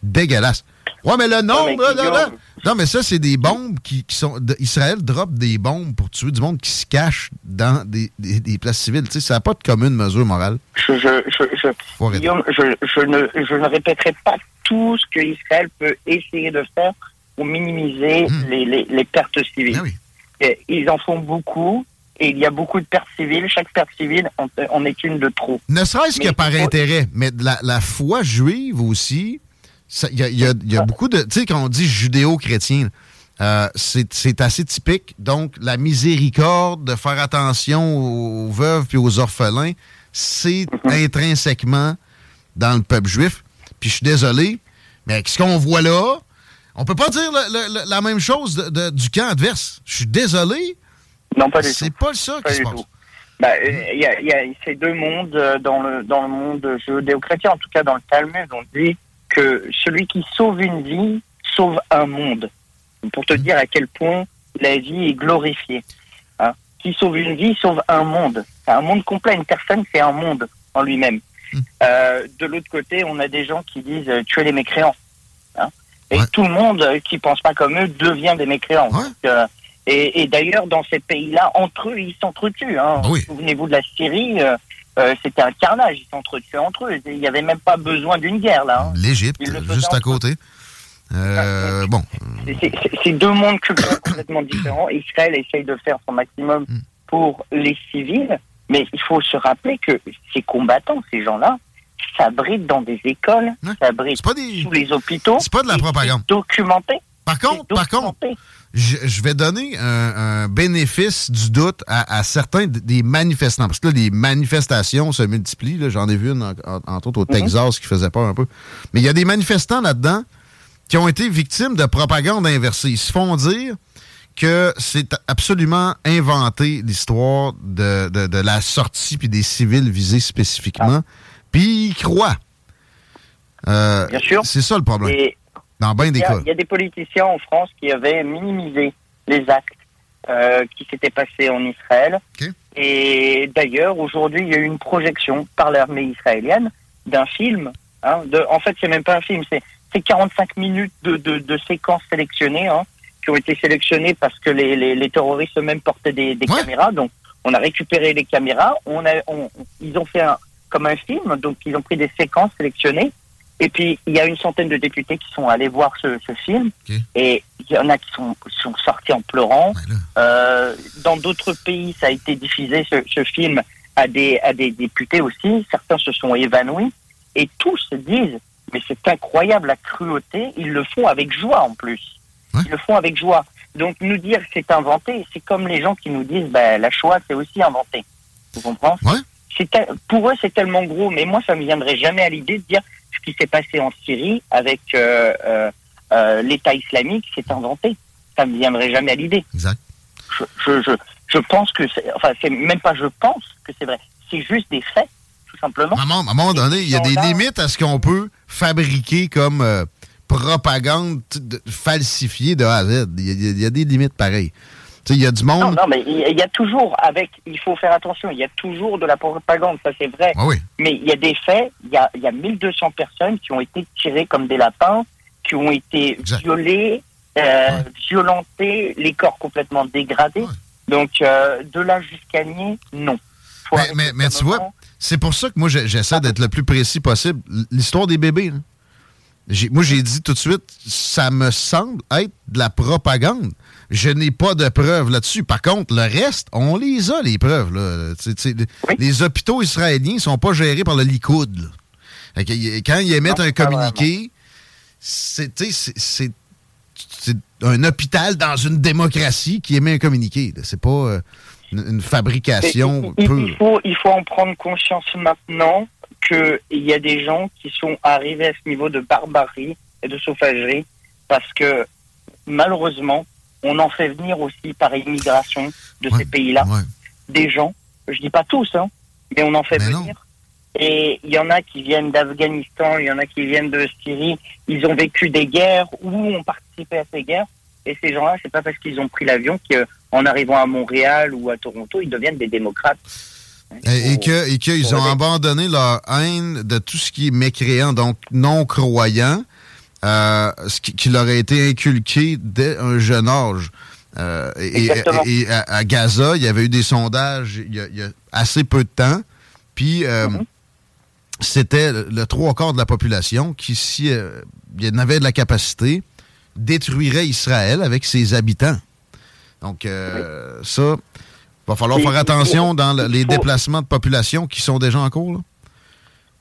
[SPEAKER 8] dégueulasses. Ouais, mais le nombre, là, là, là. Non, mais ça, c'est des bombes qui, qui sont. Israël drop des bombes pour tuer du monde qui se cache dans des, des- des places civiles. Tu sais, ça n'a pas de commune mesure morale.
[SPEAKER 13] Je, je, je, je, Guillaume, ne, je ne répéterai pas tout ce que Israël peut essayer de faire pour minimiser les, les, les pertes civiles. Et ils en font beaucoup et il y a beaucoup de pertes civiles. Chaque perte civile en, en est une de trop.
[SPEAKER 8] Ne serait-ce que par
[SPEAKER 13] faut-
[SPEAKER 8] intérêt, mais la, la foi juive aussi, il y a, il y a- il y a beaucoup de. Tu sais, quand on dit judéo-chrétien, euh, c'est assez typique. Donc, la miséricorde, de faire attention aux veuves puis aux orphelins, c'est intrinsèquement dans le peuple juif. Puis je suis désolé, mais avec ce qu'on voit là, on peut pas dire le- la même chose de- de- du camp adverse. Je suis désolé.
[SPEAKER 13] Non, pas du
[SPEAKER 8] C'est pas ça
[SPEAKER 13] Pas
[SPEAKER 8] qui se passe.
[SPEAKER 13] tout. Bah, euh, Il y, a, il y a ces deux mondes euh, dans le, dans le monde judéo-chrétien, en tout cas dans le Talmud, on dit que celui qui sauve une vie sauve un monde. Pour te dire à quel point la vie est glorifiée. hein. qui sauve une vie sauve un monde. C'est un monde complet. Une personne, c'est un monde en lui-même. Euh, de l'autre côté, on a des gens qui disent euh, tuer les mécréants. hein. Et tout le monde euh, qui pense pas comme eux devient des mécréants. Donc, euh, et et d'ailleurs, dans ces pays-là, entre eux, ils s'entretuent. Hein. Souvenez-vous de la Syrie, euh, c'était un carnage. Ils s'entretuaient entre eux. Il n'y avait même pas besoin d'une guerre là. hein.
[SPEAKER 8] L'Égypte, juste à côté. Euh, bon,
[SPEAKER 13] C'est- deux mondes culturels complètement différents. Israël essaye de faire son maximum pour les civils, mais il faut se rappeler que ces combattants, ces gens-là, s'abritent dans des écoles, s'abritent sous les hôpitaux.
[SPEAKER 8] C'est pas de la propagande.
[SPEAKER 13] Documenté.
[SPEAKER 8] Par contre, par contre, je, je vais donner un, un bénéfice du doute à, à certains des manifestants. Parce que là, les manifestations se multiplient. J'en ai vu une, en- en- entre autres, au Texas, qui faisait peur un peu. Mais il y a des manifestants là-dedans qui ont été victimes de propagande inversée. Ils se font dire que c'est absolument inventé l'histoire de, de- de la sortie puis des civils visés spécifiquement. Puis ils croient. Euh,
[SPEAKER 13] Bien sûr.
[SPEAKER 8] C'est ça le problème.
[SPEAKER 13] Et
[SPEAKER 8] Dans bien des
[SPEAKER 13] il y, a,
[SPEAKER 8] cas.
[SPEAKER 13] il y a des politiciens en France qui avaient minimisé les actes euh, qui s'étaient passés en Israël. Et d'ailleurs, aujourd'hui, il y a eu une projection par l'armée israélienne d'un film. hein, de, en fait, c'est même pas un film, c'est c'est 45 minutes de, de, de séquences sélectionnées hein, qui ont été sélectionnées parce que les, les, les terroristes eux-mêmes portaient des, des caméras. Donc, on a récupéré les caméras. On a, on- ils ont fait un, comme un film. Donc, ils ont pris des séquences sélectionnées. Et puis, il y a une centaine de députés qui sont allés voir ce, ce film. Et il y en a qui sont, sont sortis en pleurant. Euh, dans d'autres pays, ça a été diffusé, ce, ce film, à des, à des députés aussi. Certains se sont évanouis. Et tous se disent, mais c'est incroyable la cruauté. Ils le font avec joie en plus. Ils le font avec joie. Donc, nous dire que c'est inventé, c'est comme les gens qui nous disent, ben, la Shoah, c'est aussi inventé. Vous comprenez? Tel- Pour eux, c'est tellement gros. Mais moi, ça me viendrait jamais à l'idée de dire ce qui s'est passé en Syrie avec euh, euh, euh, l'État islamique, c'est inventé. Ça me viendrait jamais à l'idée.
[SPEAKER 8] Exact.
[SPEAKER 13] Je, je, je, je pense que c'est, enfin, c'est même pas je pense que c'est vrai. C'est juste des faits, tout simplement.
[SPEAKER 8] À un moment- à un moment donné, il y a des limites à ce qu'on peut fabriquer comme euh, propagande de- falsifiée de A à Z. Il y a, il y a des limites pareilles. Il y a du
[SPEAKER 13] Non,
[SPEAKER 8] monde.
[SPEAKER 13] non, mais il y a- toujours, avec, il faut faire attention, il y a toujours de la propagande, ça c'est vrai.
[SPEAKER 8] Ah oui.
[SPEAKER 13] Mais il y a des faits, il y a, il y a 1200 personnes qui ont été tirées comme des lapins, qui ont été violées, euh, violentées, les corps complètement dégradés. Donc, euh, de là jusqu'à nier, non. Faut
[SPEAKER 8] Mais, mais- mais tu vois, c'est pour ça que moi, j'essaie d'être le plus précis possible. L'histoire des bébés, là. J'ai- moi, j'ai dit tout de suite, ça me semble être de la propagande. Je n'ai pas de preuves là-dessus. Par contre, le reste, on les a, les preuves. Là. Les hôpitaux israéliens sont pas gérés par le Likoud. quand ils émettent un communiqué, c'est un hôpital dans une démocratie qui émet un communiqué. C'est pas euh, une, une fabrication
[SPEAKER 13] il,
[SPEAKER 8] pure.
[SPEAKER 13] il faut, il faut en prendre conscience maintenant qu'il y a des gens qui sont arrivés à ce niveau de barbarie et de sauvagerie parce que malheureusement, on en fait venir aussi par immigration de ces pays-là des gens, je dis pas tous, hein, mais on en fait venir. Et il y en a qui viennent d'Afghanistan, il y en a qui viennent de Syrie, ils ont vécu des guerres ou ont participé à ces guerres. Et ces gens-là, c'est pas parce qu'ils ont pris l'avion qu'en arrivant à Montréal ou à Toronto, ils deviennent des démocrates.
[SPEAKER 8] Et, et que- et qu'ils ont abandonné leur haine de tout ce qui est mécréant, donc non-croyant, euh, ce qui, qui leur a été inculqué dès un jeune âge. Euh, et, à, à Gaza, il y avait eu des sondages il y a, il y a assez peu de temps. Puis euh, c'était le, le trois quarts de la population qui, si il y en avait de la capacité, détruirait Israël avec ses habitants. Donc, euh, ça, va falloir faire attention dans le- les déplacements de population qui sont déjà en cours. là.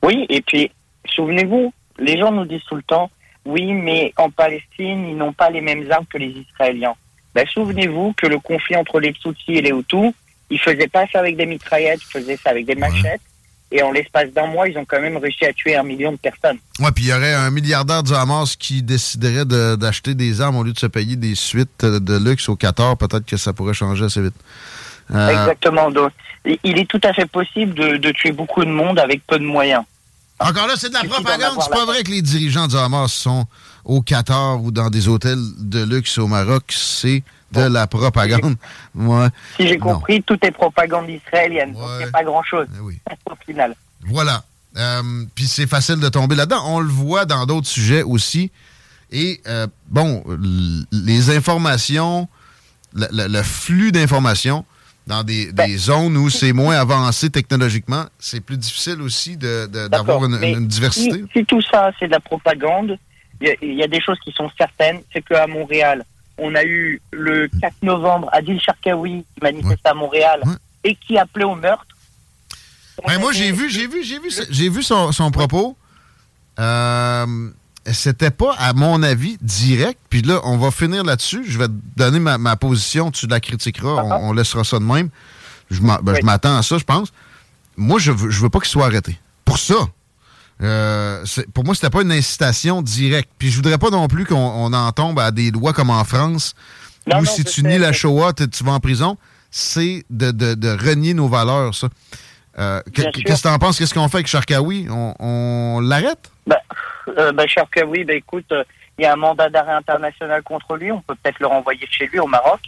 [SPEAKER 13] Oui, et puis, souvenez-vous, les gens nous disent tout le temps, oui, mais en Palestine, ils n'ont pas les mêmes armes que les Israéliens. Ben, souvenez-vous que le conflit entre les Tutsis et les Hutus, ils faisaient pas ça avec des mitraillettes, ils faisaient ça avec des machettes. Et en l'espace d'un mois, ils ont quand même réussi à tuer un million de personnes.
[SPEAKER 8] Ouais, puis il y aurait un milliardaire du Hamas qui déciderait de- d'acheter des armes au lieu de se payer des suites de luxe au Qatar. Peut-être que ça pourrait changer assez vite. Euh,
[SPEAKER 13] Exactement. Donc, il il est tout à fait possible de, de tuer beaucoup de monde avec peu de moyens.
[SPEAKER 8] Encore là, c'est de la propagande. C'est pas vrai que les dirigeants du Hamas sont au Qatar ou dans des hôtels de luxe au Maroc. C'est de la propagande. Ouais.
[SPEAKER 13] Si j'ai
[SPEAKER 8] Non.
[SPEAKER 13] compris, tout est propagande israélienne. Donc, il n'y a pas grand-chose
[SPEAKER 8] Eh
[SPEAKER 13] au final.
[SPEAKER 8] Voilà. Euh, Puis c'est facile de tomber là-dedans. On le voit dans d'autres sujets aussi. Et euh, bon, les informations, le, le- le flux d'informations dans des,
[SPEAKER 13] Ben,
[SPEAKER 8] des zones où c'est moins avancé technologiquement, c'est plus difficile aussi d'avoir une, diversité.
[SPEAKER 13] Si, si tout ça, c'est de la propagande, il y, a- il y a des choses qui sont certaines. C'est qu'à Montréal, on a eu le 4 novembre Adil Sharkawi qui manifestait à Montréal et qui appelait au meurtre.
[SPEAKER 8] Ben, moi, j'ai vu, j'ai vu, j'ai vu, j'ai vu son, son propos. Euh, C'était pas, à mon avis, direct. Puis là, on va finir là-dessus. Je vais te donner ma, ma position. Tu la critiqueras. On, on laissera ça de même. Je ben, je m'attends à ça, je pense. Moi, je veux, je veux pas qu'il soit arrêté. Pour ça. Euh, c'est- pour moi, c'était pas une incitation directe. Puis je voudrais pas non plus qu'on on en tombe à des lois comme en France,
[SPEAKER 13] Non,
[SPEAKER 8] où
[SPEAKER 13] non,
[SPEAKER 8] si tu nies la Shoah, tu vas en prison. C'est de, de- de renier nos valeurs, ça. Euh, Qu'est-ce que tu en penses? Qu'est-ce qu'on fait avec Sharkawi? On, on l'arrête?
[SPEAKER 13] Bah, euh, bah, Sharkawi, bah, écoute, euh, il y a un mandat d'arrêt international contre lui. On peut peut-être le renvoyer chez lui au Maroc.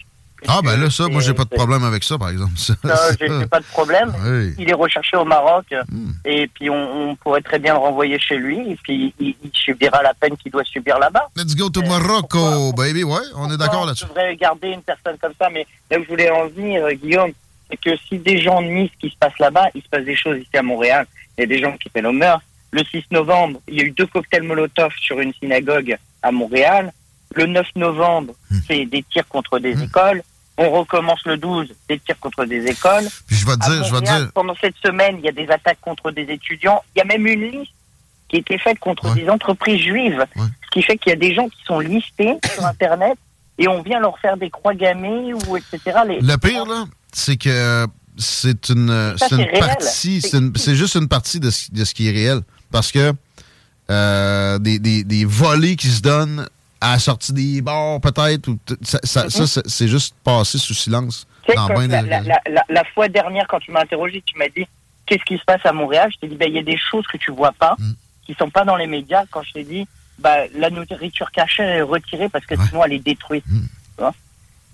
[SPEAKER 8] Ah, ben là, ça, moi, j'ai pas de problème avec ça, par exemple. Ça,
[SPEAKER 13] Ça, j'ai pas de problème.
[SPEAKER 8] Oui.
[SPEAKER 13] Il est recherché au Maroc
[SPEAKER 8] Hmm.
[SPEAKER 13] et puis on, on pourrait très bien le renvoyer chez lui et puis il, il subira la peine qu'il doit subir là-bas.
[SPEAKER 8] Let's go to Morocco, baby. Ouais, on est d'accord
[SPEAKER 13] On
[SPEAKER 8] là-dessus.
[SPEAKER 13] devrait garder une personne comme ça, mais là où je voulais en venir, euh, Guillaume, c'est que si des gens nient ce qui se passe là-bas, il se passe des choses ici à Montréal. Il y a des gens qui appellent au meurtre. Le 6 novembre, il y a eu deux cocktails Molotov sur une synagogue à Montréal. Le 9 novembre,
[SPEAKER 8] Hmm.
[SPEAKER 13] c'est des tirs contre des écoles. On recommence le 12, des tirs contre des écoles.
[SPEAKER 8] Puis je vais te dire, je vais te dire.
[SPEAKER 13] Pendant cette semaine, il y a des attaques contre des étudiants. Il y a même une liste qui a été faite contre des entreprises juives. Ce qui fait qu'il y a des gens qui sont listés sur Internet et on vient leur faire des croix gammées ou etc. Les-
[SPEAKER 8] Le pire, là, c'est que c'est une, c'est une partie,
[SPEAKER 13] C'est-
[SPEAKER 8] juste une partie de ce, de ce qui est réel. Parce que euh, des, des, des volets qui se donnent à la sortie des bars, peut-être, ça, ça, ça, c'est- juste passé sous silence. Dans
[SPEAKER 13] la fois dernière, quand tu m'as interrogé, tu m'as dit qu'est-ce qui se passe à Montréal? Je t'ai dit ben, il y a des choses que tu vois pas,
[SPEAKER 8] Mm.
[SPEAKER 13] qui sont pas dans les médias. Quand je t'ai dit bah, la nourriture cachée est retirée parce que sinon elle est détruite.
[SPEAKER 8] Mm.
[SPEAKER 13] Tu vois?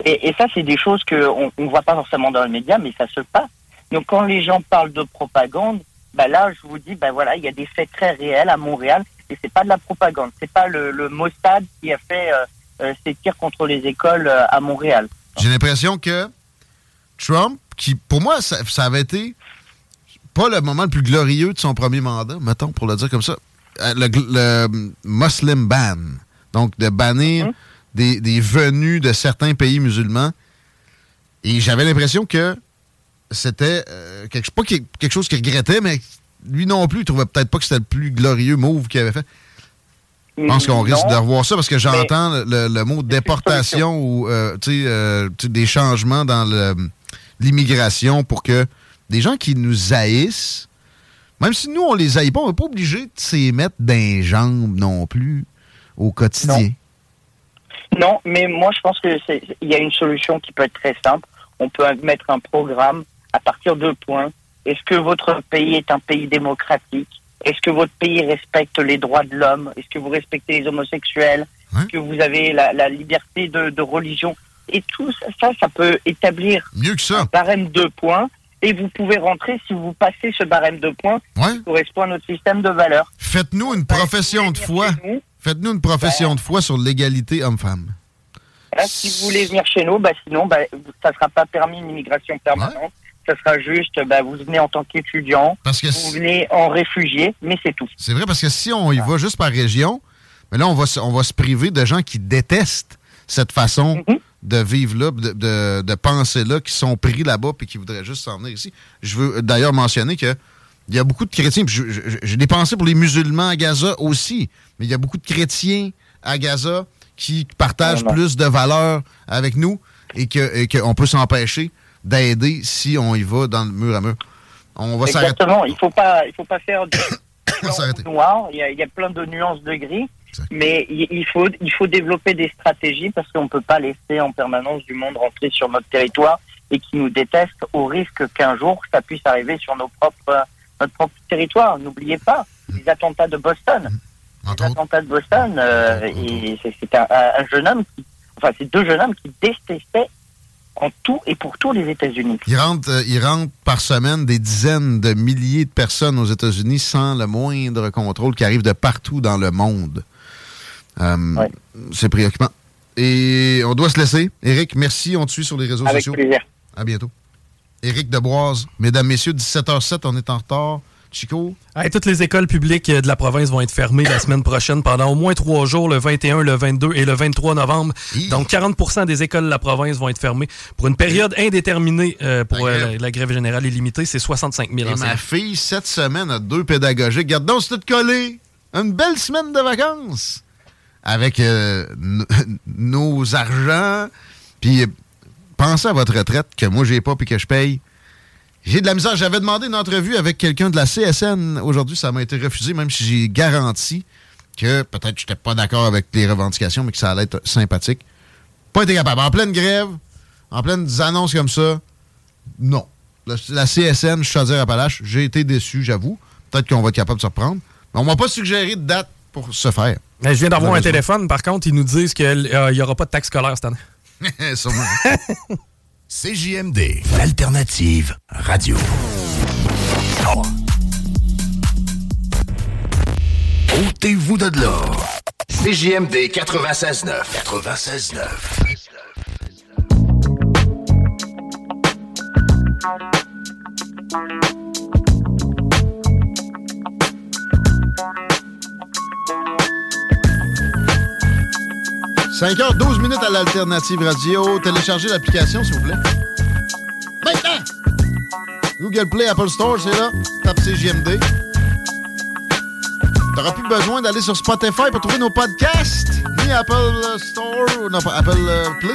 [SPEAKER 13] Et, et ça, c'est des choses qu'on on voit pas forcément dans les médias, mais ça se passe. Donc quand les gens parlent de propagande, bah là, je vous dis, bah voilà, il y a des faits très réels à Montréal, et c'est pas de la propagande. C'est pas le, le Mossad qui a fait euh, euh, ces tirs contre les écoles euh, à Montréal.
[SPEAKER 8] J'ai l'impression que Trump, qui pour moi, ça, ça avait été pas le moment le plus glorieux de son premier mandat, mettons, pour le dire comme ça, euh, le, le Muslim ban. Donc, de bannir des, des venus de certains pays musulmans. Et j'avais l'impression que c'était euh, quelque, pas que- quelque chose qu'il regrettait, mais lui non plus, il trouvait peut-être pas que c'était le plus glorieux move qu'il avait fait. Je pense qu'on risque
[SPEAKER 13] Non.
[SPEAKER 8] de revoir ça parce que j'entends le, mot déportation ou euh, euh, des changements dans l'immigration pour que des gens qui nous haïssent, même si nous on les haït pas, on n'est pas obligé de s'y mettre dans les jambes non plus au quotidien.
[SPEAKER 13] Non, mais moi je pense que c'est il y a une solution qui peut être très simple. On peut mettre un programme à partir de points. Est-ce que votre pays est un pays démocratique? Est-ce que votre pays respecte les droits de l'homme? Est-ce que vous respectez les homosexuels? Est-ce que vous avez la, la liberté de, de religion? Et tout ça, ça, ça peut établir
[SPEAKER 8] Mieux que ça.
[SPEAKER 13] un barème de points. Et vous pouvez rentrer si vous passez ce barème de points
[SPEAKER 8] Ouais.
[SPEAKER 13] qui correspond à notre système de valeurs.
[SPEAKER 8] Faites-nous une profession de foi. Faites-nous une profession de foi sur l'égalité homme-femme.
[SPEAKER 13] Hein, si vous voulez venir chez nous, bah, sinon, bah, ça ne sera pas permis une immigration permanente. Ça sera juste, bah, vous venez en tant qu'étudiant, vous venez en réfugié, mais c'est tout.
[SPEAKER 8] C'est vrai parce que si on y va juste par région, mais là, on va, se- on va se priver de gens qui détestent cette façon
[SPEAKER 13] Mhm.
[SPEAKER 8] de vivre là, de, de- de penser là, qui sont pris là-bas et qui voudraient juste s'en venir ici. Je veux d'ailleurs mentionner que il y a beaucoup de chrétiens, j'ai des pensées pour les musulmans à Gaza aussi, mais il y a beaucoup de chrétiens à Gaza qui partagent plus de valeurs avec nous et que- qu'on peut s'empêcher d'aider si on y va dans le mur à mur. On va s'arrêter.
[SPEAKER 13] Exactement. Il faut pas, il faut pas faire du noir. Il y, a, il y a plein de nuances de gris, mais il, faut, il faut développer des stratégies parce qu'on peut pas laisser en permanence du monde rentrer sur notre territoire et qui nous déteste au risque qu'un jour ça puisse arriver sur nos propres, notre propre territoire. N'oubliez pas les attentats de Boston. Les attentats de Boston, euh, et c'est un, un jeune homme qui, enfin, c'est deux jeunes hommes qui détestaient en tout et pour tout les États-Unis.
[SPEAKER 8] Il rentre, euh, il rentre par semaine des dizaines de milliers de personnes aux États-Unis sans le moindre contrôle qui arrivent de partout dans le monde. Euh, C'est préoccupant. Et on doit se laisser. Eric, merci. On te suit sur les réseaux
[SPEAKER 13] Avec
[SPEAKER 8] sociaux.
[SPEAKER 13] plaisir.
[SPEAKER 8] À bientôt. Éric Deboise. Mesdames, messieurs, 17h07, on est en retard. Chico?
[SPEAKER 1] Hey, toutes les écoles publiques euh, de la province vont être fermées la semaine prochaine pendant au moins trois jours, le 21, le 22 et le 23 novembre. Donc, 40% des écoles de la province vont être fermées pour une période indéterminée euh, pour euh, la, grève générale illimitée. C'est 65 000
[SPEAKER 8] Et ma fille, cette semaine, a deux pédagogiques. Garde donc, c'est tout collé. Une belle semaine de vacances. Avec euh, nos argents. Puis, pensez à votre retraite que moi, j'ai pas puis que je paye. J'ai de la misère. J'avais demandé une entrevue avec quelqu'un de la CSN. Aujourd'hui, ça m'a été refusé, même si j'ai garanti que peut-être je n'étais pas d'accord avec les revendications, mais que ça allait être sympathique. Pas été capable. En pleine grève, en pleine annonce comme ça, non. La, la CSN, Chaudière-Appalaches, j'ai été déçu, j'avoue. Peut-être qu'on va être capable de se reprendre. Mais on m'a pas suggéré de date pour se faire.
[SPEAKER 1] Mais je viens d'avoir un téléphone. Par contre, ils nous disent qu'il n'y aura pas de taxe scolaire cette année.
[SPEAKER 8] Sûrement.
[SPEAKER 10] CJMD, l'alternative radio. Ôtez-vous de là. CJMD 96.9. 96.9.
[SPEAKER 8] – 5h12 minutes à l'Alternative Radio. Téléchargez l'application, s'il vous plaît. Maintenant! Google Play, Apple Store, c'est là. Tape CJMD. T'auras plus besoin d'aller sur Spotify pour trouver nos podcasts, ni Apple Store, ou non, pas Apple euh, Play,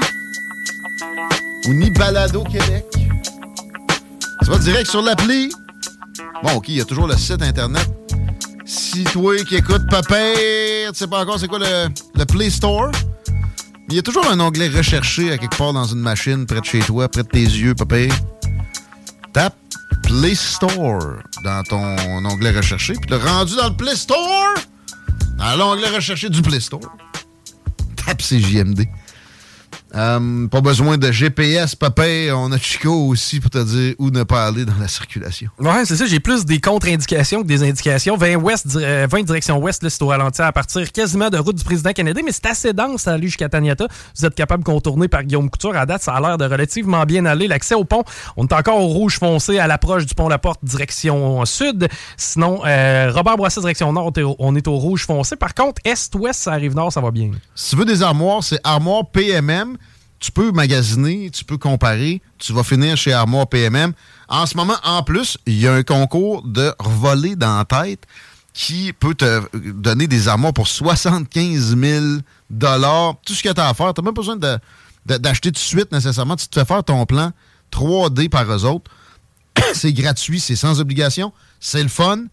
[SPEAKER 8] ou ni Balado Québec. Tu vas direct sur l'appli. Bon, OK, il y a toujours le site Internet. Si toi qui écoutes Papa, tu sais pas encore c'est quoi le, le Play Store, il y a toujours un onglet recherché à quelque part dans une machine près de chez toi, près de tes yeux, papa. Tape Play Store dans ton onglet recherché. Puis le rendu dans le Play Store, dans l'onglet recherché du Play Store, tape CJMD. Euh, pas besoin de GPS, papa. On a Chico aussi pour te dire où ne pas aller dans la circulation.
[SPEAKER 1] Ouais, c'est ça. J'ai plus des contre-indications que des indications. 20, ouest, dir- euh, 20 direction ouest, là, c'est au ralenti à partir quasiment de route du président canadien, mais c'est assez dense à aller jusqu'à Taniata. Vous êtes capable de contourner par Guillaume Couture. À date, ça a l'air de relativement bien aller. L'accès au pont, on est encore au rouge foncé à l'approche du pont La Porte, direction sud. Sinon, euh, Robert Bourassa, direction nord, on est au- on est au rouge foncé. Par contre, est-ouest, ça arrive nord, ça va bien.
[SPEAKER 8] Si tu veux des armoires, c'est Armoire PMM. Tu peux magasiner, tu peux comparer. Tu vas finir chez Armoire PMM. En ce moment, en plus, il y a un concours de revoler dans la tête qui peut te donner des armoires pour 75 000 Tout ce que tu as à faire, tu n'as même pas besoin de- de- d'acheter tout de suite nécessairement. Tu te fais faire ton plan 3D par eux autres. c'est gratuit, c'est sans obligation. C'est le fun.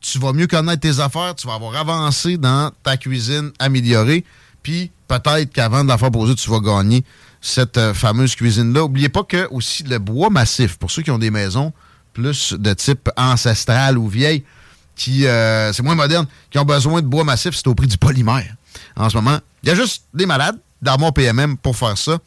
[SPEAKER 8] Tu vas mieux connaître tes affaires, tu vas avoir avancé dans ta cuisine améliorée. Puis peut-être qu'avant de la faire poser, tu vas gagner cette euh, fameuse cuisine-là. Oubliez pas que aussi le bois massif, pour ceux qui ont des maisons plus de type ancestral ou vieille, qui euh, c'est moins moderne, qui ont besoin de bois massif, c'est au prix du polymère. En ce moment, il y a juste des malades d'Armoire PMM pour faire ça.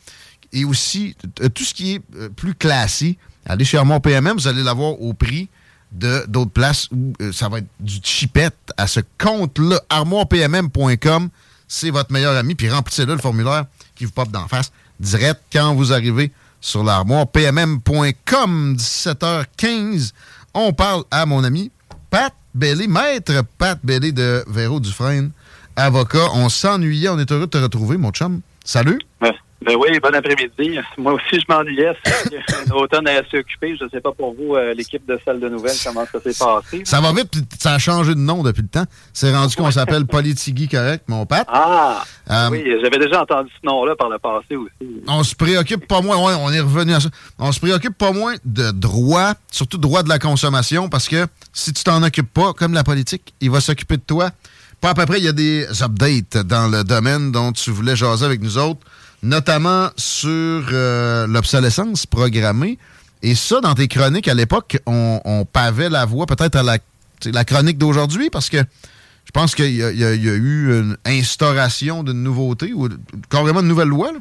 [SPEAKER 8] Et aussi, euh, tout ce qui est plus classique, allez chez Armoire PMM, vous allez l'avoir au prix de d'autres places où ça va être du chipette à ce compte-là. ArmoirePMM.com, c'est votre meilleur ami. Puis remplissez-le le formulaire qui vous pop d'en face direct quand vous arrivez sur l'armoire. PMM.com, 17h15. On parle à mon ami Pat Bellé, maître Pat Bellé de Véro Dufresne, avocat. On s'ennuyait, on est heureux de te retrouver, mon chum. Salut.
[SPEAKER 14] Ben oui, bon après-midi. Moi aussi, je m'ennuyais. Un automne assez occupé. Je ne sais pas pour vous, euh, l'équipe de salle de nouvelles, comment ça s'est passé.
[SPEAKER 8] Ça va vite, puis ça a changé de nom depuis le temps. C'est rendu qu'on s'appelle Politigui correct, mon Pat.
[SPEAKER 14] Ah!
[SPEAKER 8] Euh,
[SPEAKER 14] oui, j'avais déjà entendu ce nom-là par le passé aussi.
[SPEAKER 8] on se préoccupe pas moins, ouais, on est revenu à ça. On se préoccupe pas moins de droit, surtout droit de la consommation, parce que si tu t'en occupes pas, comme la politique, il va s'occuper de toi. Pas à peu près, il y a des updates dans le domaine dont tu voulais jaser avec nous autres, notamment sur euh, l'obsolescence programmée. Et ça, dans tes chroniques à l'époque, on, on pavait la voie peut-être à la, la chronique d'aujourd'hui, parce que je pense qu'il y, a- y y eu une instauration d'une nouveauté ou carrément une nouvelle loi. là.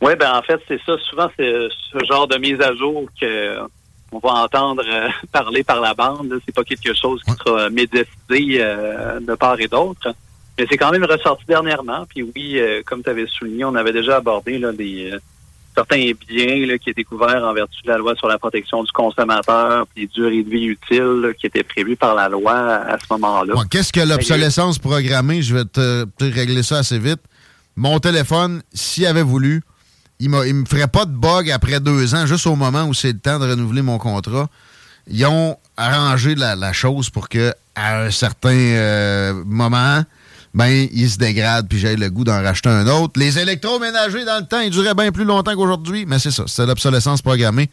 [SPEAKER 14] Oui, ben en fait, c'est ça. Souvent, c'est ce genre de mise à jour que on va entendre euh, parler par la bande. C'est pas quelque chose qui sera médiatisé euh, de part et d'autre. Mais c'est quand même ressorti dernièrement. Puis oui, euh, comme tu avais souligné, on avait déjà abordé euh, certains biens qui étaient couverts en vertu de la loi sur la protection du consommateur, puis les durées de vie utiles là, qui étaient prévues par la loi à ce moment-là.
[SPEAKER 8] Qu'est-ce que l'obsolescence programmée? Je vais te, te régler ça assez vite. Mon téléphone, s'il avait voulu, il ne me ferait pas de bug après deux ans, juste au moment où c'est le temps de renouveler mon contrat. Ils ont arrangé la, la chose pour que à un certain euh, moment, ben, il se dégrade puis j'ai le goût d'en racheter un autre. Les électroménagers, dans le temps, ils duraient bien plus longtemps qu'aujourd'hui, mais c'est ça. C'est l'obsolescence programmée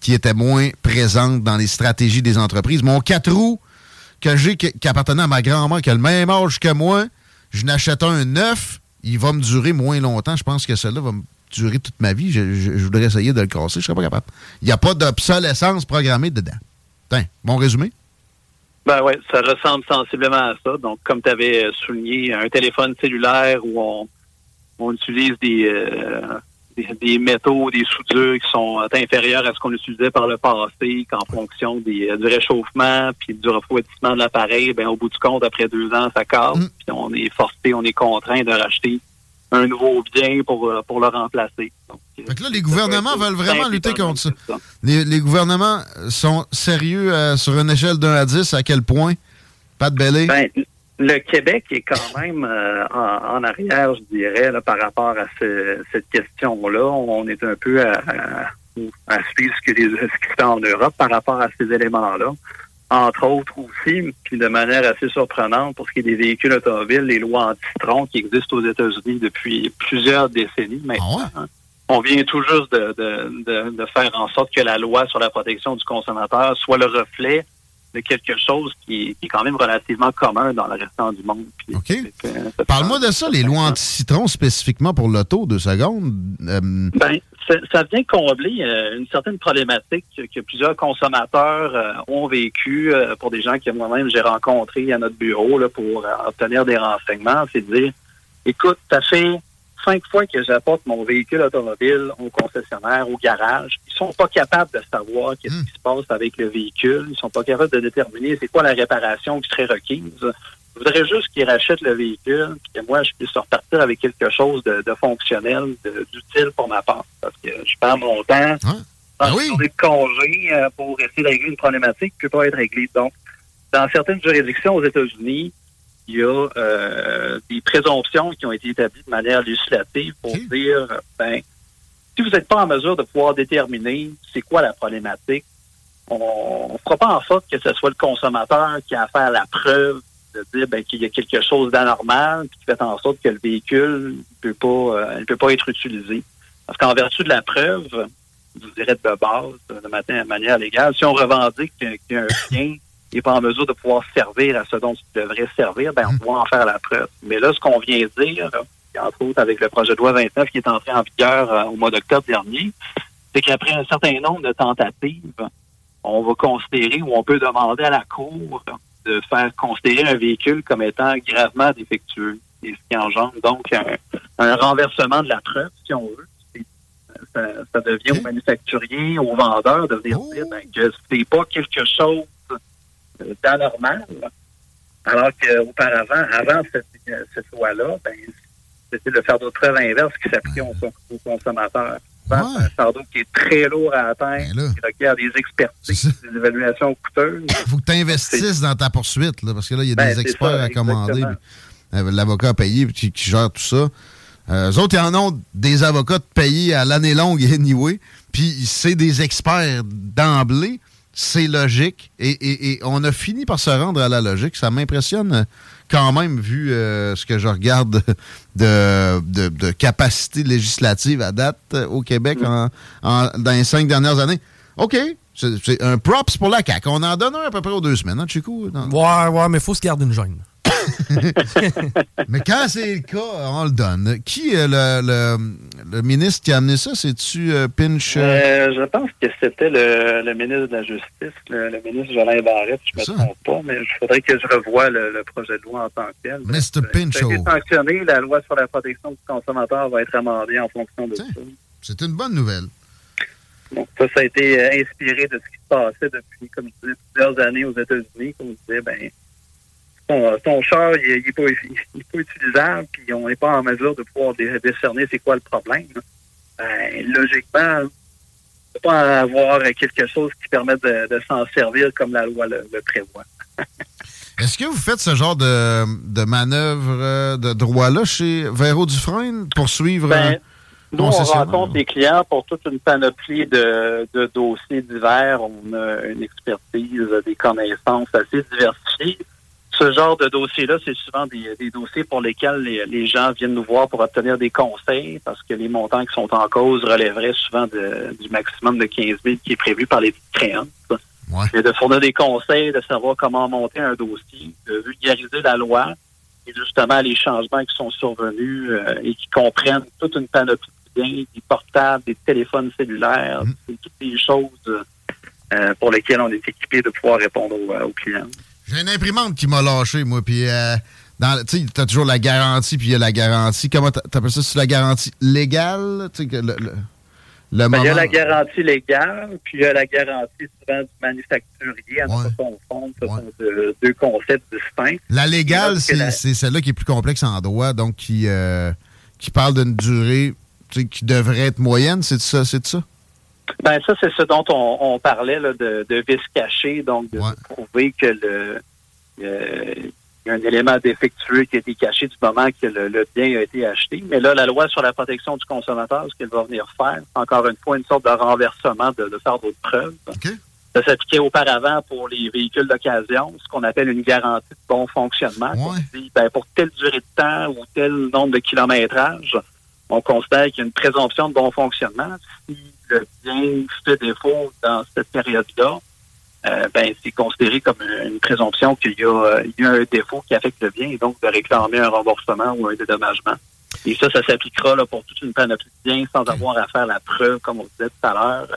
[SPEAKER 8] qui était moins présente dans les stratégies des entreprises. Mon 4 roues que j'ai, qui, appartenait à ma grand-mère, qui a le même âge que moi, je n'achète un neuf, il va me durer moins longtemps. Je pense que celui-là va me durer toute ma vie. Je, je- voudrais essayer de le casser, je serais pas capable. Il n'y a pas d'obsolescence programmée dedans. Tiens, bon résumé?
[SPEAKER 14] Ben ouais, ça ressemble sensiblement à ça. Donc, comme tu avais souligné, un téléphone cellulaire où on, on utilise des, euh, des, des métaux, des soudures qui sont euh, inférieurs à ce qu'on utilisait par le passé, qu'en fonction des, euh, du réchauffement puis du refroidissement de l'appareil, ben au bout du compte, après deux ans, ça casse. Puis on est forcé, on est contraint de racheter un nouveau bien pour, euh, pour le remplacer. Donc,
[SPEAKER 8] Fait que là, les gouvernements veulent vraiment lutter contre ça. Les, les gouvernements sont sérieux euh, sur une échelle d'un à 10, à quel point? Pas de belé?
[SPEAKER 14] Ben, le Québec est quand même euh, en, en arrière, je dirais, là, par rapport à ce- cette question-là. On est un peu à, à- à suivre ce, que les, ce qui se fait en Europe par rapport à ces éléments-là. Entre autres aussi, puis de manière assez surprenante, pour ce qui est des véhicules automobiles, les lois anti-tron qui existent aux États-Unis depuis plusieurs décennies maintenant. hein. On vient tout juste de, de, de, de faire en sorte que la loi sur la protection du consommateur soit le reflet de quelque chose qui est, qui est quand même relativement commun dans le restant du monde. Puis,
[SPEAKER 8] OK.
[SPEAKER 14] ça
[SPEAKER 8] Parle-moi de ça, les lois anti-citron spécifiquement pour l'auto, deux secondes. Euh,
[SPEAKER 14] Ben, ça, vient combler euh, une certaine problématique que, que plusieurs consommateurs euh, ont vécu euh, pour des gens que moi-même j'ai rencontrés à notre bureau là, pour euh, obtenir des renseignements. C'est de dire, écoute, ça fait cinq fois que j'apporte mon véhicule automobile au concessionnaire, au garage. Ils sont pas capables de savoir qu'est-ce qui se passe avec le véhicule. Ils sont pas capables de déterminer c'est quoi la réparation qui serait requise. Je voudrais juste qu'ils rachètent le véhicule, que moi, je puisse repartir avec quelque chose de, de fonctionnel, d'utile pour ma part. Parce que je perds mon temps dans une journée de congé euh, pour essayer de régler une problématique qui ne peut pas être réglée. Donc, dans certaines juridictions aux États-Unis, il y a euh, des présomptions qui ont été établies de manière législative pour dire, ben, si vous n'êtes pas en mesure de pouvoir déterminer c'est quoi la problématique, on ne fera pas en sorte que ce soit le consommateur qui a à faire la preuve de dire ben, qu'il y a quelque chose d'anormal qui fait en sorte que le véhicule ne peut pas euh, ne peut pas être utilisé. Parce qu'en vertu de la preuve, vous dirais de base, de manière légale, si on revendique qu'un qu'un bien n'est pas en mesure de pouvoir servir à ce dont il devrait servir, ben, on doit en faire la preuve. Mais là, ce qu'on vient dire, et entre autres avec le projet de loi 29 qui est entré en vigueur euh, au mois d'octobre dernier, c'est qu'après un certain nombre de tentatives, on va considérer ou on peut demander à la Cour de faire considérer un véhicule comme étant gravement défectueux. Et ce qui engendre donc un, un renversement de la preuve, si on veut. Ça, ça devient au manufacturier, au vendeur de venir dire ben, que c'est pas quelque chose euh, d'anormal. Alors qu'auparavant, avant cette, cette loi-là, ben, c'était le fardeau de preuve inverse qui s'appliquait aux, aux consommateurs. C'est un fardeau qui est très lourd à atteindre, qui requiert des expertises, des évaluations coûteuses.
[SPEAKER 8] faut que tu investisses dans ta poursuite, là, parce que là, il y a
[SPEAKER 14] Ben,
[SPEAKER 8] des
[SPEAKER 14] c'est
[SPEAKER 8] experts
[SPEAKER 14] ça,
[SPEAKER 8] à commander. euh, L'avocat à payer puis qui, qui gère tout ça. Euh, eux autres, ils en ont des avocats de payer à l'année longue anyway. Puis c'est des experts d'emblée. C'est logique. Et, et- et on a fini par se rendre à la logique. Ça m'impressionne quand même, vu euh, ce que je regarde de, de- de capacité législative à date euh, au Québec en- en- dans les cinq dernières années. OK. C'est c'est un props pour la CAQ. On en donne un à peu près aux deux semaines, hein, Chico? Dans-
[SPEAKER 1] Ouais, ouais, mais faut se garder une gêne.
[SPEAKER 8] Mais quand c'est le cas, on le donne. Qui est le, le, le ministre qui a amené ça? C'est-tu euh, Pinch? euh,
[SPEAKER 14] Euh, je pense que c'était le, le ministre de la Justice, le, ministre Jolin Barrette, je ne me trompe pas, mais il faudrait que je revoie le, projet de loi en tant que tel.
[SPEAKER 8] Mr.
[SPEAKER 14] A
[SPEAKER 8] Pinchot.
[SPEAKER 14] été sanctionné, la loi sur la protection du consommateur va être amendée en fonction de ça.
[SPEAKER 8] C'est une bonne nouvelle.
[SPEAKER 14] Donc ça, ça a été euh, inspiré de ce qui se passait depuis, comme je disais, plusieurs années aux États-Unis. Comme je disais, ben, ton, ton char, il n'est pas, pas utilisable, puis on n'est pas en mesure de pouvoir dé- décerner c'est quoi le problème. là. Ben, logiquement, on peut pas avoir quelque chose qui permette de, de s'en servir comme la loi le, le prévoit.
[SPEAKER 8] Est-ce que vous faites ce genre de, de manœuvre euh, de droit-là chez Véro Dufresne pour suivre
[SPEAKER 14] Ben,
[SPEAKER 8] euh,
[SPEAKER 14] Nous, on rencontre les clients pour toute une panoplie de, de dossiers divers. On a une expertise, des connaissances assez diversifiées. Ce genre de dossier-là, c'est souvent des, des dossiers pour lesquels les, les gens viennent nous voir pour obtenir des conseils parce que les montants qui sont en cause relèveraient souvent de- du maximum de 15 000 qui est prévu par les créances. Et de fournir des conseils, de savoir comment monter un dossier, de vulgariser la loi et justement les changements qui sont survenus euh, et qui comprennent toute une panoplie de biens, des portables, des téléphones cellulaires, c'est toutes des choses euh, pour lesquelles on est équipé de pouvoir répondre aux, euh, aux clients.
[SPEAKER 8] J'ai une imprimante qui m'a lâché, moi, puis euh, tu t'as toujours la garantie, puis il y a la garantie. Comment t'a- t'appelles ça? C'est la garantie légale? Tu sais, que le, le, le
[SPEAKER 14] Ben, il y a la garantie légale, puis il y a la garantie souvent du manufacturier. À ne pas confondre, ce sont deux, deux concepts distincts.
[SPEAKER 8] La légale, c'est
[SPEAKER 14] la-
[SPEAKER 8] celle-là qui est plus complexe en droit, donc qui, euh, qui parle d'une durée qui devrait être moyenne, c'est ça? C'est ça?
[SPEAKER 14] Ben ça, c'est ce dont on, on parlait là, de, de vice caché, donc de prouver que le euh, y a un élément défectueux qui a été caché du moment que le, le bien a été acheté. Mais là, la loi sur la protection du consommateur, ce qu'elle va venir faire, encore une fois une sorte de renversement de, de faire d'autres preuves. Ça s'appliquait auparavant pour les véhicules d'occasion, ce qu'on appelle une garantie de bon fonctionnement. On dit, ben, pour telle durée de temps ou tel nombre de kilométrage, on considère qu'il y a une présomption de bon fonctionnement. Si le bien fait défaut dans cette période-là, euh, ben, c'est considéré comme une présomption qu'il y, a, euh, y a un défaut qui affecte le bien et donc de réclamer un remboursement ou un dédommagement. Et ça, ça s'appliquera là, pour toute une panoplie de biens sans avoir à faire la preuve, comme on disait tout à l'heure,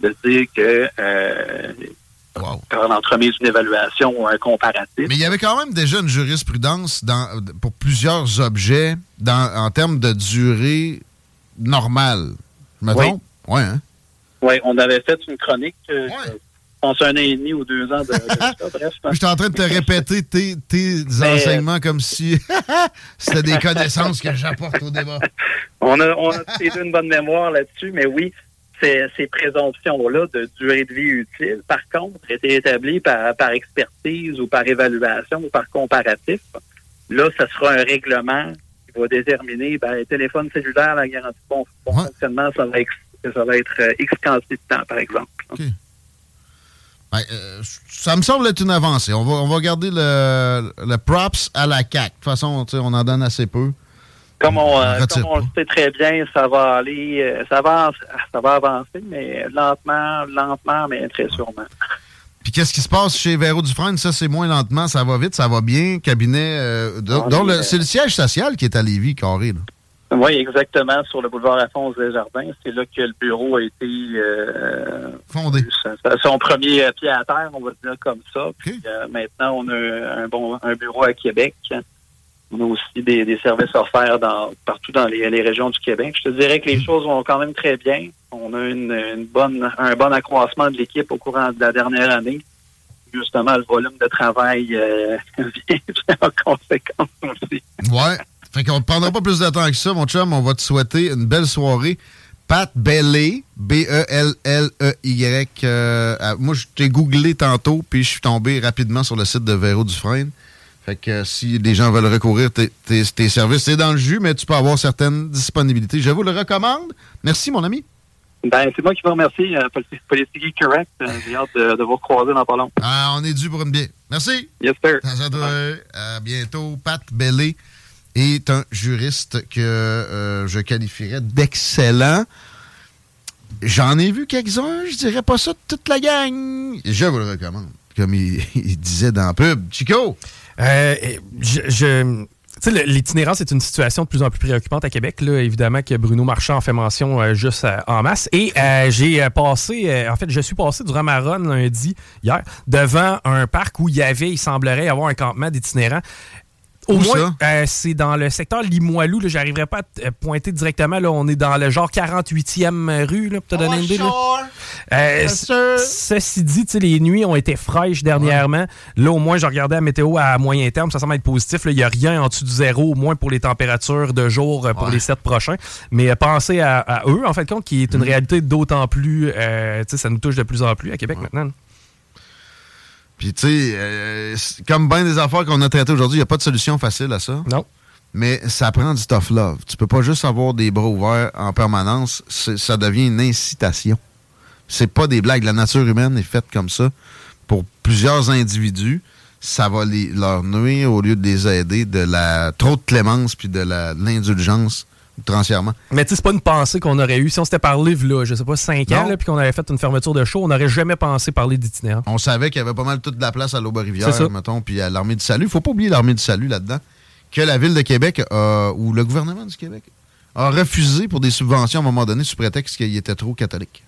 [SPEAKER 14] de dire que euh, quand on entremise une évaluation ou un comparatif.
[SPEAKER 8] Mais il y avait quand même déjà une jurisprudence dans, pour plusieurs objets dans, en termes de durée normale. Je me
[SPEAKER 14] Oui.
[SPEAKER 8] trompe? Ouais, hein?
[SPEAKER 14] Oui, on avait fait une chronique, euh, je pense un an et demi ou deux ans de, de ça, bref.
[SPEAKER 8] Je suis en train de te répéter tes, tes
[SPEAKER 14] Mais-
[SPEAKER 8] enseignements comme si c'était des connaissances que j'apporte au débat.
[SPEAKER 14] On a, on a une bonne mémoire là-dessus, mais oui, ces, ces présomptions-là de durée de vie utile, par contre, étaient établies par, par expertise ou par évaluation ou par comparatif. Là, ça sera un règlement qui va déterminer, ben, téléphone cellulaire, la garantie de bon, bon fonctionnement, ça va, ex- ça va être euh, X quantité de temps, par exemple.
[SPEAKER 8] Ben, euh, ça me semble être une avancée. On va, on va garder le, le props à la CAQ. De toute façon, on en donne assez peu.
[SPEAKER 14] Comme on, euh, comme on le sait très bien, ça va aller, euh, ça va, ça va avancer, mais lentement, lentement, mais très sûrement.
[SPEAKER 8] Puis qu'est-ce qui se passe chez Véro Dufresne? Ça, c'est moins lentement, ça va vite, ça va bien. Cabinet, euh,
[SPEAKER 14] euh,
[SPEAKER 8] c'est le siège social qui est à Lévis, carré. là.
[SPEAKER 14] Oui, exactement, sur le boulevard Alphonse Desjardins. C'est là que le bureau a été euh,
[SPEAKER 8] fondé.
[SPEAKER 14] Son premier pied à terre, on va dire comme ça. Puis, euh, maintenant, on a un bon un bureau à Québec. On a aussi des, des services offerts dans, partout dans les, les régions du Québec. Je te dirais que les choses vont quand même très bien. On a une, une bonne, un bon accroissement de l'équipe au courant de la dernière année. Justement, le volume de travail euh, vient en conséquence aussi.
[SPEAKER 8] Ouais. Fait qu'on ne prendra pas plus de temps que ça, mon chum. On va te souhaiter une belle soirée. Pat Bellé, B-E-L-L-E-Y. euh, moi, je t'ai googlé tantôt, puis je suis tombé rapidement sur le site de Véro Dufresne. Fait que euh, si les gens veulent recourir tes, tes- tes services, c'est dans le jus, mais tu peux avoir certaines disponibilités. Je vous le recommande. Merci, mon ami.
[SPEAKER 14] Ben, c'est moi qui vous remercie, euh, Politique Politique Correct. Euh, J'ai hâte de, de vous recroiser dans pas long.
[SPEAKER 8] Ah, on est dû pour une bière. Merci.
[SPEAKER 14] Yes, sir.
[SPEAKER 8] À toi. À bientôt. Pat Bellé est un juriste que euh, je qualifierais d'excellent. J'en ai vu quelques-uns, je dirais pas ça de toute la gang. Je vous le recommande. Comme il, disait dans la pub. Chico!
[SPEAKER 1] Euh, le- l'itinérance est une situation de plus en plus préoccupante à Québec. Évidemment que Bruno Marchand en fait mention euh, juste en masse. Et j'ai passé, en fait, je suis passé durant ma run lundi, hier, devant un parc où il y avait, il semblerait y avoir un campement d'itinérants. Au
[SPEAKER 8] Où
[SPEAKER 1] moins, euh, c'est dans le secteur Limoilou. là. J'arriverai pas à te- euh, pointer directement. Là, on est dans le genre 48e rue, là, pour te donner une idée. Euh, ceci dit, tu sais, les nuits ont été fraîches dernièrement. Là, au moins, je regardais la météo à moyen terme. Ça semble être positif. là. Il n'y a rien en dessous du zéro, au moins pour les températures de jour pour les sept prochains. Mais euh, pensez à, à eux, en fait, compte, qui est une réalité d'autant plus. euh, tu sais, ça nous touche de plus en plus à Québec maintenant.
[SPEAKER 8] Puis, tu sais, euh, comme bien des affaires qu'on a traitées aujourd'hui, il n'y a pas de solution facile à ça.
[SPEAKER 1] Non.
[SPEAKER 8] Mais ça prend du tough love. Tu peux pas juste avoir des bras ouverts en permanence. Ça devient une incitation. C'est pas des blagues. La nature humaine est faite comme ça. Pour plusieurs individus, ça va les- leur nuire au lieu de les aider de la trop de clémence puis de l'indulgence
[SPEAKER 1] Mais tu sais, c'est pas une pensée qu'on aurait eue. Si on s'était parlé, là, je sais pas, 5 ans, puis qu'on avait fait une fermeture de show, on n'aurait jamais pensé parler d'itinérants.
[SPEAKER 8] On savait qu'il y avait pas mal toute la place à l'Aube-Rivière, mettons, puis à l'Armée du Salut. faut pas oublier l'Armée du Salut là-dedans. Que la Ville de Québec, a- ou le gouvernement du Québec, a refusé pour des subventions à un moment donné sous prétexte qu'il était trop catholique.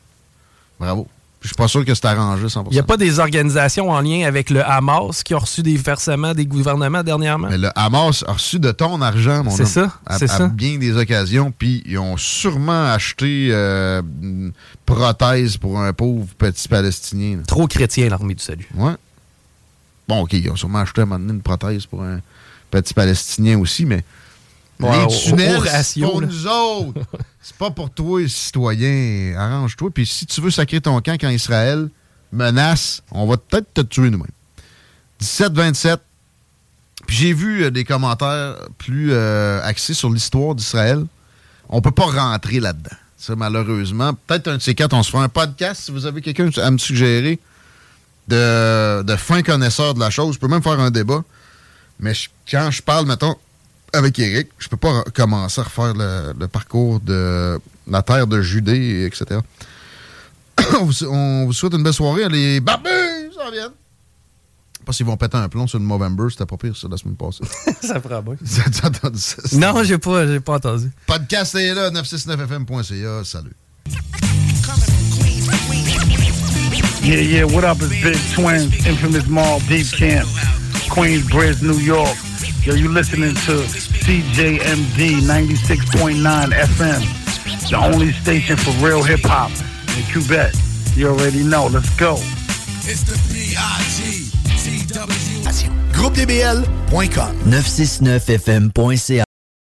[SPEAKER 8] Bravo. Je suis pas sûr que c'est arrangé 100%.
[SPEAKER 1] Il n'y a pas des organisations en lien avec le Hamas qui ont reçu des versements des gouvernements dernièrement?
[SPEAKER 8] Mais le Hamas a reçu de ton argent, mon
[SPEAKER 1] C'est ça,
[SPEAKER 8] à,
[SPEAKER 1] c'est
[SPEAKER 8] à
[SPEAKER 1] ça.
[SPEAKER 8] bien des occasions, puis ils ont sûrement acheté euh, une prothèse pour un pauvre petit Palestinien. là.
[SPEAKER 1] Trop chrétien, l'armée du salut.
[SPEAKER 8] Ouais. Bon, OK, ils ont sûrement acheté à un moment donné une prothèse pour un petit Palestinien aussi, mais
[SPEAKER 1] Ouais,
[SPEAKER 8] les tunnels, c'est pour
[SPEAKER 1] là.
[SPEAKER 8] nous autres. c'est pas pour toi, citoyen. Arrange-toi. Puis si tu veux sacrer ton camp quand Israël menace, on va peut-être te tuer nous-mêmes. 17-27. Puis j'ai vu euh, des commentaires plus euh, axés sur l'histoire d'Israël. On peut pas rentrer là-dedans. Ça, malheureusement. Peut-être un de ces quatre, on se fera un podcast si vous avez quelqu'un à me suggérer de, de fin connaisseur de la chose. Je peux même faire un débat. Mais je- quand je parle, mettons, avec Eric, je peux pas commencer à refaire le, le parcours de la terre de Judée, etc. on, vous, on vous souhaite une belle soirée. Les barbus s'en viennent. Je sais pas s'ils vont péter un plomb sur le Movember. C'était pas pire, ça, la semaine passée.
[SPEAKER 1] ça fera bien.
[SPEAKER 8] T'as entendu ça?
[SPEAKER 1] Non, j'ai pas, j'ai pas entendu.
[SPEAKER 8] Podcast est là, 969fm.ca. Salut.
[SPEAKER 15] Yeah, yeah, what up? It's Big Twins, Infamous Mall, Deep Camp, Queensbridge, New York. Yo, you listening to CJMD 96.9 FM, the only station for real hip hop in Quebec. You already know. Let's go.
[SPEAKER 10] GroupeDBL.com
[SPEAKER 5] 969fm.ca